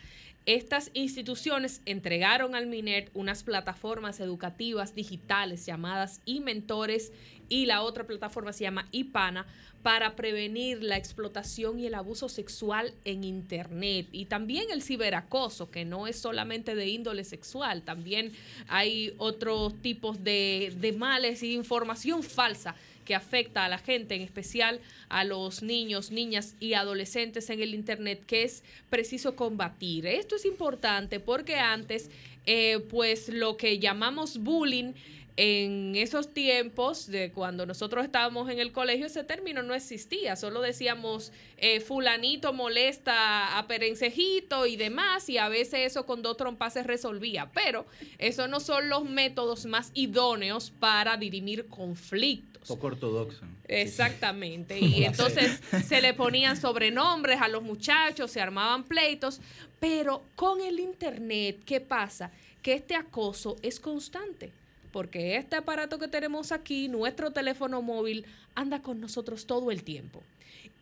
Estas instituciones entregaron al MINER unas plataformas educativas digitales llamadas e-mentores y la otra plataforma se llama IPANA para prevenir la explotación y el abuso sexual en Internet y también el ciberacoso, que no es solamente de índole sexual, también hay otros tipos de, de males y información falsa que afecta a la gente, en especial a los niños, niñas y adolescentes en el Internet, que es preciso combatir. Esto es importante porque antes, eh, pues lo que llamamos bullying, en esos tiempos de cuando nosotros estábamos en el colegio, ese término no existía, solo decíamos eh, fulanito molesta a perencejito y demás, y a veces eso con dos trompas se resolvía, pero esos no son los métodos más idóneos para dirimir conflictos. Poco ortodoxo. Exactamente. Y entonces se le ponían sobrenombres a los muchachos, se armaban pleitos, pero con el Internet, ¿qué pasa? Que este acoso es constante, porque este aparato que tenemos aquí, nuestro teléfono móvil, anda con nosotros todo el tiempo.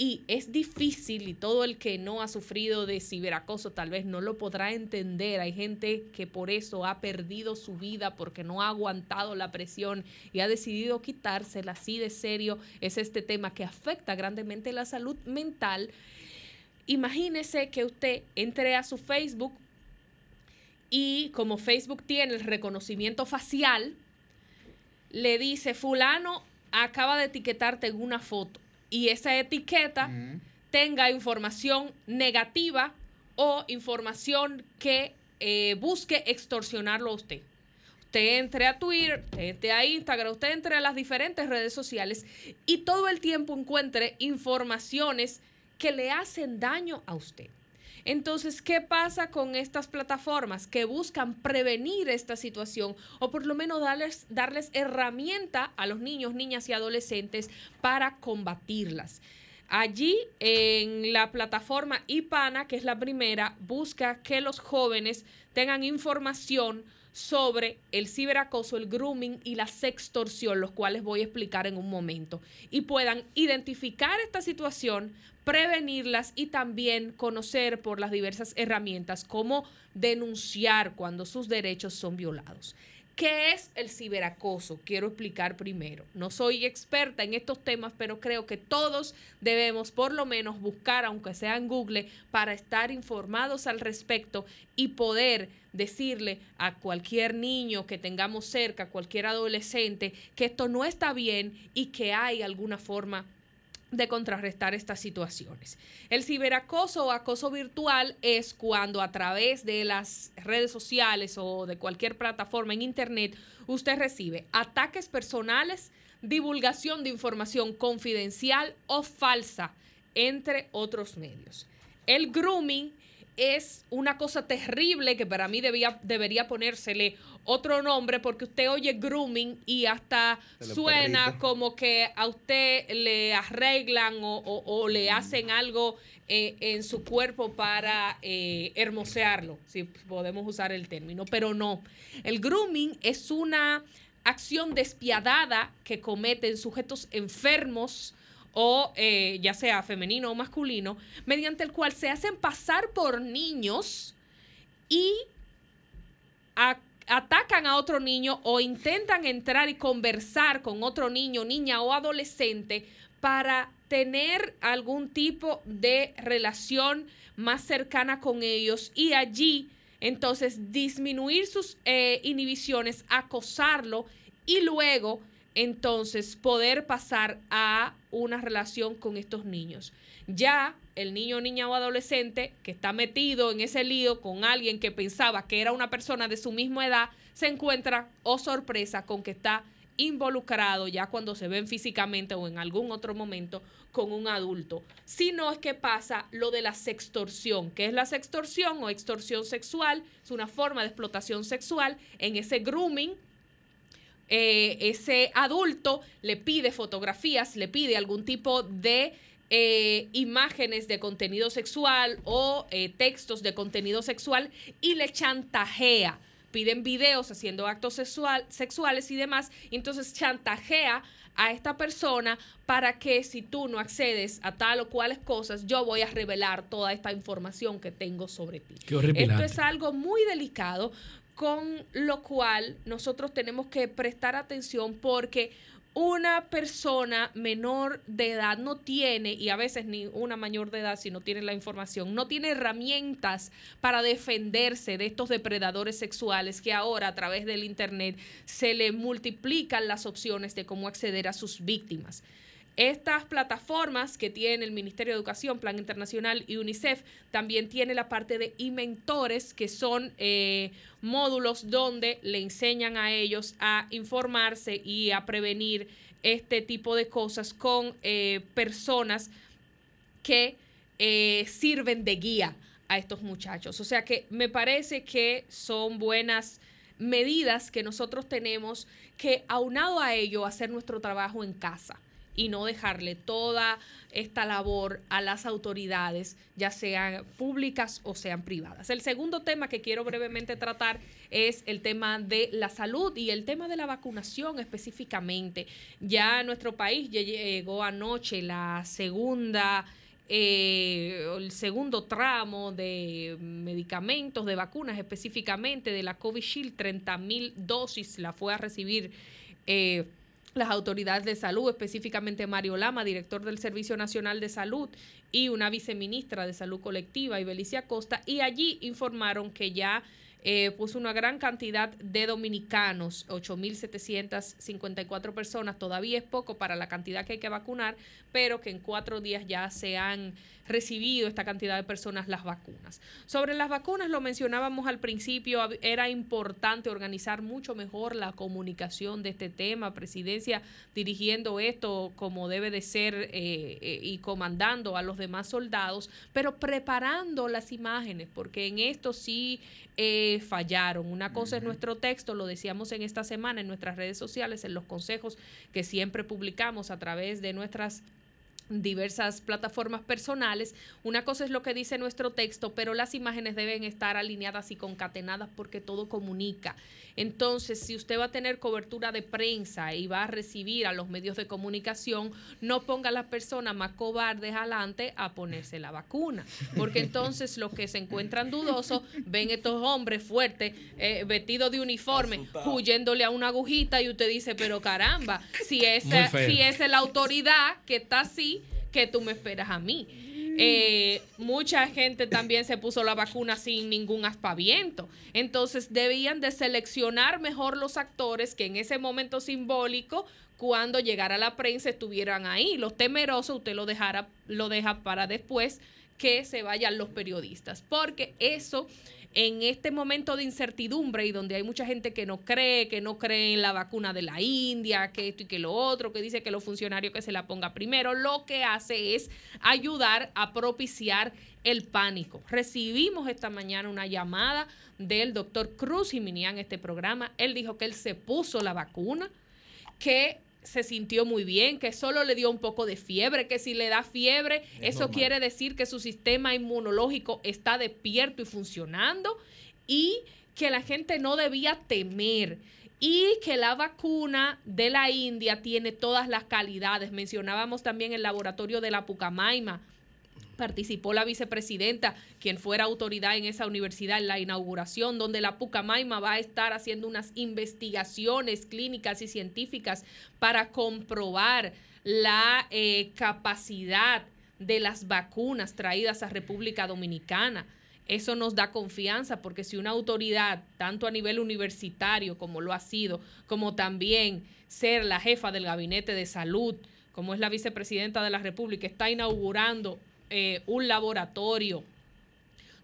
Y es difícil y todo el que no ha sufrido de ciberacoso tal vez no lo podrá entender. Hay gente que por eso ha perdido su vida porque no ha aguantado la presión y ha decidido quitársela. Así de serio es este tema que afecta grandemente la salud mental. Imagínese que usted entre a su Facebook y como Facebook tiene el reconocimiento facial, le dice, fulano acaba de etiquetarte en una foto y esa etiqueta tenga información negativa o información que eh, busque extorsionarlo a usted. Usted entre a Twitter, usted entre a Instagram, usted entre a las diferentes redes sociales y todo el tiempo encuentre informaciones que le hacen daño a usted. Entonces, ¿qué pasa con estas plataformas que buscan prevenir esta situación o por lo menos darles, darles herramienta a los niños, niñas y adolescentes para combatirlas? Allí en la plataforma IPANA, que es la primera, busca que los jóvenes tengan información sobre el ciberacoso, el grooming y la sextorsión, los cuales voy a explicar en un momento, y puedan identificar esta situación, prevenirlas y también conocer por las diversas herramientas cómo denunciar cuando sus derechos son violados. ¿Qué es el ciberacoso? Quiero explicar primero. No soy experta en estos temas, pero creo que todos debemos por lo menos buscar, aunque sea en Google, para estar informados al respecto y poder decirle a cualquier niño que tengamos cerca, cualquier adolescente, que esto no está bien y que hay alguna forma de contrarrestar estas situaciones. El ciberacoso o acoso virtual es cuando a través de las redes sociales o de cualquier plataforma en Internet usted recibe ataques personales, divulgación de información confidencial o falsa, entre otros medios. El grooming es una cosa terrible que para mí debía, debería ponérsele otro nombre porque usted oye grooming y hasta suena como que a usted le arreglan o, o- o le hacen algo eh, en su cuerpo para eh, hermosearlo, si podemos usar el término, pero no. El grooming es una acción despiadada que cometen sujetos enfermos o eh, ya sea femenino o masculino, mediante el cual se hacen pasar por niños y atacan a otro niño o intentan entrar y conversar con otro niño, niña o adolescente para tener algún tipo de relación más cercana con ellos y allí entonces disminuir sus eh, inhibiciones, acosarlo y luego entonces poder pasar a una relación con estos niños. Ya el niño, niña o adolescente que está metido en ese lío con alguien que pensaba que era una persona de su misma edad, se encuentra, oh sorpresa, con que está involucrado ya cuando se ven físicamente o en algún otro momento con un adulto. Si no es que pasa lo de la sextorsión. que es la sextorsión o extorsión sexual? Es una forma de explotación sexual en ese grooming eh, ese adulto le pide fotografías, le pide algún tipo de eh, imágenes de contenido sexual o eh, textos de contenido sexual y le chantajea. Piden videos haciendo actos sexual, sexuales y demás. Y entonces chantajea a esta persona para que si tú no accedes a tal o cuales cosas, yo voy a revelar toda esta información que tengo sobre ti. Esto es algo muy delicado con lo cual nosotros tenemos que prestar atención porque una persona menor de edad no tiene, y a veces ni una mayor de edad si no tiene la información, no tiene herramientas para defenderse de estos depredadores sexuales que ahora a través del Internet se le multiplican las opciones de cómo acceder a sus víctimas. Estas plataformas que tiene el Ministerio de Educación, Plan Internacional y UNICEF también tiene la parte de inventores, que son eh, módulos donde le enseñan a ellos a informarse y a prevenir este tipo de cosas con eh, personas que eh, sirven de guía a estos muchachos. O sea que me parece que son buenas medidas que nosotros tenemos que aunado a ello hacer nuestro trabajo en casa y no dejarle toda esta labor a las autoridades, ya sean públicas o sean privadas. El segundo tema que quiero brevemente tratar es el tema de la salud y el tema de la vacunación específicamente. Ya en nuestro país llegó anoche la segunda... Eh, el segundo tramo de medicamentos, de vacunas específicamente de la Covishield, 30 mil dosis la fue a recibir eh, las autoridades de salud, específicamente Mario Lama, director del Servicio Nacional de Salud, y una viceministra de Salud Colectiva, Ibelicia Costa, y allí informaron que ya eh, puso una gran cantidad de dominicanos, 8.754 personas, todavía es poco para la cantidad que hay que vacunar, pero que en cuatro días ya se han recibido esta cantidad de personas las vacunas. Sobre las vacunas, lo mencionábamos al principio, era importante organizar mucho mejor la comunicación de este tema, presidencia dirigiendo esto como debe de ser eh, eh, y comandando a los demás soldados, pero preparando las imágenes, porque en esto sí eh, fallaron. Una cosa es nuestro texto, lo decíamos en esta semana en nuestras redes sociales, en los consejos que siempre publicamos a través de nuestras diversas plataformas personales. Una cosa es lo que dice nuestro texto, pero las imágenes deben estar alineadas y concatenadas porque todo comunica. Entonces, si usted va a tener cobertura de prensa y va a recibir a los medios de comunicación, no ponga a las personas más cobardes adelante a ponerse la vacuna, porque entonces los que se encuentran dudosos ven estos hombres fuertes, eh, vestidos de uniforme, huyéndole a una agujita y usted dice, pero caramba, si esa, si esa es la autoridad que está así, que tú me esperas a mí. Eh, mucha gente también se puso la vacuna sin ningún aspaviento. Entonces debían de seleccionar mejor los actores que en ese momento simbólico, cuando llegara la prensa, estuvieran ahí. Los temerosos usted lo, dejara, lo deja para después que se vayan los periodistas, porque eso en este momento de incertidumbre y donde hay mucha gente que no cree, que no cree en la vacuna de la India, que esto y que lo otro, que dice que los funcionarios que se la ponga primero, lo que hace es ayudar a propiciar el pánico. Recibimos esta mañana una llamada del doctor Cruz y en este programa. Él dijo que él se puso la vacuna, que se sintió muy bien, que solo le dio un poco de fiebre, que si le da fiebre, eso quiere decir que su sistema inmunológico está despierto y funcionando y que la gente no debía temer y que la vacuna de la India tiene todas las calidades. Mencionábamos también el laboratorio de la Pucamaima, participó la vicepresidenta, quien fuera autoridad en esa universidad en la inauguración, donde la Pucamaima va a estar haciendo unas investigaciones clínicas y científicas para comprobar la eh, capacidad de las vacunas traídas a República Dominicana. eso nos da confianza, porque si una autoridad, tanto a nivel universitario como lo ha sido, como también ser la jefa del gabinete de salud, como es la vicepresidenta de la República, está inaugurando eh, un laboratorio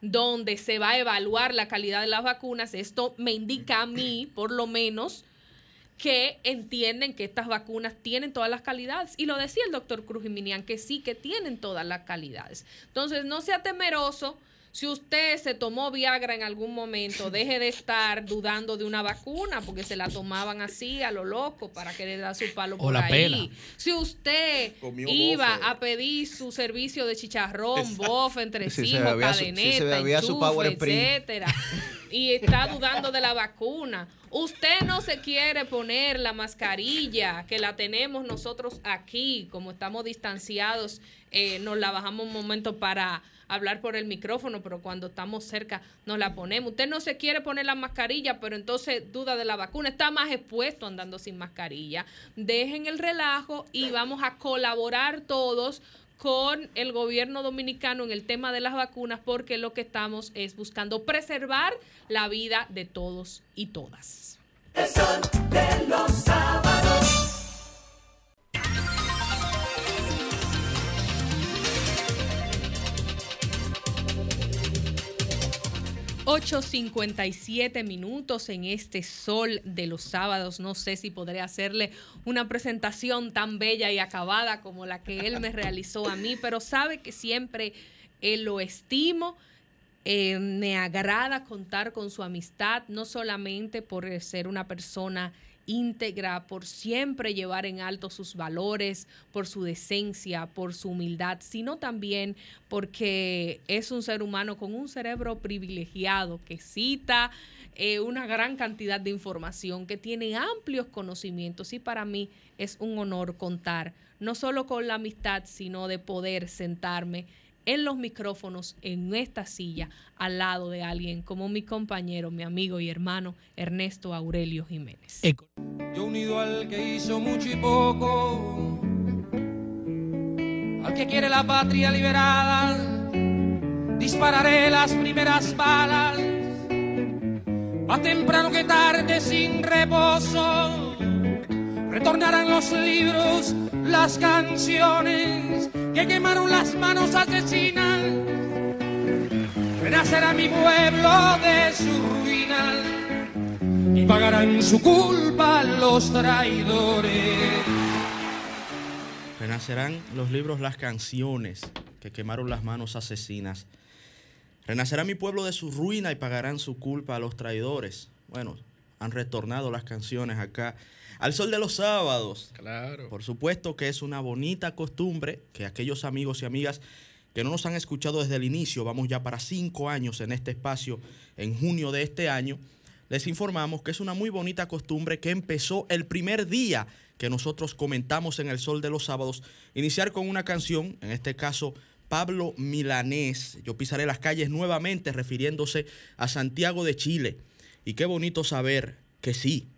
donde se va a evaluar la calidad de las vacunas, esto me indica a mí, por lo menos, que entienden que estas vacunas tienen todas las calidades. Y lo decía el doctor Cruz que sí, que tienen todas las calidades. Entonces, no sea temeroso si usted se tomó Viagra en algún momento, deje de estar dudando de una vacuna porque se la tomaban así a lo loco para querer dar su palo por ahí. Si usted iba a pedir su servicio de chicharrón, bofe, entresijo, cadeneta, etcétera, y está dudando de la vacuna, usted no se quiere poner la mascarilla que la tenemos nosotros aquí, como estamos distanciados, eh, nos la bajamos un momento para hablar por el micrófono, pero cuando estamos cerca nos la ponemos. Usted no se quiere poner la mascarilla, pero entonces duda de la vacuna, está más expuesto andando sin mascarilla. Dejen el relajo y vamos a colaborar todos con el gobierno dominicano en el tema de las vacunas porque lo que estamos es buscando preservar la vida de todos y todas. 8.57 minutos en este sol de los sábados. No sé si podré hacerle una presentación tan bella y acabada como la que él me realizó a mí, pero sabe que siempre él lo estimo. Eh, me agrada contar con su amistad, no solamente por ser una persona íntegra, por siempre llevar en alto sus valores, por su decencia, por su humildad, sino también porque es un ser humano con un cerebro privilegiado que cita eh, una gran cantidad de información, que tiene amplios conocimientos. Y para mí es un honor contar no solo con la amistad, sino de poder sentarme en los micrófonos, en esta silla, al lado de alguien como mi compañero, mi amigo y hermano Ernesto Aurelio Jiménez. Yo unido al que hizo mucho y poco, al que quiere la patria liberada, dispararé las primeras balas, más temprano que tarde sin reposo. Retornarán los libros, las canciones que quemaron las manos asesinas. Renacerá mi pueblo de su ruina y pagarán su culpa los traidores. Renacerán los libros, las canciones que quemaron las manos asesinas. Renacerá mi pueblo de su ruina y pagarán su culpa a los traidores. Bueno, han retornado las canciones acá al sol de los sábados. Claro. Por supuesto que es una bonita costumbre que aquellos amigos y amigas que no nos han escuchado desde el inicio, vamos ya para cinco años en este espacio, en junio de este año, les informamos que es una muy bonita costumbre que empezó el primer día que nosotros comentamos en el sol de los sábados, iniciar con una canción, en este caso Pablo Milanés, yo pisaré las calles nuevamente refiriéndose a Santiago de Chile. Y qué bonito saber que sí,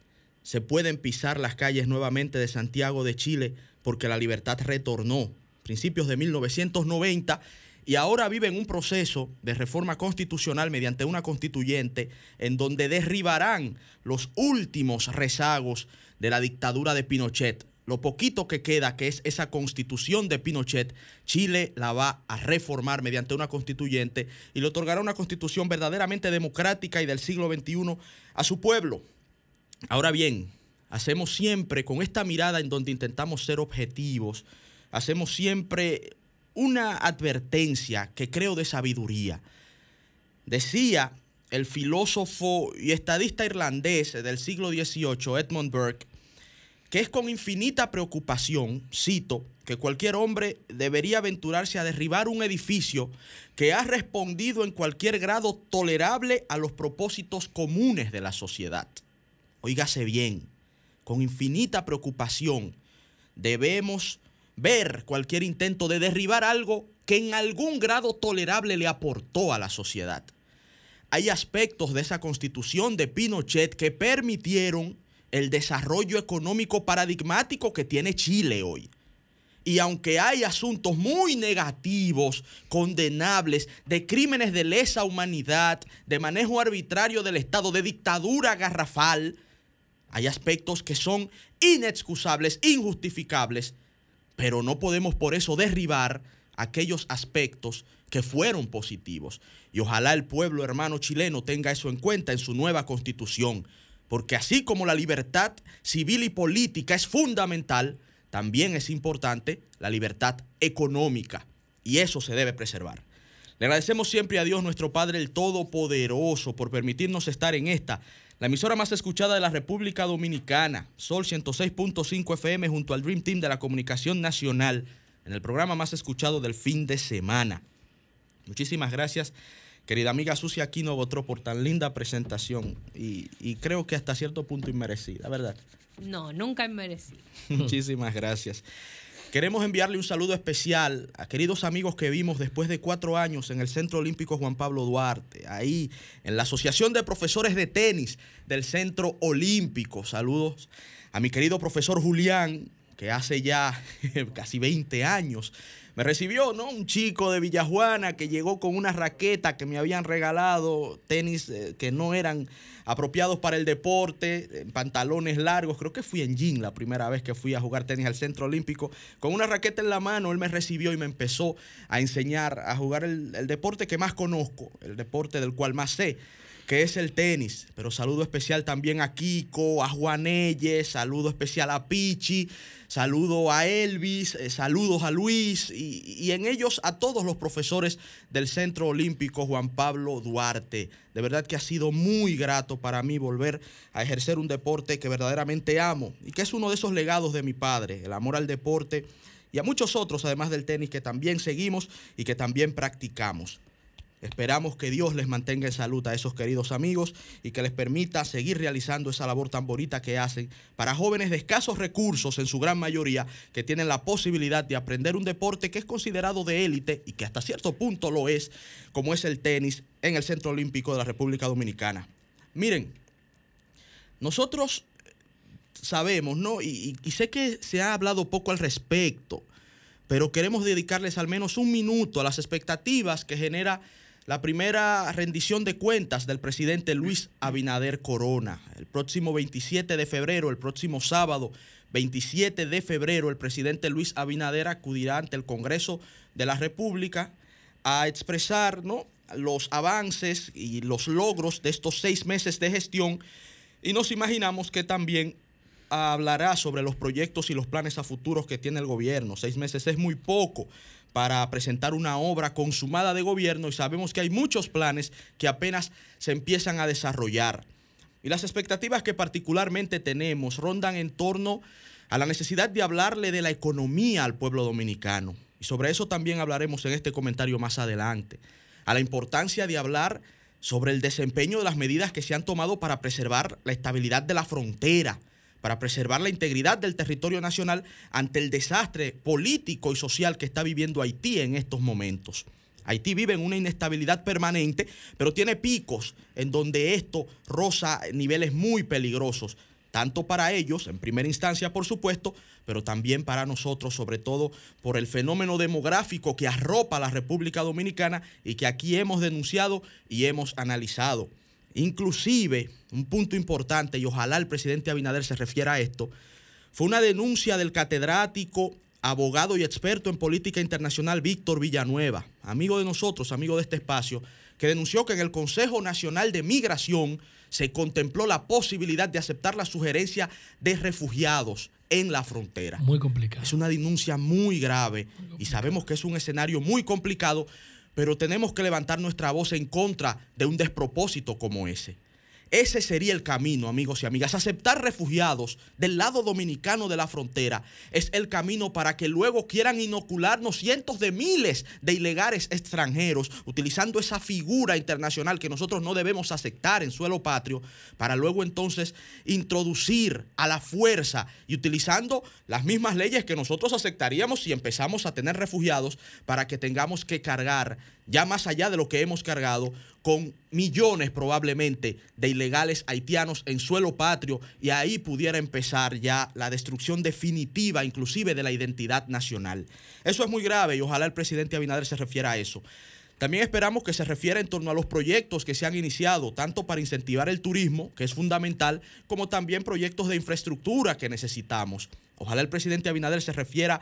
se pueden pisar las calles nuevamente de Santiago de Chile porque la libertad retornó principios de 1990 y ahora vive en un proceso de reforma constitucional mediante una constituyente en donde derribarán los últimos rezagos de la dictadura de Pinochet. Lo poquito que queda, que es esa constitución de Pinochet, Chile la va a reformar mediante una constituyente y le otorgará una constitución verdaderamente democrática y del siglo XXI a su pueblo. Ahora bien, hacemos siempre con esta mirada en donde intentamos ser objetivos, hacemos siempre una advertencia que creo de sabiduría. Decía el filósofo y estadista irlandés del siglo XVIII, Edmund Burke, que es con infinita preocupación, cito, que cualquier hombre debería aventurarse a derribar un edificio que ha respondido en cualquier grado tolerable a los propósitos comunes de la sociedad oígase bien, con infinita preocupación, debemos ver cualquier intento de derribar algo que en algún grado tolerable le aportó a la sociedad. Hay aspectos de esa constitución de Pinochet que permitieron el desarrollo económico paradigmático que tiene Chile hoy. Y aunque hay asuntos muy negativos, condenables, de crímenes de lesa humanidad, de manejo arbitrario del Estado, de dictadura garrafal, hay aspectos que son inexcusables, injustificables, pero no podemos por eso derribar aquellos aspectos que fueron positivos. Y ojalá el pueblo hermano chileno tenga eso en cuenta en su nueva constitución, porque así como la libertad civil y política es fundamental, también es importante la libertad económica, y eso se debe preservar. Le agradecemos siempre a Dios nuestro Padre el Todopoderoso por permitirnos estar en esta, la emisora más escuchada de la República Dominicana, Sol 106.5 FM junto al Dream Team de la Comunicación Nacional, en el programa más escuchado del fin de semana. Muchísimas gracias, querida amiga Sucia Aquino Botró, por tan linda presentación y, creo que hasta cierto punto inmerecida, ¿verdad? No, nunca inmerecida. Muchísimas gracias. Queremos enviarle un saludo especial a queridos amigos que vimos después de cuatro años en el Centro Olímpico Juan Pablo Duarte, ahí en la Asociación de Profesores de Tenis del Centro Olímpico. Saludos a mi querido profesor Julián, que hace ya casi 20 años me recibió, ¿no? Un chico de Villajuana que llegó con una raqueta que me habían regalado, tenis eh, que no eran apropiados para el deporte, pantalones largos. Creo que fui en jean la primera vez que fui a jugar tenis al Centro Olímpico. Con una raqueta en la mano, él me recibió y me empezó a enseñar a jugar el, el deporte que más conozco, el deporte del cual más sé que es el tenis. Pero saludo especial también a Kiko, a Juanelle, saludo especial a Pichi, saludo a Elvis, eh, saludos a Luis y, y, en ellos a todos los profesores del Centro Olímpico Juan Pablo Duarte. De verdad que ha sido muy grato para mí volver a ejercer un deporte que verdaderamente amo y que es uno de esos legados de mi padre, el amor al deporte y a muchos otros, además del tenis, que también seguimos y que también practicamos. Esperamos que Dios les mantenga en salud a esos queridos amigos y que les permita seguir realizando esa labor tan bonita que hacen para jóvenes de escasos recursos, en su gran mayoría, que tienen la posibilidad de aprender un deporte que es considerado de élite y que hasta cierto punto lo es, como es el tenis en el Centro Olímpico de la República Dominicana. Miren, nosotros sabemos, ¿no? Y, y sé que se ha hablado poco al respecto, pero queremos dedicarles al menos un minuto a las expectativas que genera la primera rendición de cuentas del presidente Luis Abinader Corona. El próximo 27 de febrero, el próximo sábado 27 de febrero, el presidente Luis Abinader acudirá ante el Congreso de la República a expresar los avances y los logros de estos seis meses de gestión y nos imaginamos que también hablará sobre los proyectos y los planes a futuros que tiene el gobierno. Seis meses es muy poco para presentar una obra consumada de gobierno y sabemos que hay muchos planes que apenas se empiezan a desarrollar. Y las expectativas que particularmente tenemos rondan en torno a la necesidad de hablarle de la economía al pueblo dominicano. Y sobre eso también hablaremos en este comentario más adelante. A la importancia de hablar sobre el desempeño de las medidas que se han tomado para preservar la estabilidad de la frontera, para preservar la integridad del territorio nacional ante el desastre político y social que está viviendo Haití en estos momentos. Haití vive en una inestabilidad permanente, pero tiene picos en donde esto roza niveles muy peligrosos, tanto para ellos, en primera instancia, por supuesto, pero también para nosotros, sobre todo por el fenómeno demográfico que arropa a la República Dominicana y que aquí hemos denunciado y hemos analizado. Inclusive, un punto importante, y ojalá el presidente Abinader se refiera a esto, fue una denuncia del catedrático, abogado y experto en política internacional Víctor Villanueva, amigo de nosotros, amigo de este espacio, que denunció que en el Consejo Nacional de Migración se contempló la posibilidad de aceptar la sugerencia de refugiados en la frontera. Muy complicado. Es una denuncia muy grave y sabemos que es un escenario muy complicado pero tenemos que levantar nuestra voz en contra de un despropósito como ese. Ese sería el camino, amigos y amigas. Aceptar refugiados del lado dominicano de la frontera es el camino para que luego quieran inocularnos cientos de miles de ilegales extranjeros, utilizando esa figura internacional que nosotros no debemos aceptar en suelo patrio, para luego entonces introducir a la fuerza y utilizando las mismas leyes que nosotros aceptaríamos si empezamos a tener refugiados para que tengamos que cargar ya más allá de lo que hemos cargado, con millones probablemente de ilegales haitianos en suelo patrio y ahí pudiera empezar ya la destrucción definitiva inclusive de la identidad nacional. Eso es muy grave y ojalá el presidente Abinader se refiera a eso. También esperamos que se refiera en torno a los proyectos que se han iniciado, tanto para incentivar el turismo, que es fundamental, como también proyectos de infraestructura que necesitamos. Ojalá el presidente Abinader se refiera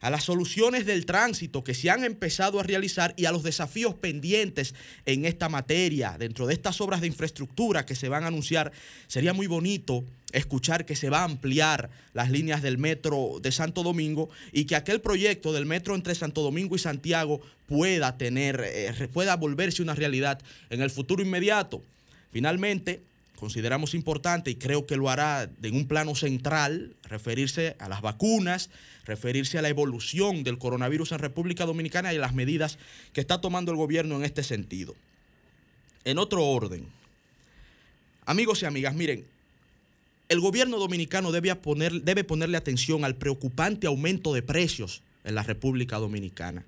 a las soluciones del tránsito que se han empezado a realizar y a los desafíos pendientes en esta materia. Dentro de estas obras de infraestructura que se van a anunciar, sería muy bonito escuchar que se va a ampliar las líneas del metro de Santo Domingo y que aquel proyecto del metro entre Santo Domingo y Santiago pueda tener, eh, pueda volverse una realidad en el futuro inmediato. Finalmente, consideramos importante y creo que lo hará en un plano central, referirse a las vacunas, referirse a la evolución del coronavirus en República Dominicana y a las medidas que está tomando el gobierno en este sentido. En otro orden, amigos y amigas, miren, el gobierno dominicano debe, poner, debe ponerle atención al preocupante aumento de precios en la República Dominicana.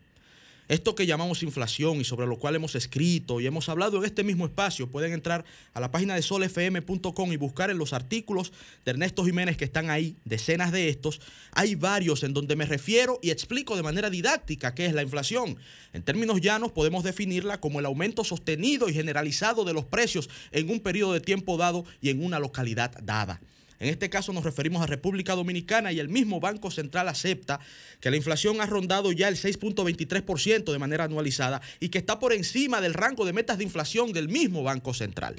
Esto que llamamos inflación y sobre lo cual hemos escrito y hemos hablado en este mismo espacio, pueden entrar a la página de solfm.com y buscar en los artículos de Ernesto Jiménez que están ahí, decenas de estos. Hay varios en donde me refiero y explico de manera didáctica qué es la inflación. En términos llanos podemos definirla como el aumento sostenido y generalizado de los precios en un periodo de tiempo dado y en una localidad dada. En este caso nos referimos a República Dominicana y el mismo Banco Central acepta que la inflación ha rondado ya el 6.23% de manera anualizada y que está por encima del rango de metas de inflación del mismo Banco Central.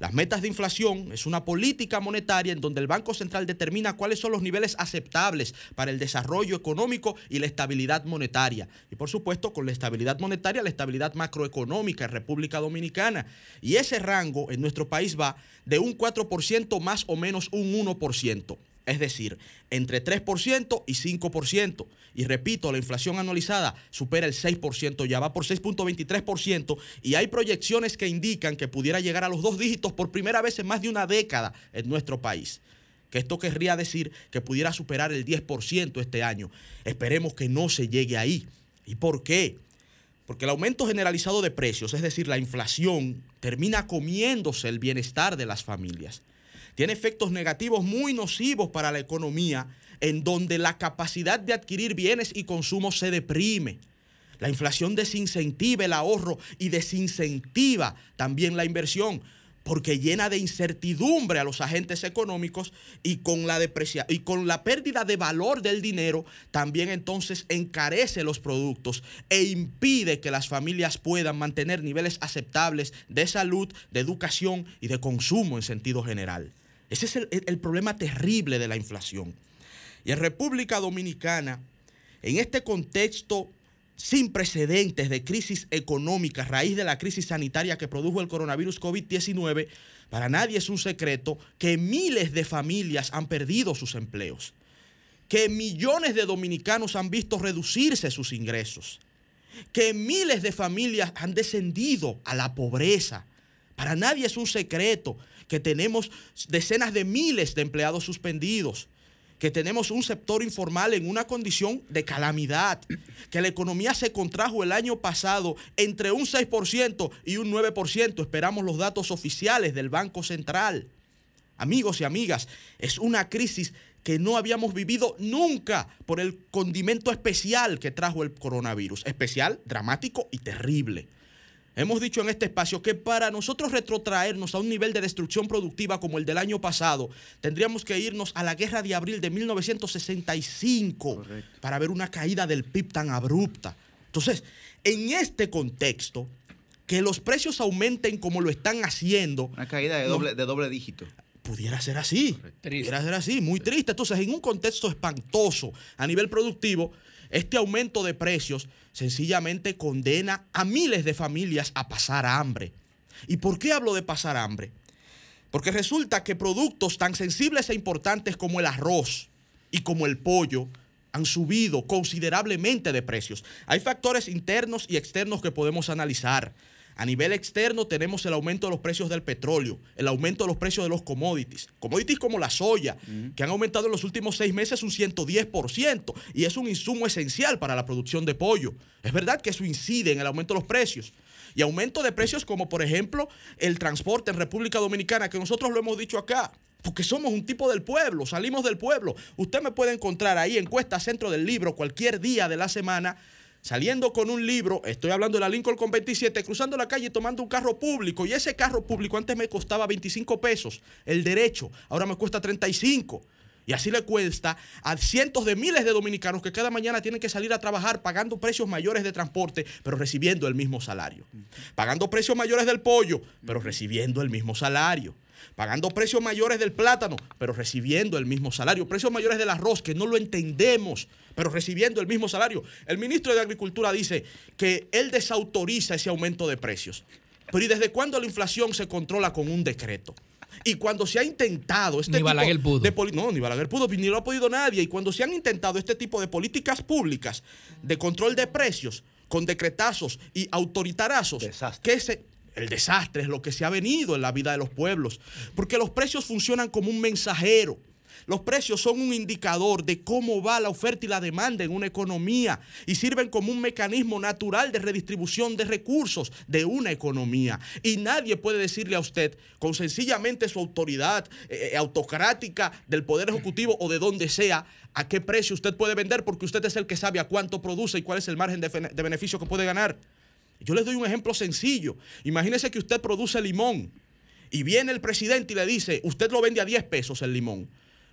Las metas de inflación es una política monetaria en donde el Banco Central determina cuáles son los niveles aceptables para el desarrollo económico y la estabilidad monetaria. Y por supuesto, con la estabilidad monetaria, la estabilidad macroeconómica en República Dominicana. Y ese rango en nuestro país va de un 4% más o menos un 1% es decir, entre 3% y 5%. Y repito, la inflación anualizada supera el 6%, ya va por 6.23% y hay proyecciones que indican que pudiera llegar a los dos dígitos por primera vez en más de una década en nuestro país. Que esto querría decir que pudiera superar el 10% este año. Esperemos que no se llegue ahí. ¿Y por qué? Porque el aumento generalizado de precios, es decir, la inflación, termina comiéndose el bienestar de las familias tiene efectos negativos muy nocivos para la economía, en donde la capacidad de adquirir bienes y consumo se deprime. La inflación desincentiva el ahorro y desincentiva también la inversión, porque llena de incertidumbre a los agentes económicos y con la deprecia y con la pérdida de valor del dinero también entonces encarece los productos e impide que las familias puedan mantener niveles aceptables de salud, de educación y de consumo en sentido general. Ese es el, problema terrible de la inflación. Y en República Dominicana, en este contexto sin precedentes de crisis económica a raíz de la crisis sanitaria que produjo el coronavirus COVID-19, para nadie es un secreto que miles de familias han perdido sus empleos, que millones de dominicanos han visto reducirse sus ingresos, que miles de familias han descendido a la pobreza. Para nadie es un secreto que tenemos decenas de miles de empleados suspendidos, que tenemos un sector informal en una condición de calamidad, que la economía se contrajo el año pasado entre un 6% y un 9%, esperamos los datos oficiales del Banco Central. Amigos y amigas, es una crisis que no habíamos vivido nunca por el condimento especial que trajo el coronavirus, especial, dramático y terrible. Hemos dicho en este espacio que para nosotros retrotraernos a un nivel de destrucción productiva como el del año pasado, tendríamos que irnos a la guerra de abril de 1965 para ver una caída del PIB tan abrupta. Entonces, en este contexto, que los precios aumenten como lo están haciendo. Una caída de doble, de doble dígito. Pudiera ser así. Pudiera ser así, muy triste. Entonces, en un contexto espantoso a nivel productivo, este aumento de precios sencillamente condena a miles de familias a pasar hambre. ¿Y por qué hablo de pasar hambre? Porque resulta que productos tan sensibles e importantes como el arroz y como el pollo han subido considerablemente de precios. Hay factores internos y externos que podemos analizar. A nivel externo tenemos el aumento de los precios del petróleo, el aumento de los precios de los commodities. Commodities como la soya, que han aumentado en los últimos seis meses un 110% y es un insumo esencial para la producción de pollo. Es verdad que eso incide en el aumento de los precios. Y aumento de precios como por ejemplo el transporte en República Dominicana, que nosotros lo hemos dicho acá. Porque somos un tipo del pueblo, salimos del pueblo. Usted me puede encontrar ahí en Cuesta Centro del Libro cualquier día de la semana saliendo con un libro, estoy hablando de la Lincoln con 27, cruzando la calle tomando un carro público. Y ese carro público antes me costaba 25 pesos, el derecho, ahora me cuesta 35. Y así le cuesta a cientos de miles de dominicanos que cada mañana tienen que salir a trabajar pagando precios mayores de transporte, pero recibiendo el mismo salario. Pagando precios mayores del pollo, pero recibiendo el mismo salario pagando precios mayores del plátano, pero recibiendo el mismo salario, precios mayores del arroz, que no lo entendemos, pero recibiendo el mismo salario. El ministro de Agricultura dice que él desautoriza ese aumento de precios. Pero ¿y desde cuándo la inflación se controla con un decreto? Y cuando se ha intentado este Ni tipo pudo. de no, ni Balaguer pudo, ni lo ha podido nadie. Y cuando se han intentado este tipo de políticas públicas de control de precios con decretazos y autoritarazos, que se, el desastre es lo que se ha venido en la vida de los pueblos. Porque los precios funcionan como un mensajero. Los precios son un indicador de cómo va la oferta y la demanda en una economía y sirven como un mecanismo natural de redistribución de recursos de una economía. Y nadie puede decirle a usted, con sencillamente su autoridad eh, autocrática del Poder Ejecutivo o de donde sea, a qué precio usted puede vender porque usted es el que sabe a cuánto produce y cuál es el margen de, de beneficio que puede ganar. Yo les doy un ejemplo sencillo. Imagínese que usted produce limón y viene el presidente y le dice, usted lo vende a 10 pesos el limón,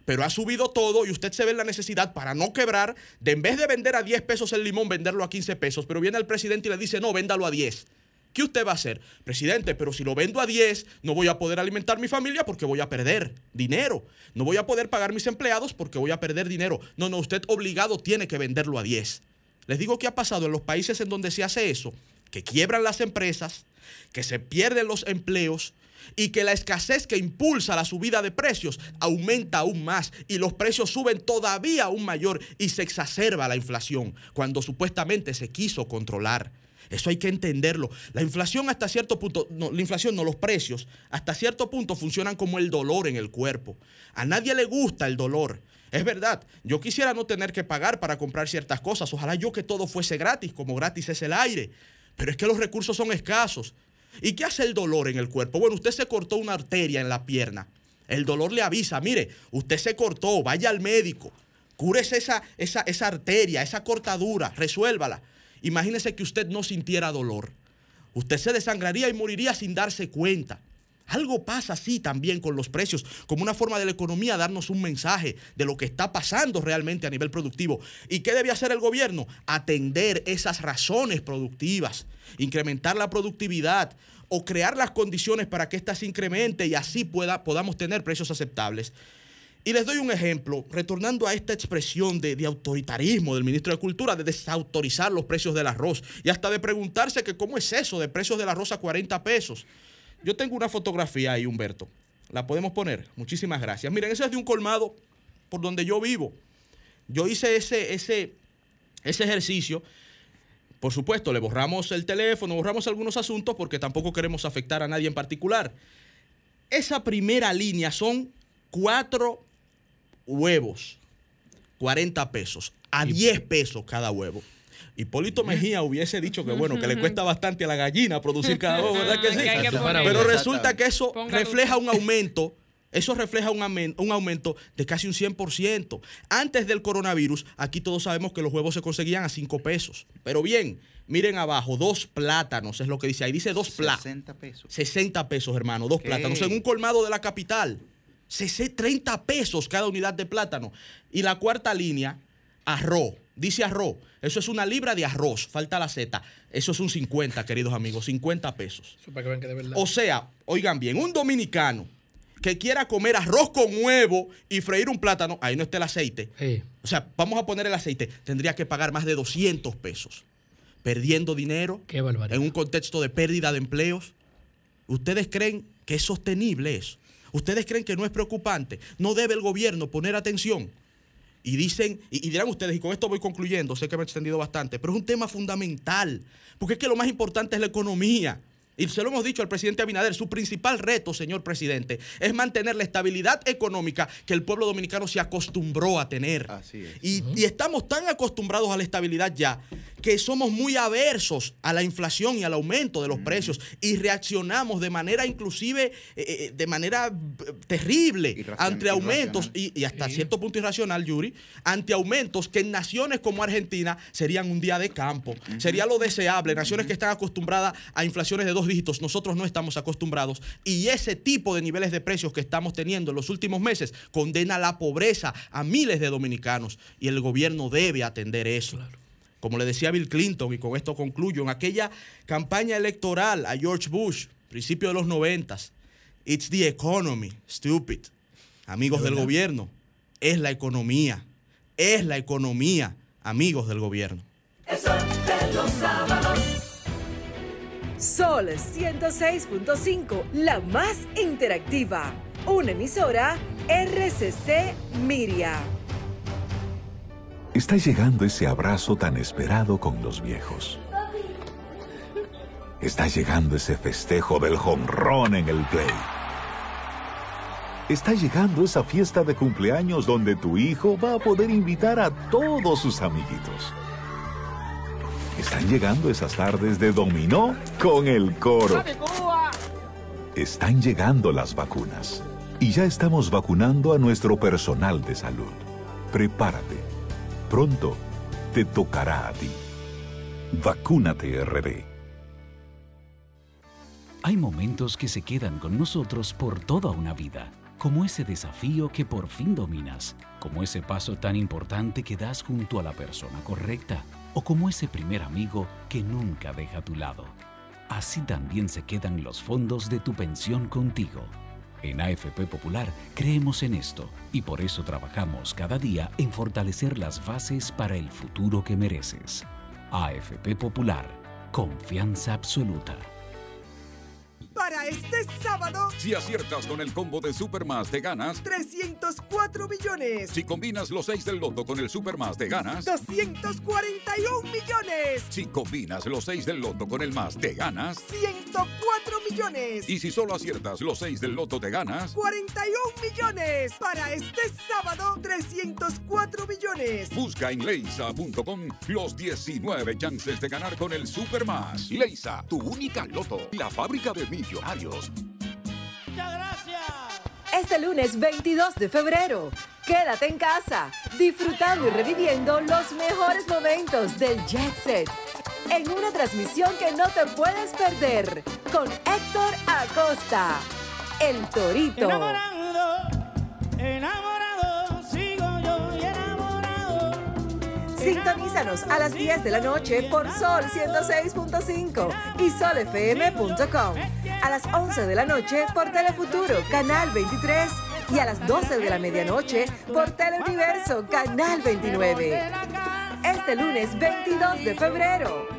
pero ha subido todo y usted se ve en la necesidad para no quebrar de en vez de vender a 10 pesos el limón, venderlo a 15 pesos, pero viene el presidente y le dice, no, véndalo a 10. ¿Qué usted va a hacer? Presidente, pero si lo vendo a 10, no voy a poder alimentar mi familia porque voy a perder dinero. No voy a poder pagar mis empleados porque voy a perder dinero. No, no, usted obligado tiene que venderlo a 10. Les digo qué ha pasado en los países en donde se hace eso, que quiebran las empresas, que se pierden los empleos y que la escasez que impulsa la subida de precios aumenta aún más y los precios suben todavía aún mayor y se exacerba la inflación cuando supuestamente se quiso controlar. Eso hay que entenderlo. La inflación hasta cierto punto, no, la inflación no, los precios, hasta cierto punto funcionan como el dolor en el cuerpo. A nadie le gusta el dolor. Es verdad, yo quisiera no tener que pagar para comprar ciertas cosas. Ojalá yo que todo fuese gratis, como gratis es el aire. Pero es que los recursos son escasos. ¿Y qué hace el dolor en el cuerpo? Bueno, usted se cortó una arteria en la pierna. El dolor le avisa, mire, usted se cortó, vaya al médico, cúrese esa, esa, esa arteria, esa cortadura, resuélvala. Imagínese que usted no sintiera dolor. Usted se desangraría y moriría sin darse cuenta. Algo pasa así también con los precios, como una forma de la economía darnos un mensaje de lo que está pasando realmente a nivel productivo. ¿Y qué debe hacer el gobierno? Atender esas razones productivas, incrementar la productividad o crear las condiciones para que ésta se incremente y así pueda, podamos tener precios aceptables. Y les doy un ejemplo, retornando a esta expresión de, autoritarismo del ministro de Cultura, de desautorizar los precios del arroz y hasta de preguntarse que cómo es eso de precios del arroz a 40 pesos. Yo tengo una fotografía ahí, Humberto. ¿La podemos poner? Muchísimas gracias. Miren, eso es de un colmado por donde yo vivo. Yo hice ese, ese, ese ejercicio. Por supuesto, le borramos el teléfono, borramos algunos asuntos porque tampoco queremos afectar a nadie en particular. Esa primera línea son cuatro huevos, 40 pesos, a 10 pesos cada huevo. Hipólito Mejía hubiese dicho que bueno, que le cuesta bastante a la gallina producir cada huevo, ¿verdad que sí? Que Pero resulta que eso refleja un aumento, eso refleja un, aumento de casi un 100%. Antes del coronavirus, aquí todos sabemos que los huevos se conseguían a 5 pesos. Pero bien, miren abajo, dos plátanos, es lo que dice ahí, dice dos plátanos. 60 pesos. 60 pesos, hermano, dos ¿Qué? plátanos en un colmado de la capital. Sese- 30 pesos cada unidad de plátano. Y la cuarta línea, arroz. Dice arroz. Eso es una libra de arroz. Falta la Z. Eso es un 50, queridos amigos. 50 pesos. Eso para que vean que de verdad. O sea, oigan bien, un dominicano que quiera comer arroz con huevo y freír un plátano, ahí no está el aceite. O sea, vamos a poner el aceite, tendría que pagar más de 200 pesos. Perdiendo dinero en un contexto de pérdida de empleos. ¿Ustedes creen que es sostenible eso? ¿Ustedes creen que no es preocupante? ¿No debe el gobierno poner atención? Y dicen, y, y dirán ustedes, y con esto voy concluyendo, sé que me he extendido bastante, pero es un tema fundamental, porque es que lo más importante es la economía. Y se lo hemos dicho al presidente Abinader, su principal reto, señor presidente, es mantener la estabilidad económica que el pueblo dominicano se acostumbró a tener. Y, y estamos tan acostumbrados a la estabilidad ya que somos muy aversos a la inflación y al aumento de los precios y reaccionamos de manera inclusive, eh, eh, de manera eh, terrible ante aumentos y, hasta cierto punto irracional, Yuri, ante aumentos que en naciones como Argentina serían un día de campo. Sería lo deseable. Naciones que están acostumbradas a inflaciones de dos dígitos, nosotros no estamos acostumbrados. Y ese tipo de niveles de precios que estamos teniendo en los últimos meses condena la pobreza a miles de dominicanos y el gobierno debe atender eso. Como le decía Bill Clinton, y con esto concluyo, en aquella campaña electoral a George Bush, principio de los noventas, it's the economy, stupid. Amigos del gobierno, es la economía, es la economía, amigos del gobierno. Sol 106.5, la más interactiva. Una emisora RCC Miria. Está llegando ese abrazo tan esperado con los viejos. Está llegando ese festejo del jonrón en el play. Está llegando esa fiesta de cumpleaños donde tu hijo va a poder invitar a todos sus amiguitos. Están llegando esas tardes de dominó con el coro. Están llegando las vacunas. Y ya estamos vacunando a nuestro personal de salud. Prepárate. Pronto te tocará a ti. Vacúnate RD. Hay momentos que se quedan con nosotros por toda una vida, como ese desafío que por fin dominas, como ese paso tan importante que das junto a la persona correcta o como ese primer amigo que nunca deja tu lado. Así también se quedan los fondos de tu pensión contigo. En AFP Popular creemos en esto y por eso trabajamos cada día en fortalecer las bases para el futuro que mereces. AFP Popular, confianza absoluta para este sábado. Si aciertas con el combo de Supermas, de ganas 304 millones. Si combinas los 6 del loto con el Supermas, de ganas 241 millones. Si combinas los 6 del loto con el más, de ganas 104 millones. Y si solo aciertas los 6 del loto, de ganas 41 millones. Para este sábado, 304 millones. Busca en leisa.com los 19 chances de ganar con el Supermas. Leisa, tu única loto. La fábrica de mí Muchas gracias. Este lunes 22 de febrero, quédate en casa, disfrutando y reviviendo los mejores momentos del Jet Set. En una transmisión que no te puedes perder con Héctor Acosta, el Torito. Sintonízanos a las 10 de la noche por Sol 106.5 y solfm.com. A las 11 de la noche por Telefuturo, Canal 23. Y a las 12 de la medianoche por Teleuniverso, Canal 29. Este lunes 22 de febrero,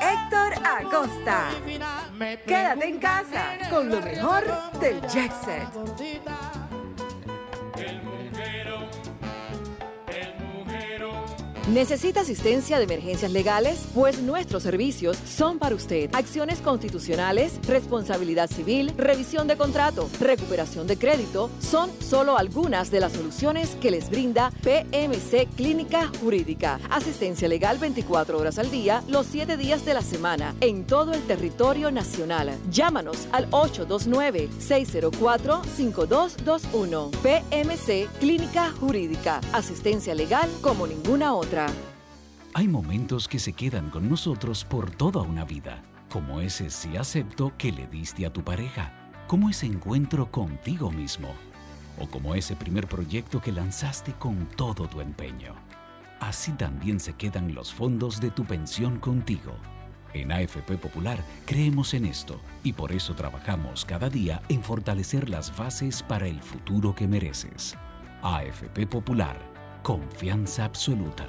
Héctor Acosta. Quédate en casa con lo mejor del Jet ¿Necesita asistencia de emergencias legales? Pues nuestros servicios son para usted. Acciones constitucionales, responsabilidad civil, revisión de contrato, recuperación de crédito son solo algunas de las soluciones que les brinda PMC Clínica Jurídica. Asistencia legal 24 horas al día, los 7 días de la semana, en todo el territorio nacional. Llámanos al 829-604-5221. PMC Clínica Jurídica. Asistencia legal como ninguna otra. Hay momentos que se quedan con nosotros por toda una vida, como ese sí acepto que le diste a tu pareja, como ese encuentro contigo mismo, o como ese primer proyecto que lanzaste con todo tu empeño. Así también se quedan los fondos de tu pensión contigo. En AFP Popular creemos en esto y por eso trabajamos cada día en fortalecer las bases para el futuro que mereces. AFP Popular, confianza absoluta.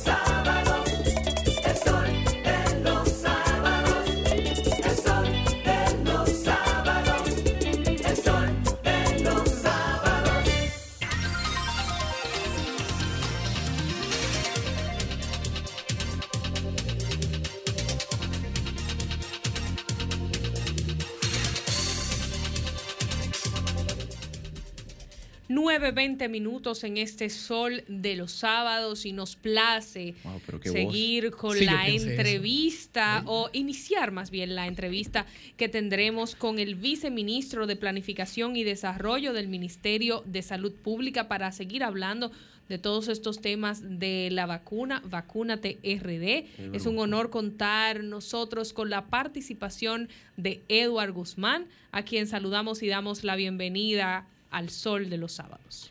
9.20 minutos en este sol de los sábados y nos place seguir con la entrevista o iniciar más bien la entrevista que tendremos con el viceministro de Planificación y Desarrollo del Ministerio de Salud Pública para seguir hablando de todos estos temas de la vacuna, Vacúnate RD. Es un honor contar nosotros con la participación de Eduard Guzmán, a quien saludamos y damos la bienvenida al sol de los sábados.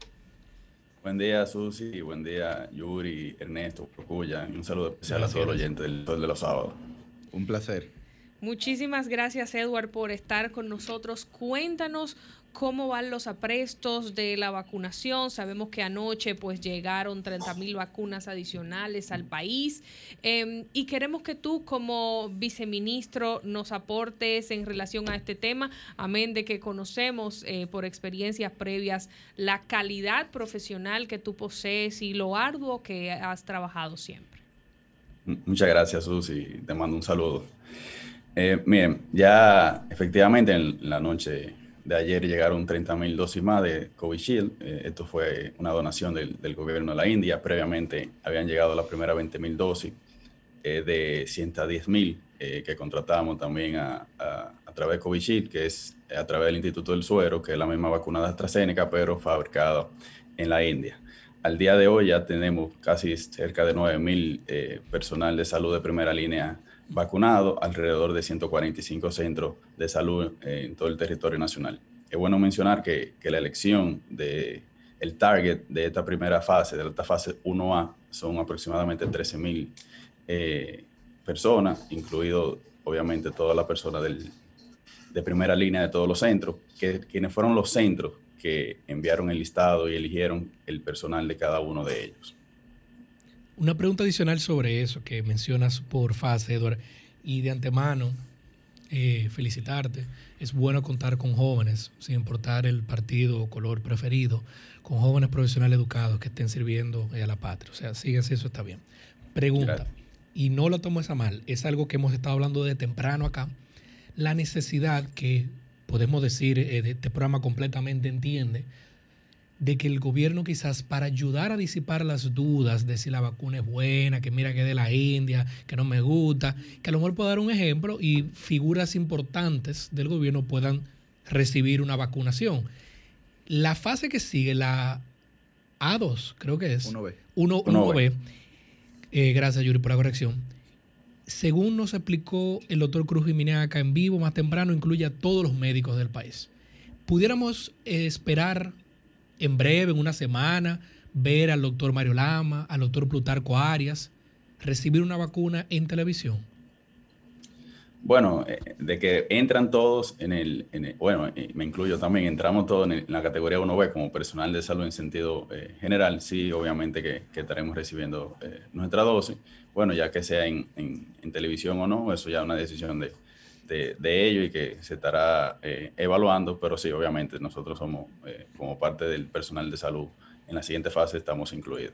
Buen día, Susi. Buen día, Yuri, Ernesto, Procuya. Un saludo especial a todos los oyentes del Sol de los Sábados. Un placer. Muchísimas gracias, Edward, por estar con nosotros. Cuéntanos cómo van los aprestos de la vacunación. Sabemos que anoche pues llegaron 30 mil vacunas adicionales al país em, y queremos que tú como viceministro nos aportes en relación a este tema, amén de que conocemos eh, por experiencias previas la calidad profesional que tú posees y lo arduo que has trabajado siempre. Muchas gracias, Susi. Te mando un saludo. Eh, miren, ya efectivamente en la noche de ayer llegaron 30.000 dosis más de Covishield. Eh, esto fue una donación del, gobierno de la India. Previamente habían llegado las primeras 20.000 dosis eh, de 110.000 eh, que contratamos también a, través de Covishield, que es a través del Instituto del Suero, que es la misma vacuna de AstraZeneca, pero fabricada en la India. Al día de hoy ya tenemos casi cerca de 9.000 personal de salud de primera línea vacunado alrededor de 145 centros de salud en todo el territorio nacional. Es bueno mencionar que, que la elección de el target de esta primera fase, de esta fase 1A, son aproximadamente 13 mil eh, personas, incluido obviamente todas las personas de primera línea de todos los centros, que quienes fueron los centros que enviaron el listado y eligieron el personal de cada uno de ellos. Una pregunta adicional sobre eso que mencionas por fase, Eduardo, y de antemano, eh, felicitarte. Es bueno contar con jóvenes, sin importar el partido o color preferido, con jóvenes profesionales educados que estén sirviendo a la patria. O sea, síguese, eso está bien. Pregunta, y no lo tomo esa mal, es algo que hemos estado hablando de temprano acá, la necesidad que podemos decir, eh, de este programa completamente entiende, de que el gobierno quizás para ayudar a disipar las dudas de si la vacuna es buena, que mira que es de la India, que no me gusta, que a lo mejor puedo dar un ejemplo y figuras importantes del gobierno puedan recibir una vacunación. La fase que sigue, la A2, creo que es. 1B. 1, b eh, gracias, Yuri, por la corrección. Según nos explicó el doctor Cruz Jiménez acá en vivo más temprano, incluye a todos los médicos del país. ¿Pudiéramos esperar en breve, en una semana, ver al doctor Mario Lama, al doctor Plutarco Arias, recibir una vacuna en televisión? Bueno, eh, de que entran todos en el, bueno, me incluyo también, entramos todos en, la categoría 1B como personal de salud en sentido eh, general, sí, obviamente que, estaremos recibiendo eh, nuestra dosis. Bueno, ya que sea en, televisión o no, eso ya es una decisión de, de, ello y que se estará eh, evaluando, pero sí, obviamente nosotros somos eh, como parte del personal de salud. En la siguiente fase estamos incluidos.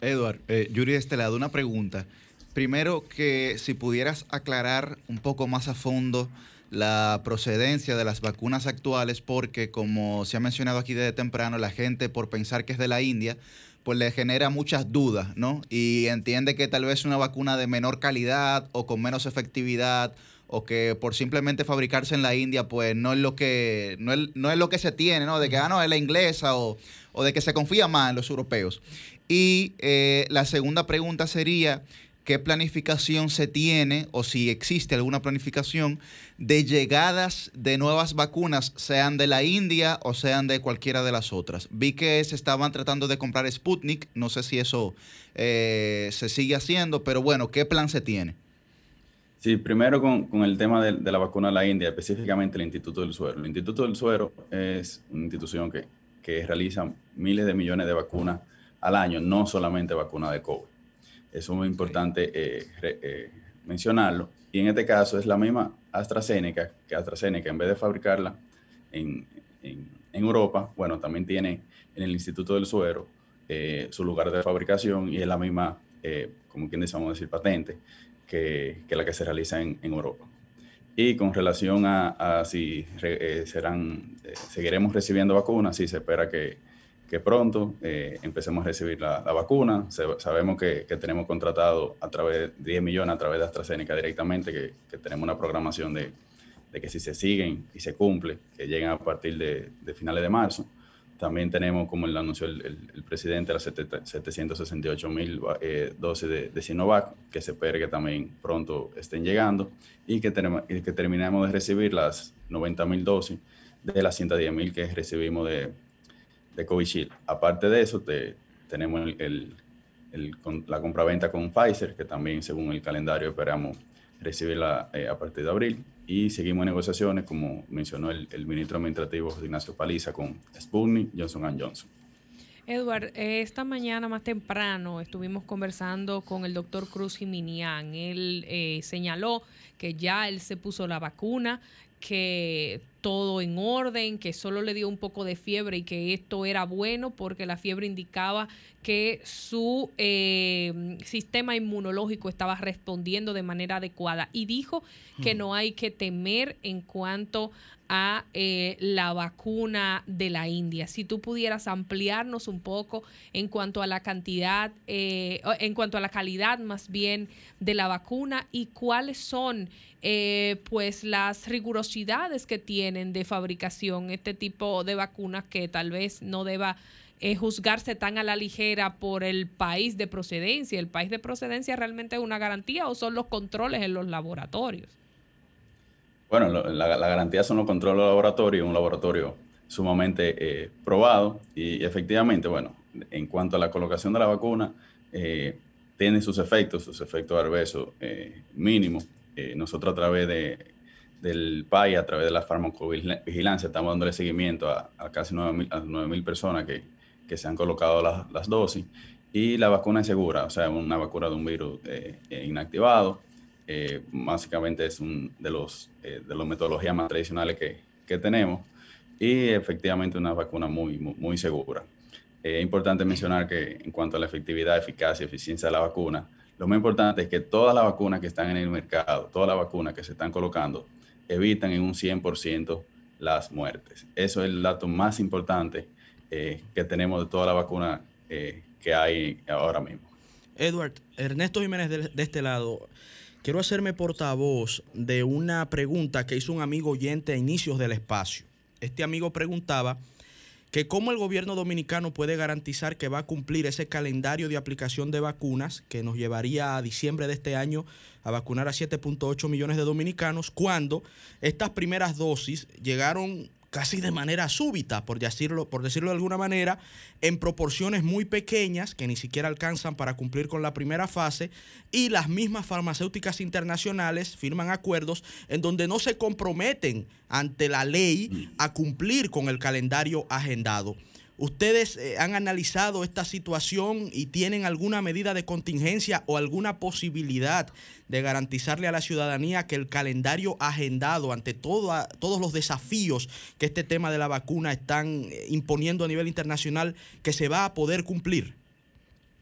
Edward, eh, Yuri Estelado, una pregunta. Primero que si pudieras aclarar un poco más a fondo la procedencia de las vacunas actuales, porque como se ha mencionado aquí desde temprano, la gente por pensar que es de la India, pues le genera muchas dudas, ¿no? Y entiende que tal vez una vacuna de menor calidad o con menos efectividad o que por simplemente fabricarse en la India, pues no es lo que, no es, lo que se tiene, ¿no? De que, ah, no, es la inglesa o, de que se confía más en los europeos. Y eh, la segunda pregunta sería, ¿qué planificación se tiene o si existe alguna planificación de llegadas de nuevas vacunas, sean de la India o sean de cualquiera de las otras? Vi que se estaban tratando de comprar Sputnik, no sé si eso eh, se sigue haciendo, pero bueno, ¿qué plan se tiene? Sí, primero con, con el tema de, de, la vacuna de la India, específicamente el Instituto del Suero. El Instituto del Suero es una institución que, que realiza miles de millones de vacunas al año, no solamente vacunas de COVID. Eso es muy importante eh, eh, mencionarlo. Y en este caso es la misma AstraZeneca, que AstraZeneca en vez de fabricarla en, en, en Europa, bueno, también tiene en el Instituto del Suero eh, su lugar de fabricación y es la misma, como quien dice, vamos a decir, patente que, la que se realiza en, Europa. Y con relación a, si eh, serán, eh, seguiremos recibiendo vacunas, sí se espera que, que pronto eh, empecemos a recibir la, vacuna. sabemos que, tenemos contratado a través de 10 millones a través de AstraZeneca directamente, que, tenemos una programación de, que si se siguen y se cumple, que lleguen a partir de, finales de marzo. También tenemos, como lo anunció el, presidente, las 768 mil eh, dosis de, Sinovac, que se espera que también pronto estén llegando y que, tenemos, que terminemos de recibir las 90 mil dosis de las 110 mil que recibimos de, de Covishield. Aparte de eso, tenemos el, la compraventa con Pfizer, que también según el calendario esperamos recibirla eh, a partir de abril. Y seguimos negociaciones, como mencionó el, ministro administrativo Ignacio Paliza, con Sputnik, Johnson Johnson. Edward, esta mañana más temprano estuvimos conversando con el doctor Cruz Jiminián. Él eh, señaló que ya él se puso la vacuna, que todo en orden, que solo le dio un poco de fiebre y que esto era bueno porque la fiebre indicaba que su eh, sistema inmunológico estaba respondiendo de manera adecuada y dijo que mm. no hay que temer en cuanto a eh, la vacuna de la India. Si tú pudieras ampliarnos un poco en cuanto a la cantidad, eh, en cuanto a la calidad más bien de la vacuna y cuáles son eh, pues las rigurosidades que de fabricación este tipo de vacunas que tal vez no deba juzgarse tan a la ligera por el país de procedencia. ¿El país de procedencia realmente es una garantía o son los controles en los laboratorios? Bueno, la, garantía son los controles de laboratorio, un laboratorio sumamente eh, probado y efectivamente, bueno, en cuanto a la colocación de la vacuna, eh, tiene sus efectos, sus efectos adversos eh, mínimos. nosotros a través de, del PAI, a través de la farmacovigilancia, estamos dándole seguimiento a, casi 9.000 mil personas que, que, se han colocado las, las, dosis y la vacuna es segura, o sea, una vacuna de un virus inactivado eh, básicamente es un de los eh, de las metodologías más tradicionales que, que, tenemos y efectivamente una vacuna muy, muy, segura. Eh, es importante mencionar que en cuanto a la efectividad, eficacia y eficiencia de la vacuna, lo más importante es que todas las vacunas que están en el mercado, todas las vacunas que se están colocando, evitan en un 100% las muertes. Eso es el dato más importante que tenemos de toda la vacuna que hay ahora mismo. Edward, Ernesto Jiménez de este lado, quiero hacerme portavoz de una pregunta que hizo un amigo oyente a inicios del espacio. Este amigo preguntaba que cómo el gobierno dominicano puede garantizar que va a cumplir ese calendario de aplicación de vacunas que nos llevaría a diciembre de este año a vacunar a 7.8 millones de dominicanos cuando estas primeras dosis llegaron casi de manera súbita, por decirlo, por decirlo de alguna manera, en proporciones muy pequeñas que ni siquiera alcanzan para cumplir con la primera fase, y las mismas farmacéuticas internacionales firman acuerdos en donde no se comprometen ante la ley a cumplir con el calendario agendado. ¿Ustedes eh, han analizado esta situación y tienen alguna medida de contingencia o alguna posibilidad de garantizarle a la ciudadanía que el calendario agendado ante todos los desafíos que este tema de la vacuna están eh, imponiendo a nivel internacional, que se va a poder cumplir?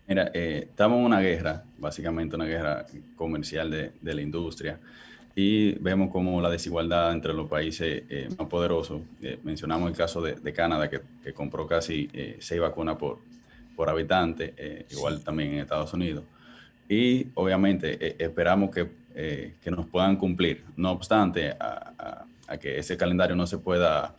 Mira, eh, estamos en una guerra, básicamente una guerra comercial de, de la industria y vemos como la desigualdad entre los países eh, más poderosos. Eh, mencionamos el caso de, Canadá, que, compró casi eh, seis vacunas por, por habitante, igual también en Estados Unidos. Y obviamente esperamos que, que, nos puedan cumplir. No obstante, a, a, que ese calendario no se pueda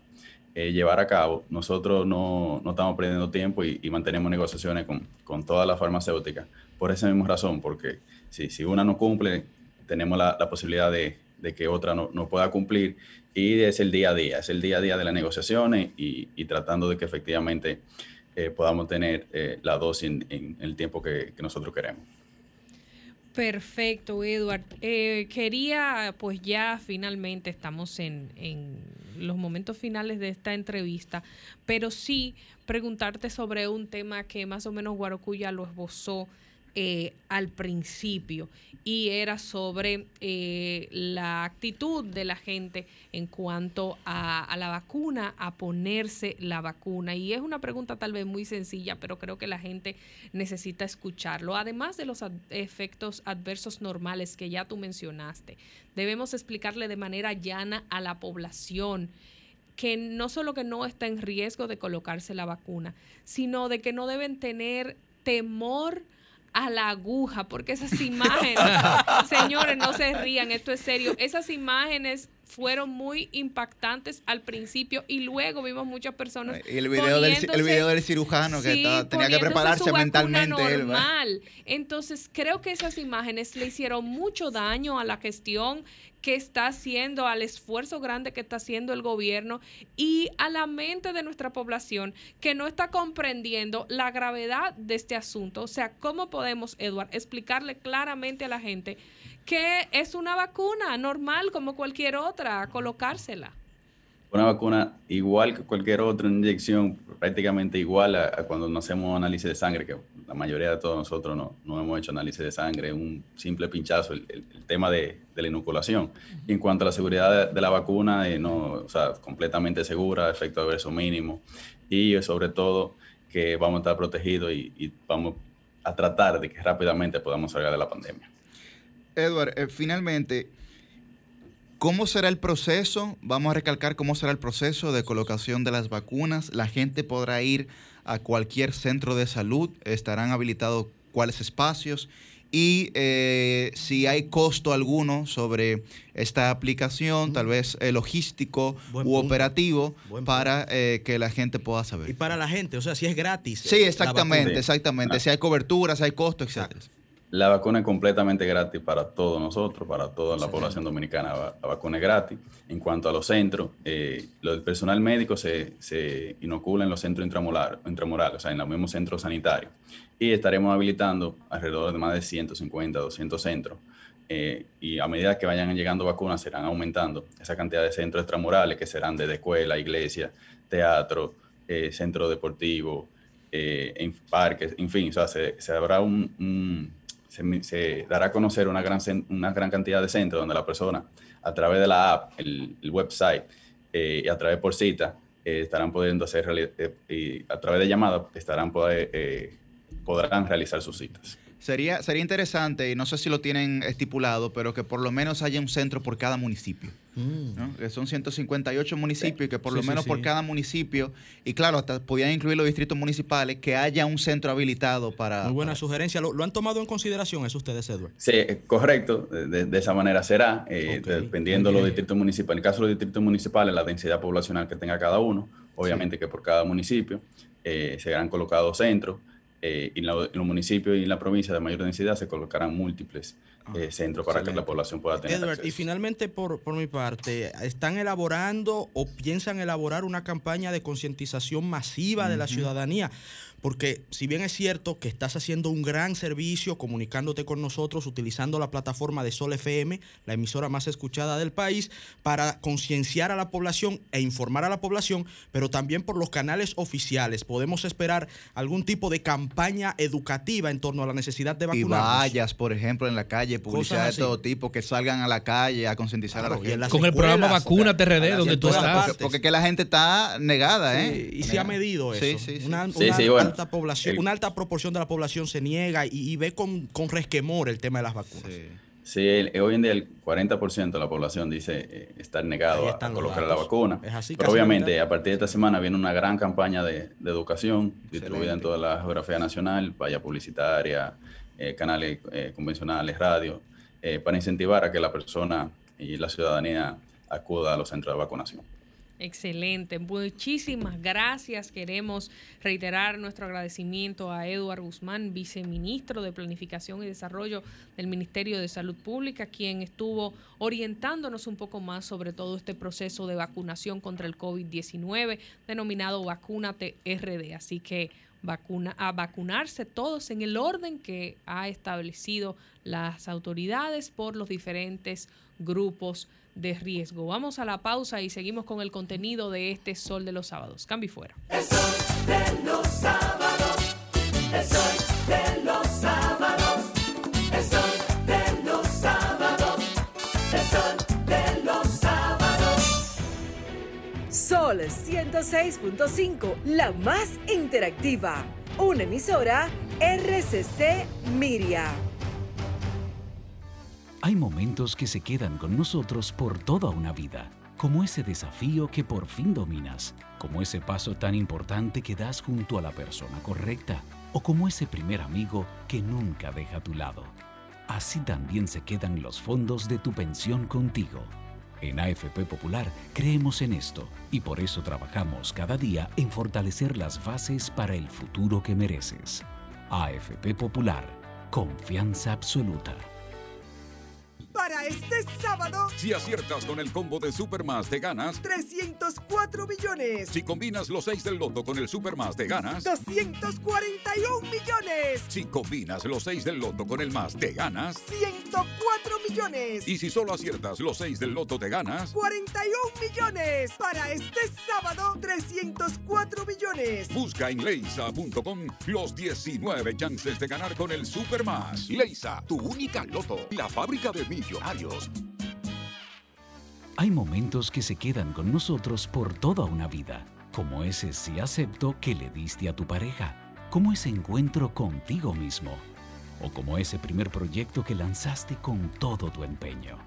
llevar a cabo, nosotros no, no estamos perdiendo tiempo y, y, mantenemos negociaciones con, con todas las farmacéuticas por esa misma razón, porque si, si una no cumple, tenemos la, posibilidad de, que otra no, pueda cumplir y es el día a día, es el día a día de las negociaciones y, tratando de que efectivamente eh, podamos tener eh, la dosis en, el tiempo que, nosotros queremos. Perfecto, Edward. Eh, quería, pues ya finalmente estamos en, en, los momentos finales de esta entrevista, pero sí preguntarte sobre un tema que más o menos Guarocuya lo esbozó eh, al principio y era sobre eh, la actitud de la gente en cuanto a, la vacuna, a ponerse la vacuna. Y es una pregunta tal vez muy sencilla, pero creo que la gente necesita escucharlo. Además de los efectos adversos normales que ya tú mencionaste, debemos explicarle de manera llana a la población que no solo que no está en riesgo de colocarse la vacuna, sino de que no deben tener temor a la aguja, porque esas imágenes, señores, no se rían, esto es serio, esas imágenes fueron muy impactantes al principio y luego vimos muchas personas. Y el video, del, el video del cirujano que Sí, estaba- tenía que prepararse su mentalmente. normal. Entonces, creo que esas imágenes le hicieron mucho daño a la gestión que está haciendo, al esfuerzo grande que está haciendo el gobierno y a la mente de nuestra población que no está comprendiendo la gravedad de este asunto. O sea, ¿cómo podemos, Eduard, explicarle claramente a la gente que es una vacuna normal como cualquier otra, colocársela? Una vacuna igual que cualquier otra inyección, prácticamente igual a, a cuando nos hacemos análisis de sangre, que la mayoría de todos nosotros no, no hemos hecho análisis de sangre, un simple pinchazo, el, el- el tema de, de la inoculación. Y en cuanto a la seguridad de, de la vacuna, eh, no, o sea, completamente segura, efecto adverso mínimo, y sobre todo que vamos a estar protegidos y, y vamos a tratar de que rápidamente podamos salir de la pandemia. Edward, eh, finalmente, ¿cómo será el proceso? Vamos a recalcar cómo será el proceso de colocación de las vacunas. La gente podrá ir a cualquier centro de salud, estarán habilitados cuáles espacios y eh, si hay costo alguno sobre esta aplicación, tal vez eh, logístico Buen u punto. operativo, para eh, que la gente pueda saber. Y para la gente, o sea, si es gratis. Sí, eh, exactamente, exactamente. Si hay cobertura, si hay costo, etc. La vacuna es completamente gratis para todos nosotros, para toda la población dominicana. La vacuna es gratis. En cuanto a los centros, eh, lo- el personal médico se, se inocula en los centros intramural- intramurales, o sea, en los mismos centros sanitarios. Y estaremos habilitando alrededor de más de 150, 200 centros. Eh, y a medida que vayan llegando vacunas, serán aumentando esa cantidad de centros extramurales que serán desde escuela, iglesia, teatro, eh, centro deportivo, eh, en parques, en fin, o sea, se, se habrá un, un- se, se dará a conocer una gran, una gran cantidad de centros donde la persona, a través de la app, el, website eh, y a través por cita, eh, estarán pudiendo hacer, eh, y a través de llamada, estarán poder, podrán realizar sus citas. Sería, sería interesante, y no sé si lo tienen estipulado, pero que por lo menos haya un centro por cada municipio. ¿no? Que son 158 municipios y que por Sí, lo sí, menos sí. por cada municipio, y claro, hasta podían incluir los distritos municipales, que haya un centro habilitado para... Muy buena sugerencia. ¿Lo, lo han tomado en consideración eso ustedes, Edward? Sí, eh, correcto, de, de esa manera será, eh, dependiendo de los distritos municipales. En el caso de los distritos municipales, la densidad poblacional que tenga cada uno, obviamente que por cada municipio eh, serán colocados centros, eh, en, la- en los municipios y en la provincia de mayor densidad se colocarán múltiples eh, centros para que la población pueda tener Edward, acceso. y finalmente, por, por mi parte, ¿están elaborando o piensan elaborar una campaña de concientización masiva de la ciudadanía? Porque si bien es cierto que estás haciendo un gran servicio comunicándote con nosotros, utilizando la plataforma de Sol FM, la emisora más escuchada del país, para concienciar a la población e informar a la población, pero también por los canales oficiales, podemos esperar algún tipo de campaña educativa en torno a la necesidad de Y vacunarnos. vallas, por ejemplo, en la calle, publicidad de todo tipo, que salgan a la calle a concientizar a la y gente. Con el programa escuelas, Vacúnate RD, a las- donde tú todas estás. partes, Porque, que la gente está negada, ¿eh? Y se ha medido eso. Sí, sí, sí. Una, Sí, sí, bueno. Alta población, El- una alta proporción de la población se niega y, y ve con, con resquemor el tema de las vacunas. Sí, el- hoy en día el 40% de la población dice eh, estar negado a, colocar la vacuna. Es así, Pero obviamente a partir de esta semana viene una gran campaña de, de educación distribuida en toda la geografía nacional, valla publicitaria, eh, canales eh, convencionales, radio, eh, para incentivar a que la persona y la ciudadanía acuda a los centros de vacunación. Excelente, muchísimas gracias. Queremos reiterar nuestro agradecimiento a Eduard Guzmán, viceministro de Planificación y Desarrollo del Ministerio de Salud Pública, quien estuvo orientándonos un poco más sobre todo este proceso de vacunación contra el COVID-19, denominado Vacúnate RD. Así que vacuna, a vacunarse todos en el orden que ha establecido las autoridades por los diferentes grupos de riesgo. Vamos a la pausa y seguimos con el contenido de este Sol de los Sábados. Cambio y fuera. de los sábados, el sol de los sábados, el sol de los sábados, el sol de los sábados. Sol 106.5, la más interactiva. Una emisora RCC Miria. Hay momentos que se quedan con nosotros por toda una vida, como ese desafío que por fin dominas, como ese paso tan importante que das junto a la persona correcta, o como ese primer amigo que nunca deja a tu lado. Así también se quedan los fondos de tu pensión contigo. En AFP Popular creemos en esto y por eso trabajamos cada día en fortalecer las bases para el futuro que mereces. AFP Popular, confianza absoluta. Para este sábado, Si aciertas con el combo de Supermas de ganas, 304 millones. si combinas los 6 del loto con el Supermas de ganas, 241 millones. si combinas los 6 del loto con el más de ganas, 104 millones. y si solo aciertas los 6 del loto de ganas, 41 millones. Para este sábado, 304 millones. busca en leisa.com los 19 chances de ganar con el Supermas. Leisa, tu única loto, la fábrica de Hay momentos que se quedan con nosotros por toda una vida, como ese sí acepto que le diste a tu pareja, como ese encuentro contigo mismo, o como ese primer proyecto que lanzaste con todo tu empeño.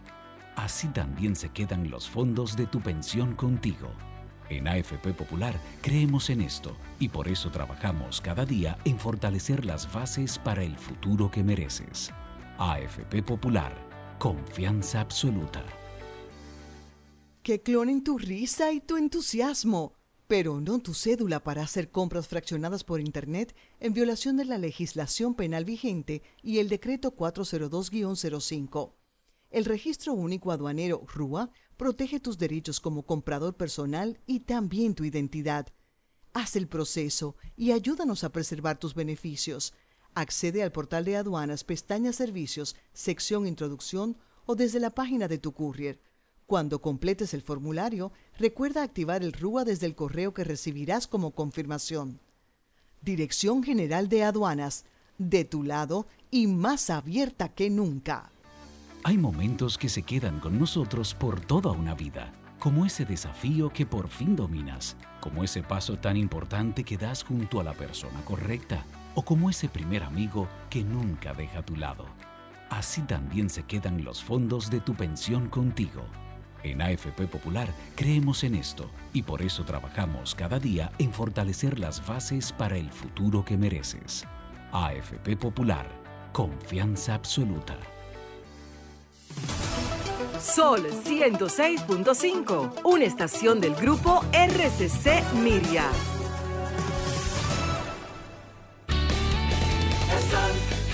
Así también se quedan los fondos de tu pensión contigo. En AFP Popular creemos en esto y por eso trabajamos cada día en fortalecer las bases para el futuro que mereces. AFP Popular, confianza absoluta. Que clonen tu risa y tu entusiasmo, pero no tu cédula para hacer compras fraccionadas por Internet en violación de la legislación penal vigente y el decreto 402-05. El registro único aduanero RUA protege tus derechos como comprador personal y también tu identidad. Haz el proceso y ayúdanos a preservar tus beneficios. Accede al portal de aduanas, pestaña Servicios, sección Introducción o desde la página de tu courier. Cuando completes el formulario, recuerda activar el RUA desde el correo que recibirás como confirmación. Dirección General de Aduanas, de tu lado y más abierta que nunca. Hay momentos que se quedan con nosotros por toda una vida, como ese desafío que por fin dominas, como ese paso tan importante que das junto a la persona correcta, o como ese primer amigo que nunca deja tu lado. Así también se quedan los fondos de tu pensión contigo. En AFP Popular creemos en esto y por eso trabajamos cada día en fortalecer las bases para el futuro que mereces. AFP Popular, confianza absoluta. Sol 106.5, una estación del grupo RCC Miria.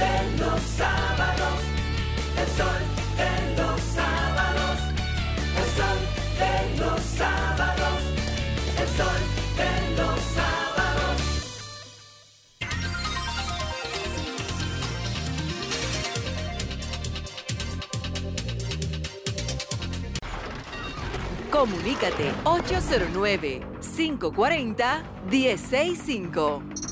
De los sábados, el sol de los sábados, el sol de los sábados, el sol de los sábados. Comunícate 809-540-1065.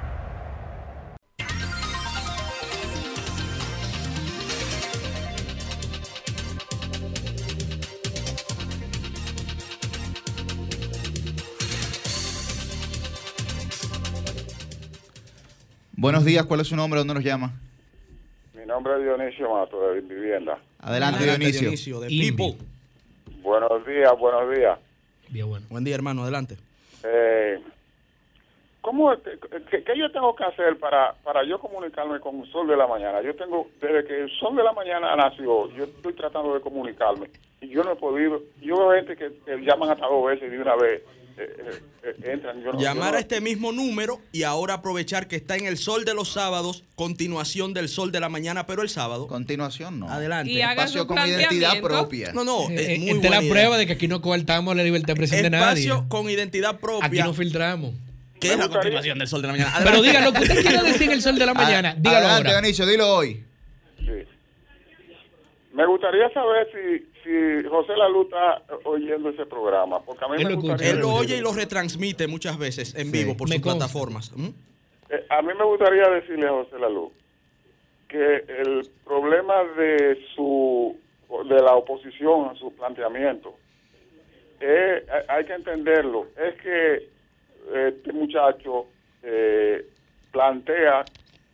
Buenos días, ¿cuál es su nombre? ¿Dónde nos llama? Mi nombre es Dionisio Mato, de Vivienda. Adelante, Dionisio. de People. Buenos días, buenos días. Buen día, hermano, adelante. Eh, ¿Cómo, qué, qué yo tengo que hacer para, para yo comunicarme con el Sol de la Mañana? Yo tengo, desde que el Sol de la Mañana nació, yo estoy tratando de comunicarme y yo no he podido. Yo veo gente que, que llaman hasta dos veces y de una vez entran. Yo no- yo Llamar no- a este mismo número y ahora aprovechar que está en el sol de los sábados, continuación del sol de la mañana, pero el sábado. Continuación, no. Adelante. Y Espacio con identidad propia. No, no, es Eh, muy es la buena idea. prueba de que aquí no coartamos la libertad de expresión de nadie. Espacio con identidad propia. Aquí no filtramos. ¿Qué es la continuación del sol de la mañana? Pero diga lo que usted quiera decir en el sol de la mañana. Dígalo Adelante, ahora. Dionisio, dilo hoy. Sí. Me gustaría saber si, si José Lalu está oyendo ese programa, porque a mí me gustaría... Él lo oye y lo retransmite muchas veces en vivo por Me sus consta. plataformas. ¿Mm? Eh, a mí me gustaría decirle a José Lalu que el problema de su de la oposición a su planteamiento eh, hay que entenderlo es que este muchacho eh, plantea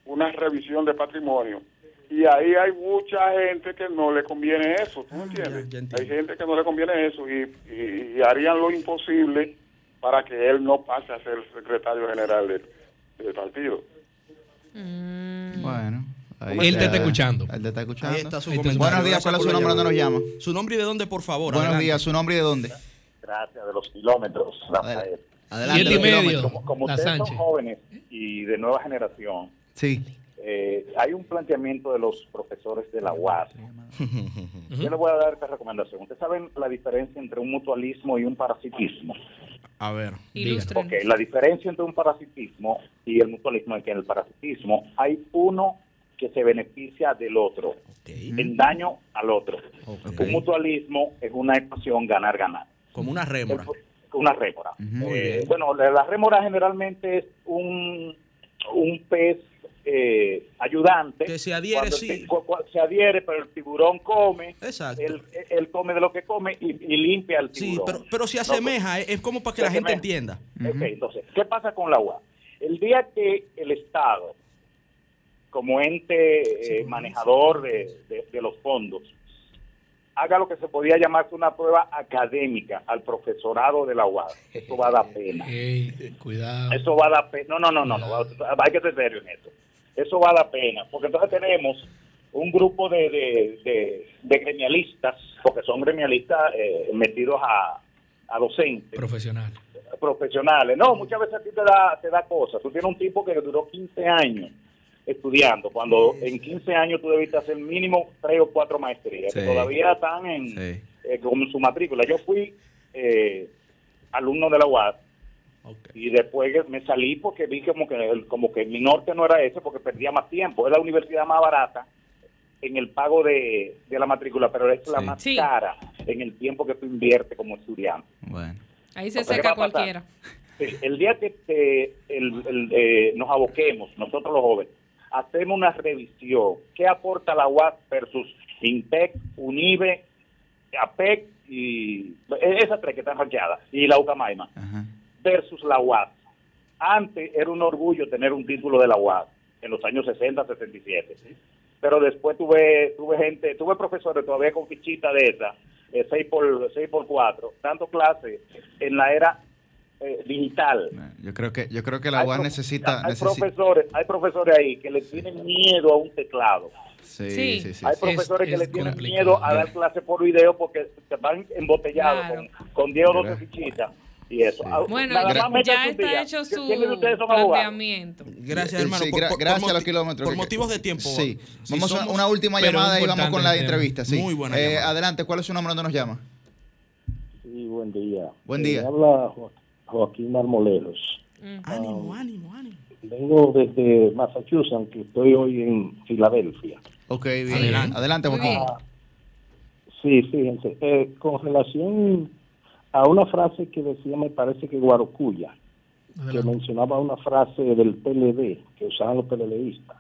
una revisión de patrimonio y ahí hay mucha gente que no le conviene eso, ¿tú me entiendes? hay gente que no le conviene eso y, y- y harían lo imposible para que él no pase a ser secretario general del, del partido. Bueno. ahí Él te está escuchando. Él te está escuchando. Ahí está su. Buenos días, ¿cuál es su nombre? ¿Dónde nos llama? Su nombre y de dónde, por favor. Buenos Adelante. días, ¿su nombre y de dónde? Gracias, de los kilómetros, Rafael. Adelante, Siete y medio. Como, como la ustedes Sánchez. son jóvenes y de nueva generación, Sí. Eh, hay un planteamiento de los profesores de la UAS. Yo le voy a dar esta recomendación. ¿Ustedes saben la diferencia entre un mutualismo y un parasitismo? A ver. Ok, la diferencia entre un parasitismo y el mutualismo es que en el parasitismo hay uno que se beneficia del otro, en daño al otro. Un mutualismo es una ecuación ganar-ganar. Como una rémora. Una rémora. Muy Eh, bien. bueno, la, la rémora generalmente es un, un pez eh, ayudante. Que se adhiere, sí. se adhiere, pero el tiburón come. Exacto. Él, él come de lo que come y, y limpia el Sí, tiburón. pero, pero se asemeja, es, es como para que la gente asemeja. entienda. Ok, entonces, ¿qué pasa con la UAS? El día que el Estado, como ente eh, manejador de, de- de los fondos, haga lo que se podía llamarse una prueba académica al profesorado de la UAS, eso va a dar pena. cuidado. Eso va a dar pena. No, no, no, no, no, hay que ser serio en esto. Eso va a dar pena, porque entonces tenemos un grupo de, de, de- de gremialistas, porque son gremialistas eh, metidos a, a docentes Profesional. profesionales. No, muchas veces a ti te da, te da cosas. Tú tienes un tipo que duró 15 años estudiando, cuando en 15 años tú debiste hacer mínimo 3 o 4 maestrías, que todavía están en, eh, con su matrícula. Yo fui eh, alumno de la UAS y después que me salí porque vi como que, el- como que mi norte no era ese porque perdía más tiempo. Es la universidad más barata en el pago de, de la matrícula, pero es la más Sí. cara en el tiempo que tú inviertes como estudiante. Bueno. Ahí se O sea, ¿qué seca cualquiera. Sí, El día que te- el- el, eh, nos aboquemos, nosotros los jóvenes, hacemos una revisión. ¿Qué aporta la UAS versus INTEC, UNIBE, APEC y esas tres que están ranqueadas, y la UCAMAIMA, versus la UAS? Antes era un orgullo tener un título de la UAS, en los años 60, 67. Pero después tuve tuve gente, tuve profesores todavía con fichita de esa, eh, 6 por 6 por 4, dando clases en la era eh, digital. Yo creo que, yo creo que la UAS necesita, hay necesita profesores, hay profesores ahí que le tienen miedo a un teclado. Sí, Sí. sí, sí, hay sí. profesores Es- que le tienen complicado. miedo a dar clases por video porque se van embotellados Claro. con, con 10 o 12 fichitas y eso. Ah, Bueno, nada ya, más ya está día. hecho su planteamiento. Gracias, Eh, hermano. sí, por- gra- por- por gracias a los kilómetros. Por que- motivos de tiempo. Sí. Si Vamos a somos- una última llamada y vamos con la entrevista. Sí. Muy buena Eh, adelante, ¿cuál es su nombre? ¿Dónde nos llama? Sí, buen día. Buen Eh, día. habla Jo- Joaquín Marmoleros. Ánimo, ánimo, ánimo. Vengo desde Massachusetts, aunque estoy hoy en Filadelfia. Ok, bien. Adelante, Joaquín. Ah, sí, fíjense. eh, con relación a una frase que decía, me parece que Guarocuya, que mencionaba una frase del PLD que usaban los PLDistas.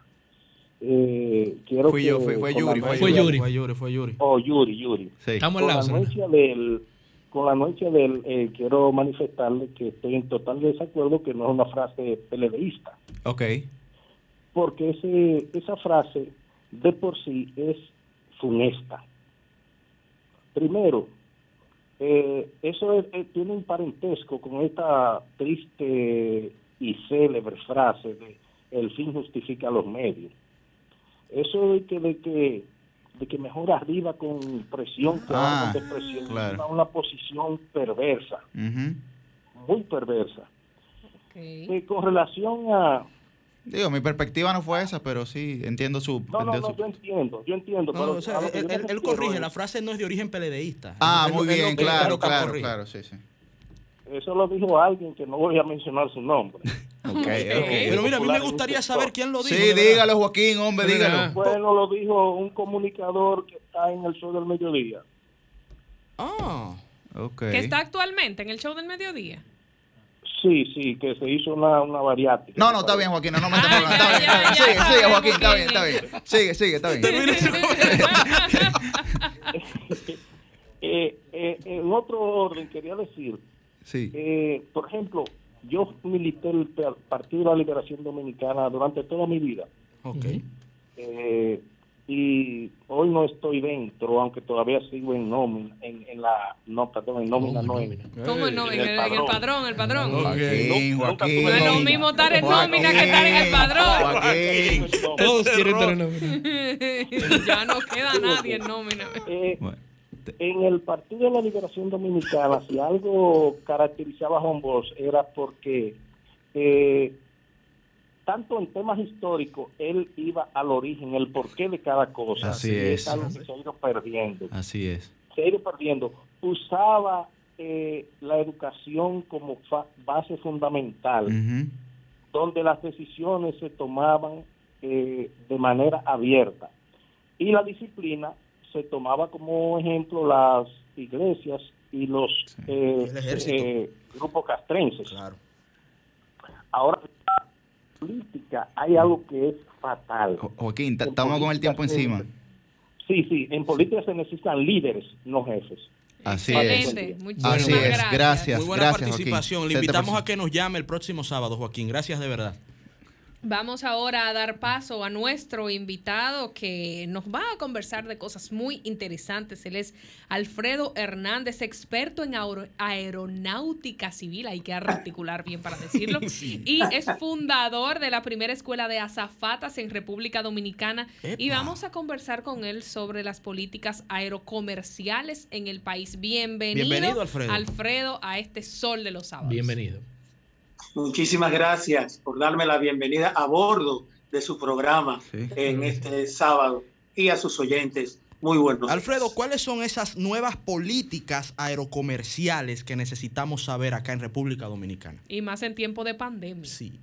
Eh, quiero Fui que yo, fui- fue Yuri, fue Yuri. Fue Yuri, fue Yuri. Oh, Yuri, Yuri. Estamos con la anuencia del con la anuencia del eh, quiero manifestarle que estoy en total desacuerdo que no es una frase PLDista Ok. porque ese esa frase de por sí es funesta primero eh, eso es- eh, tiene un parentesco con esta triste y célebre frase de el fin justifica los medios eso de que de que de que mejor arriba con presión que Ah, con depresión claro. es una, posición perversa. Muy perversa. Eh, con relación a Digo, mi perspectiva no fue esa, pero sí entiendo su. no no entiendo no su- yo entiendo yo entiendo No, pero o sea, él, corrige, es- la frase no es de origen peledeísta. Ah, Él muy bien, él claro, claro, corrige. claro, sí, sí. eso lo dijo alguien que no voy a mencionar su nombre Ok, Pero mira, a mí me gustaría saber quién lo dijo. Sí, dígalo, Joaquín, hombre, dígalo. bueno lo dijo un comunicador que está en el show del mediodía Ah. Ok. Que está actualmente en el show del mediodía. Sí, sí, que se hizo una, una variante. No, no, está bien, Joaquín, no, no me problema. Está bien, está bien. Sigue, sigue, Joaquín, está bien, está bien. Sigue, sigue, está bien. Eh, eh, en otro orden, quería decir, Sí. eh, por ejemplo, yo milité el pa- Partido de la Liberación Dominicana durante toda mi vida. Ok. Eh, y hoy no estoy dentro, aunque todavía sigo en nómina, en, en la, no, perdón, en nómina, no en, ¿Cómo no? En el, en el padrón, el padrón. Joaquín, Joaquín. No es lo mismo estar en nómina que estar en el padrón. Joaquín. Todos quieren estar en nómina. ya no queda nadie en nómina. Eh, en el Partido de la Liberación Dominicana, si algo caracterizaba a Juan Bosch era porque eh, tanto en temas históricos, él iba al origen, el porqué de cada cosa. Así Y es. algo que se ha ido perdiendo. Así es. Se ha ido perdiendo. Usaba eh, la educación como fa- base fundamental, donde las decisiones se tomaban eh, de manera abierta. Y la disciplina se tomaba como ejemplo las iglesias y los eh, eh, grupos castrenses. Ahora, en la política hay algo que es fatal. Jo- Joaquín, ta- estamos con el tiempo encima. Sí, sí, en política se necesitan líderes, no jefes. Así Excelente. es. Muchísimas Así es. gracias. Gracias, Muy buena gracias, participación. Joaquín. Le invitamos a que nos llame el próximo sábado, Joaquín. Gracias de verdad. Vamos ahora a dar paso a nuestro invitado que nos va a conversar de cosas muy interesantes. Él es Alfredo Hernández, experto en aero- aeronáutica civil, hay que articular bien para decirlo, y es fundador de la primera escuela de azafatas en República Dominicana. Y vamos a conversar con él sobre las políticas aerocomerciales en el país. Bienvenido, Bienvenido, Alfredo. Alfredo, a este sol de los sábados. Bienvenido. Muchísimas gracias por darme la bienvenida a bordo de su programa en este sábado y a sus oyentes. Muy buenos. Alfredo, ¿cuáles son esas nuevas políticas aerocomerciales que necesitamos saber acá en República Dominicana? Y más en tiempo de pandemia. Sí.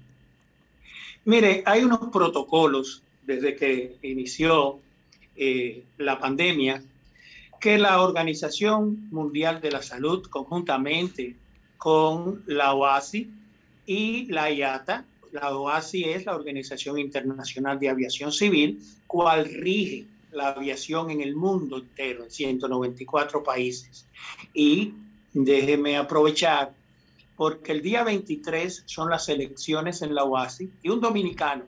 Mire, hay unos protocolos desde que inició eh, la pandemia que la Organización Mundial de la Salud, conjuntamente con la OASI y la IATA, la OASI es la Organización Internacional de Aviación Civil, cual rige la aviación en el mundo entero, en 194 países. Y déjeme aprovechar, porque el día 23 son las elecciones en la OASI y un dominicano,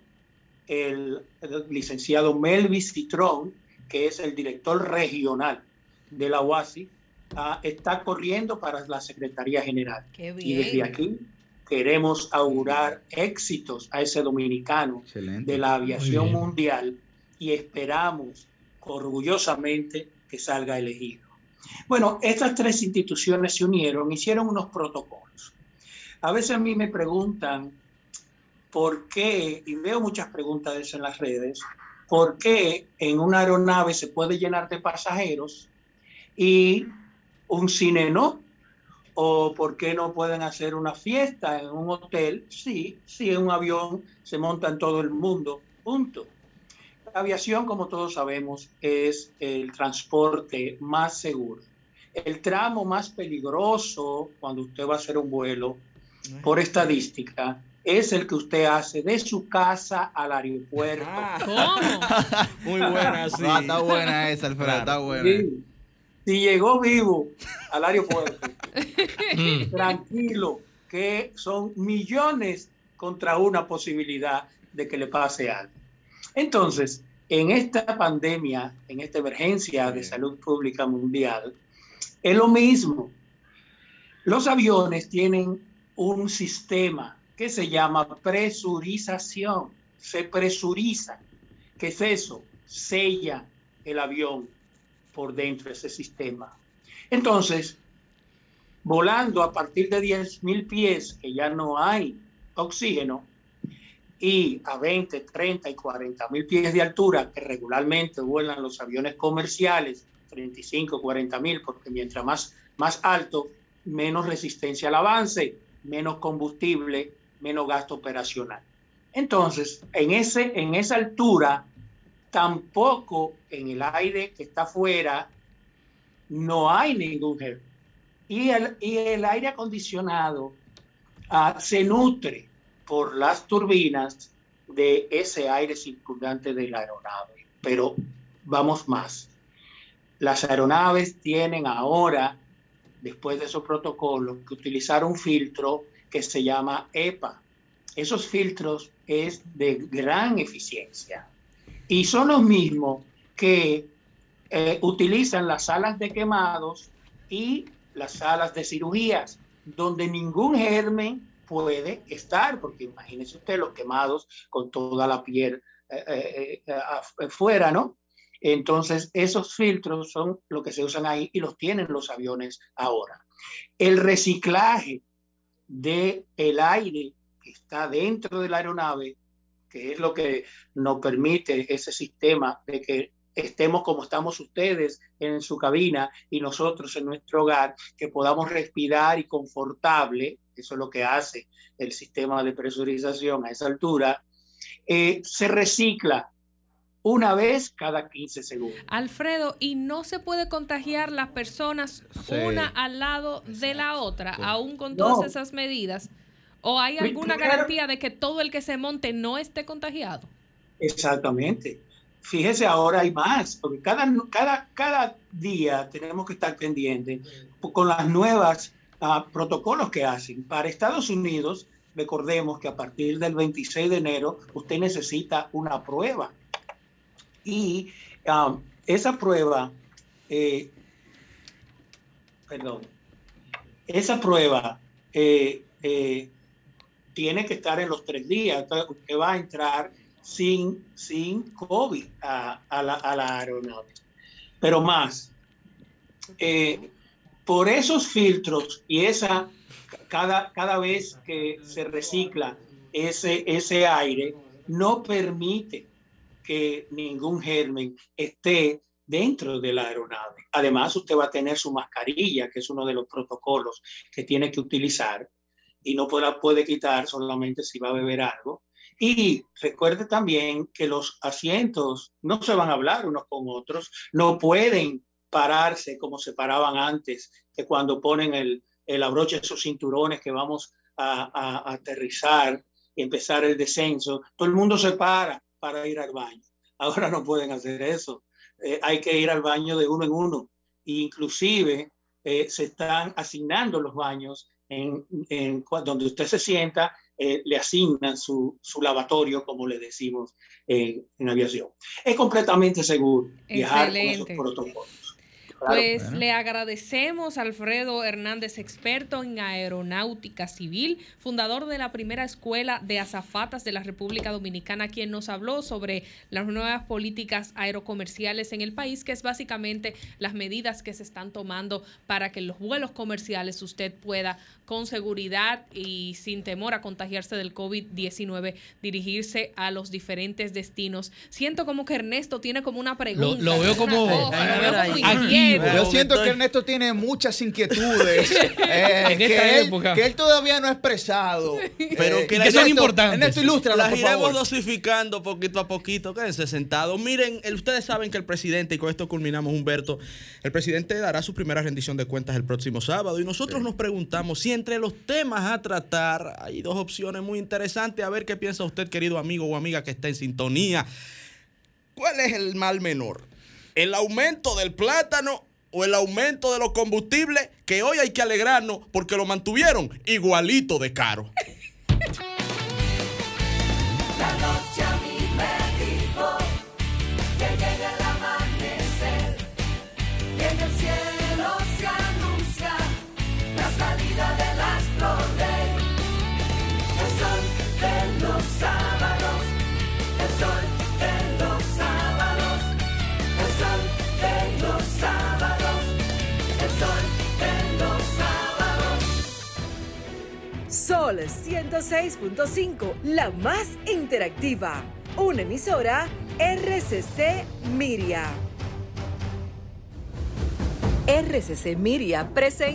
el, el licenciado Melvis Citrón, que es el director regional de la OASI, ah, está corriendo para la Secretaría General. Qué Y desde bien. aquí queremos augurar éxitos a ese dominicano Excelente. de la aviación mundial y esperamos orgullosamente que salga elegido. Bueno, estas tres instituciones se unieron, hicieron unos protocolos. A veces a mí me preguntan por qué, y veo muchas preguntas de eso en las redes, por qué en una aeronave se puede llenar de pasajeros y un cine no, o por qué no pueden hacer una fiesta en un hotel. Sí, sí, en un avión se monta en todo el mundo, punto. La aviación, como todos sabemos, es el transporte más seguro. El tramo más peligroso cuando usted va a hacer un vuelo, por estadística, es el que usted hace de su casa al aeropuerto. Muy buena, sí. Ah, está buena esa, Alfredo, está buena. Sí. Si llegó vivo al aeropuerto, tranquilo, que son millones contra una posibilidad de que le pase algo. Entonces, en esta pandemia, en esta emergencia de salud pública mundial, es lo mismo. Los aviones tienen un sistema que se llama presurización. Se presuriza. ¿Qué es eso? Sella el avión por dentro de ese sistema. Entonces, volando a partir de 10.000 pies, que ya no hay oxígeno, y a 20, 30 y 40 mil pies de altura, que regularmente vuelan los aviones comerciales, 35, 40 mil, porque mientras más, más alto, menos resistencia al avance, menos combustible, menos gasto operacional. Entonces, en, ese, en esa altura, tampoco en el aire que está afuera, no hay ningún jefe. Y el, y el aire acondicionado ah, se nutre por las turbinas de ese aire circundante de la aeronave. Pero vamos más. Las aeronaves tienen ahora, después de esos protocolos, que utilizar un filtro que se llama EPA. Esos filtros es de gran eficiencia y son los mismos que eh, utilizan las salas de quemados y las salas de cirugías, donde ningún germen puede estar, porque imagínese usted los quemados con toda la piel eh, eh, eh, afuera, ¿no? Entonces, esos filtros son lo que se usan ahí y los tienen los aviones ahora. El reciclaje del el aire que está dentro de la aeronave, que es lo que nos permite ese sistema de que estemos como estamos ustedes en su cabina y nosotros en nuestro hogar, que podamos respirar y confortable, eso es lo que hace el sistema de presurización a esa altura, eh, se recicla una vez cada 15 segundos. Alfredo, ¿y no se puede contagiar las personas Sí. una al lado de la otra, aún con No. todas esas medidas? ¿O hay Pri- alguna primero- garantía de que todo el que se monte no esté contagiado? Exactamente. Fíjese, ahora hay más, porque cada, cada, cada día tenemos que estar pendientes con las nuevas ah, protocolos que hacen. Para Estados Unidos, recordemos que a partir del 26 de enero usted necesita una prueba. Y ah, esa prueba, eh, perdón, esa prueba eh, eh, tiene que estar en los tres días. Entonces, usted va a entrar sin, sin COVID a, la aeronave. Pero más, eh, por esos filtros y esa, cada, cada vez que se recicla ese, ese aire, no permite que ningún germen esté dentro de la aeronave. Además, usted va a tener su mascarilla, que es uno de los protocolos que tiene que utilizar y no puede, puede quitar solamente si va a beber algo. Y recuerde también que los asientos no se van a hablar unos con otros, no pueden pararse como se paraban antes, que cuando ponen el, el abroche esos cinturones que vamos a, a- a aterrizar y empezar el descenso, todo el mundo se para para ir al baño. Ahora no pueden hacer eso. Eh, hay que ir al baño de uno en uno. E inclusive eh, se están asignando los baños en, donde usted se sienta, eh, le asignan su, su lavatorio, como le decimos en, en aviación. Es completamente seguro viajar con esos Excelente. protocolos. Claro. Pues le agradecemos a Alfredo Hernández, experto en aeronáutica civil, fundador de la primera escuela de azafatas de la República Dominicana, quien nos habló sobre las nuevas políticas aerocomerciales en el país, que es básicamente las medidas que se están tomando para que en los vuelos comerciales usted pueda con seguridad y sin temor a contagiarse del COVID-19 dirigirse a los diferentes destinos. Siento como que Ernesto tiene como una pregunta. lo veo como- cosa, lo veo como Yo siento que Ernesto tiene muchas inquietudes eh, En que, esta él, época. que él todavía no ha expresado. Pero Eh, que Ernesto- Ernesto, ilústralo, Las por iremos favor. dosificando poquito a poquito. Quédense sentados. Miren, el- ustedes saben que el presidente, y con esto culminamos, Humberto, el presidente dará su primera rendición de cuentas el próximo sábado. Y nosotros nos preguntamos si entre los temas a tratar hay dos opciones muy interesantes. A ver qué piensa usted, querido amigo o amiga que está en sintonía. ¿Cuál es el mal menor? ¿El aumento del plátano o el aumento de los combustibles? Que hoy hay que alegrarnos porque lo mantuvieron igualito de caro. Sol 106.5, la más interactiva. Una emisora RCC Miria. RCC Miria presenta.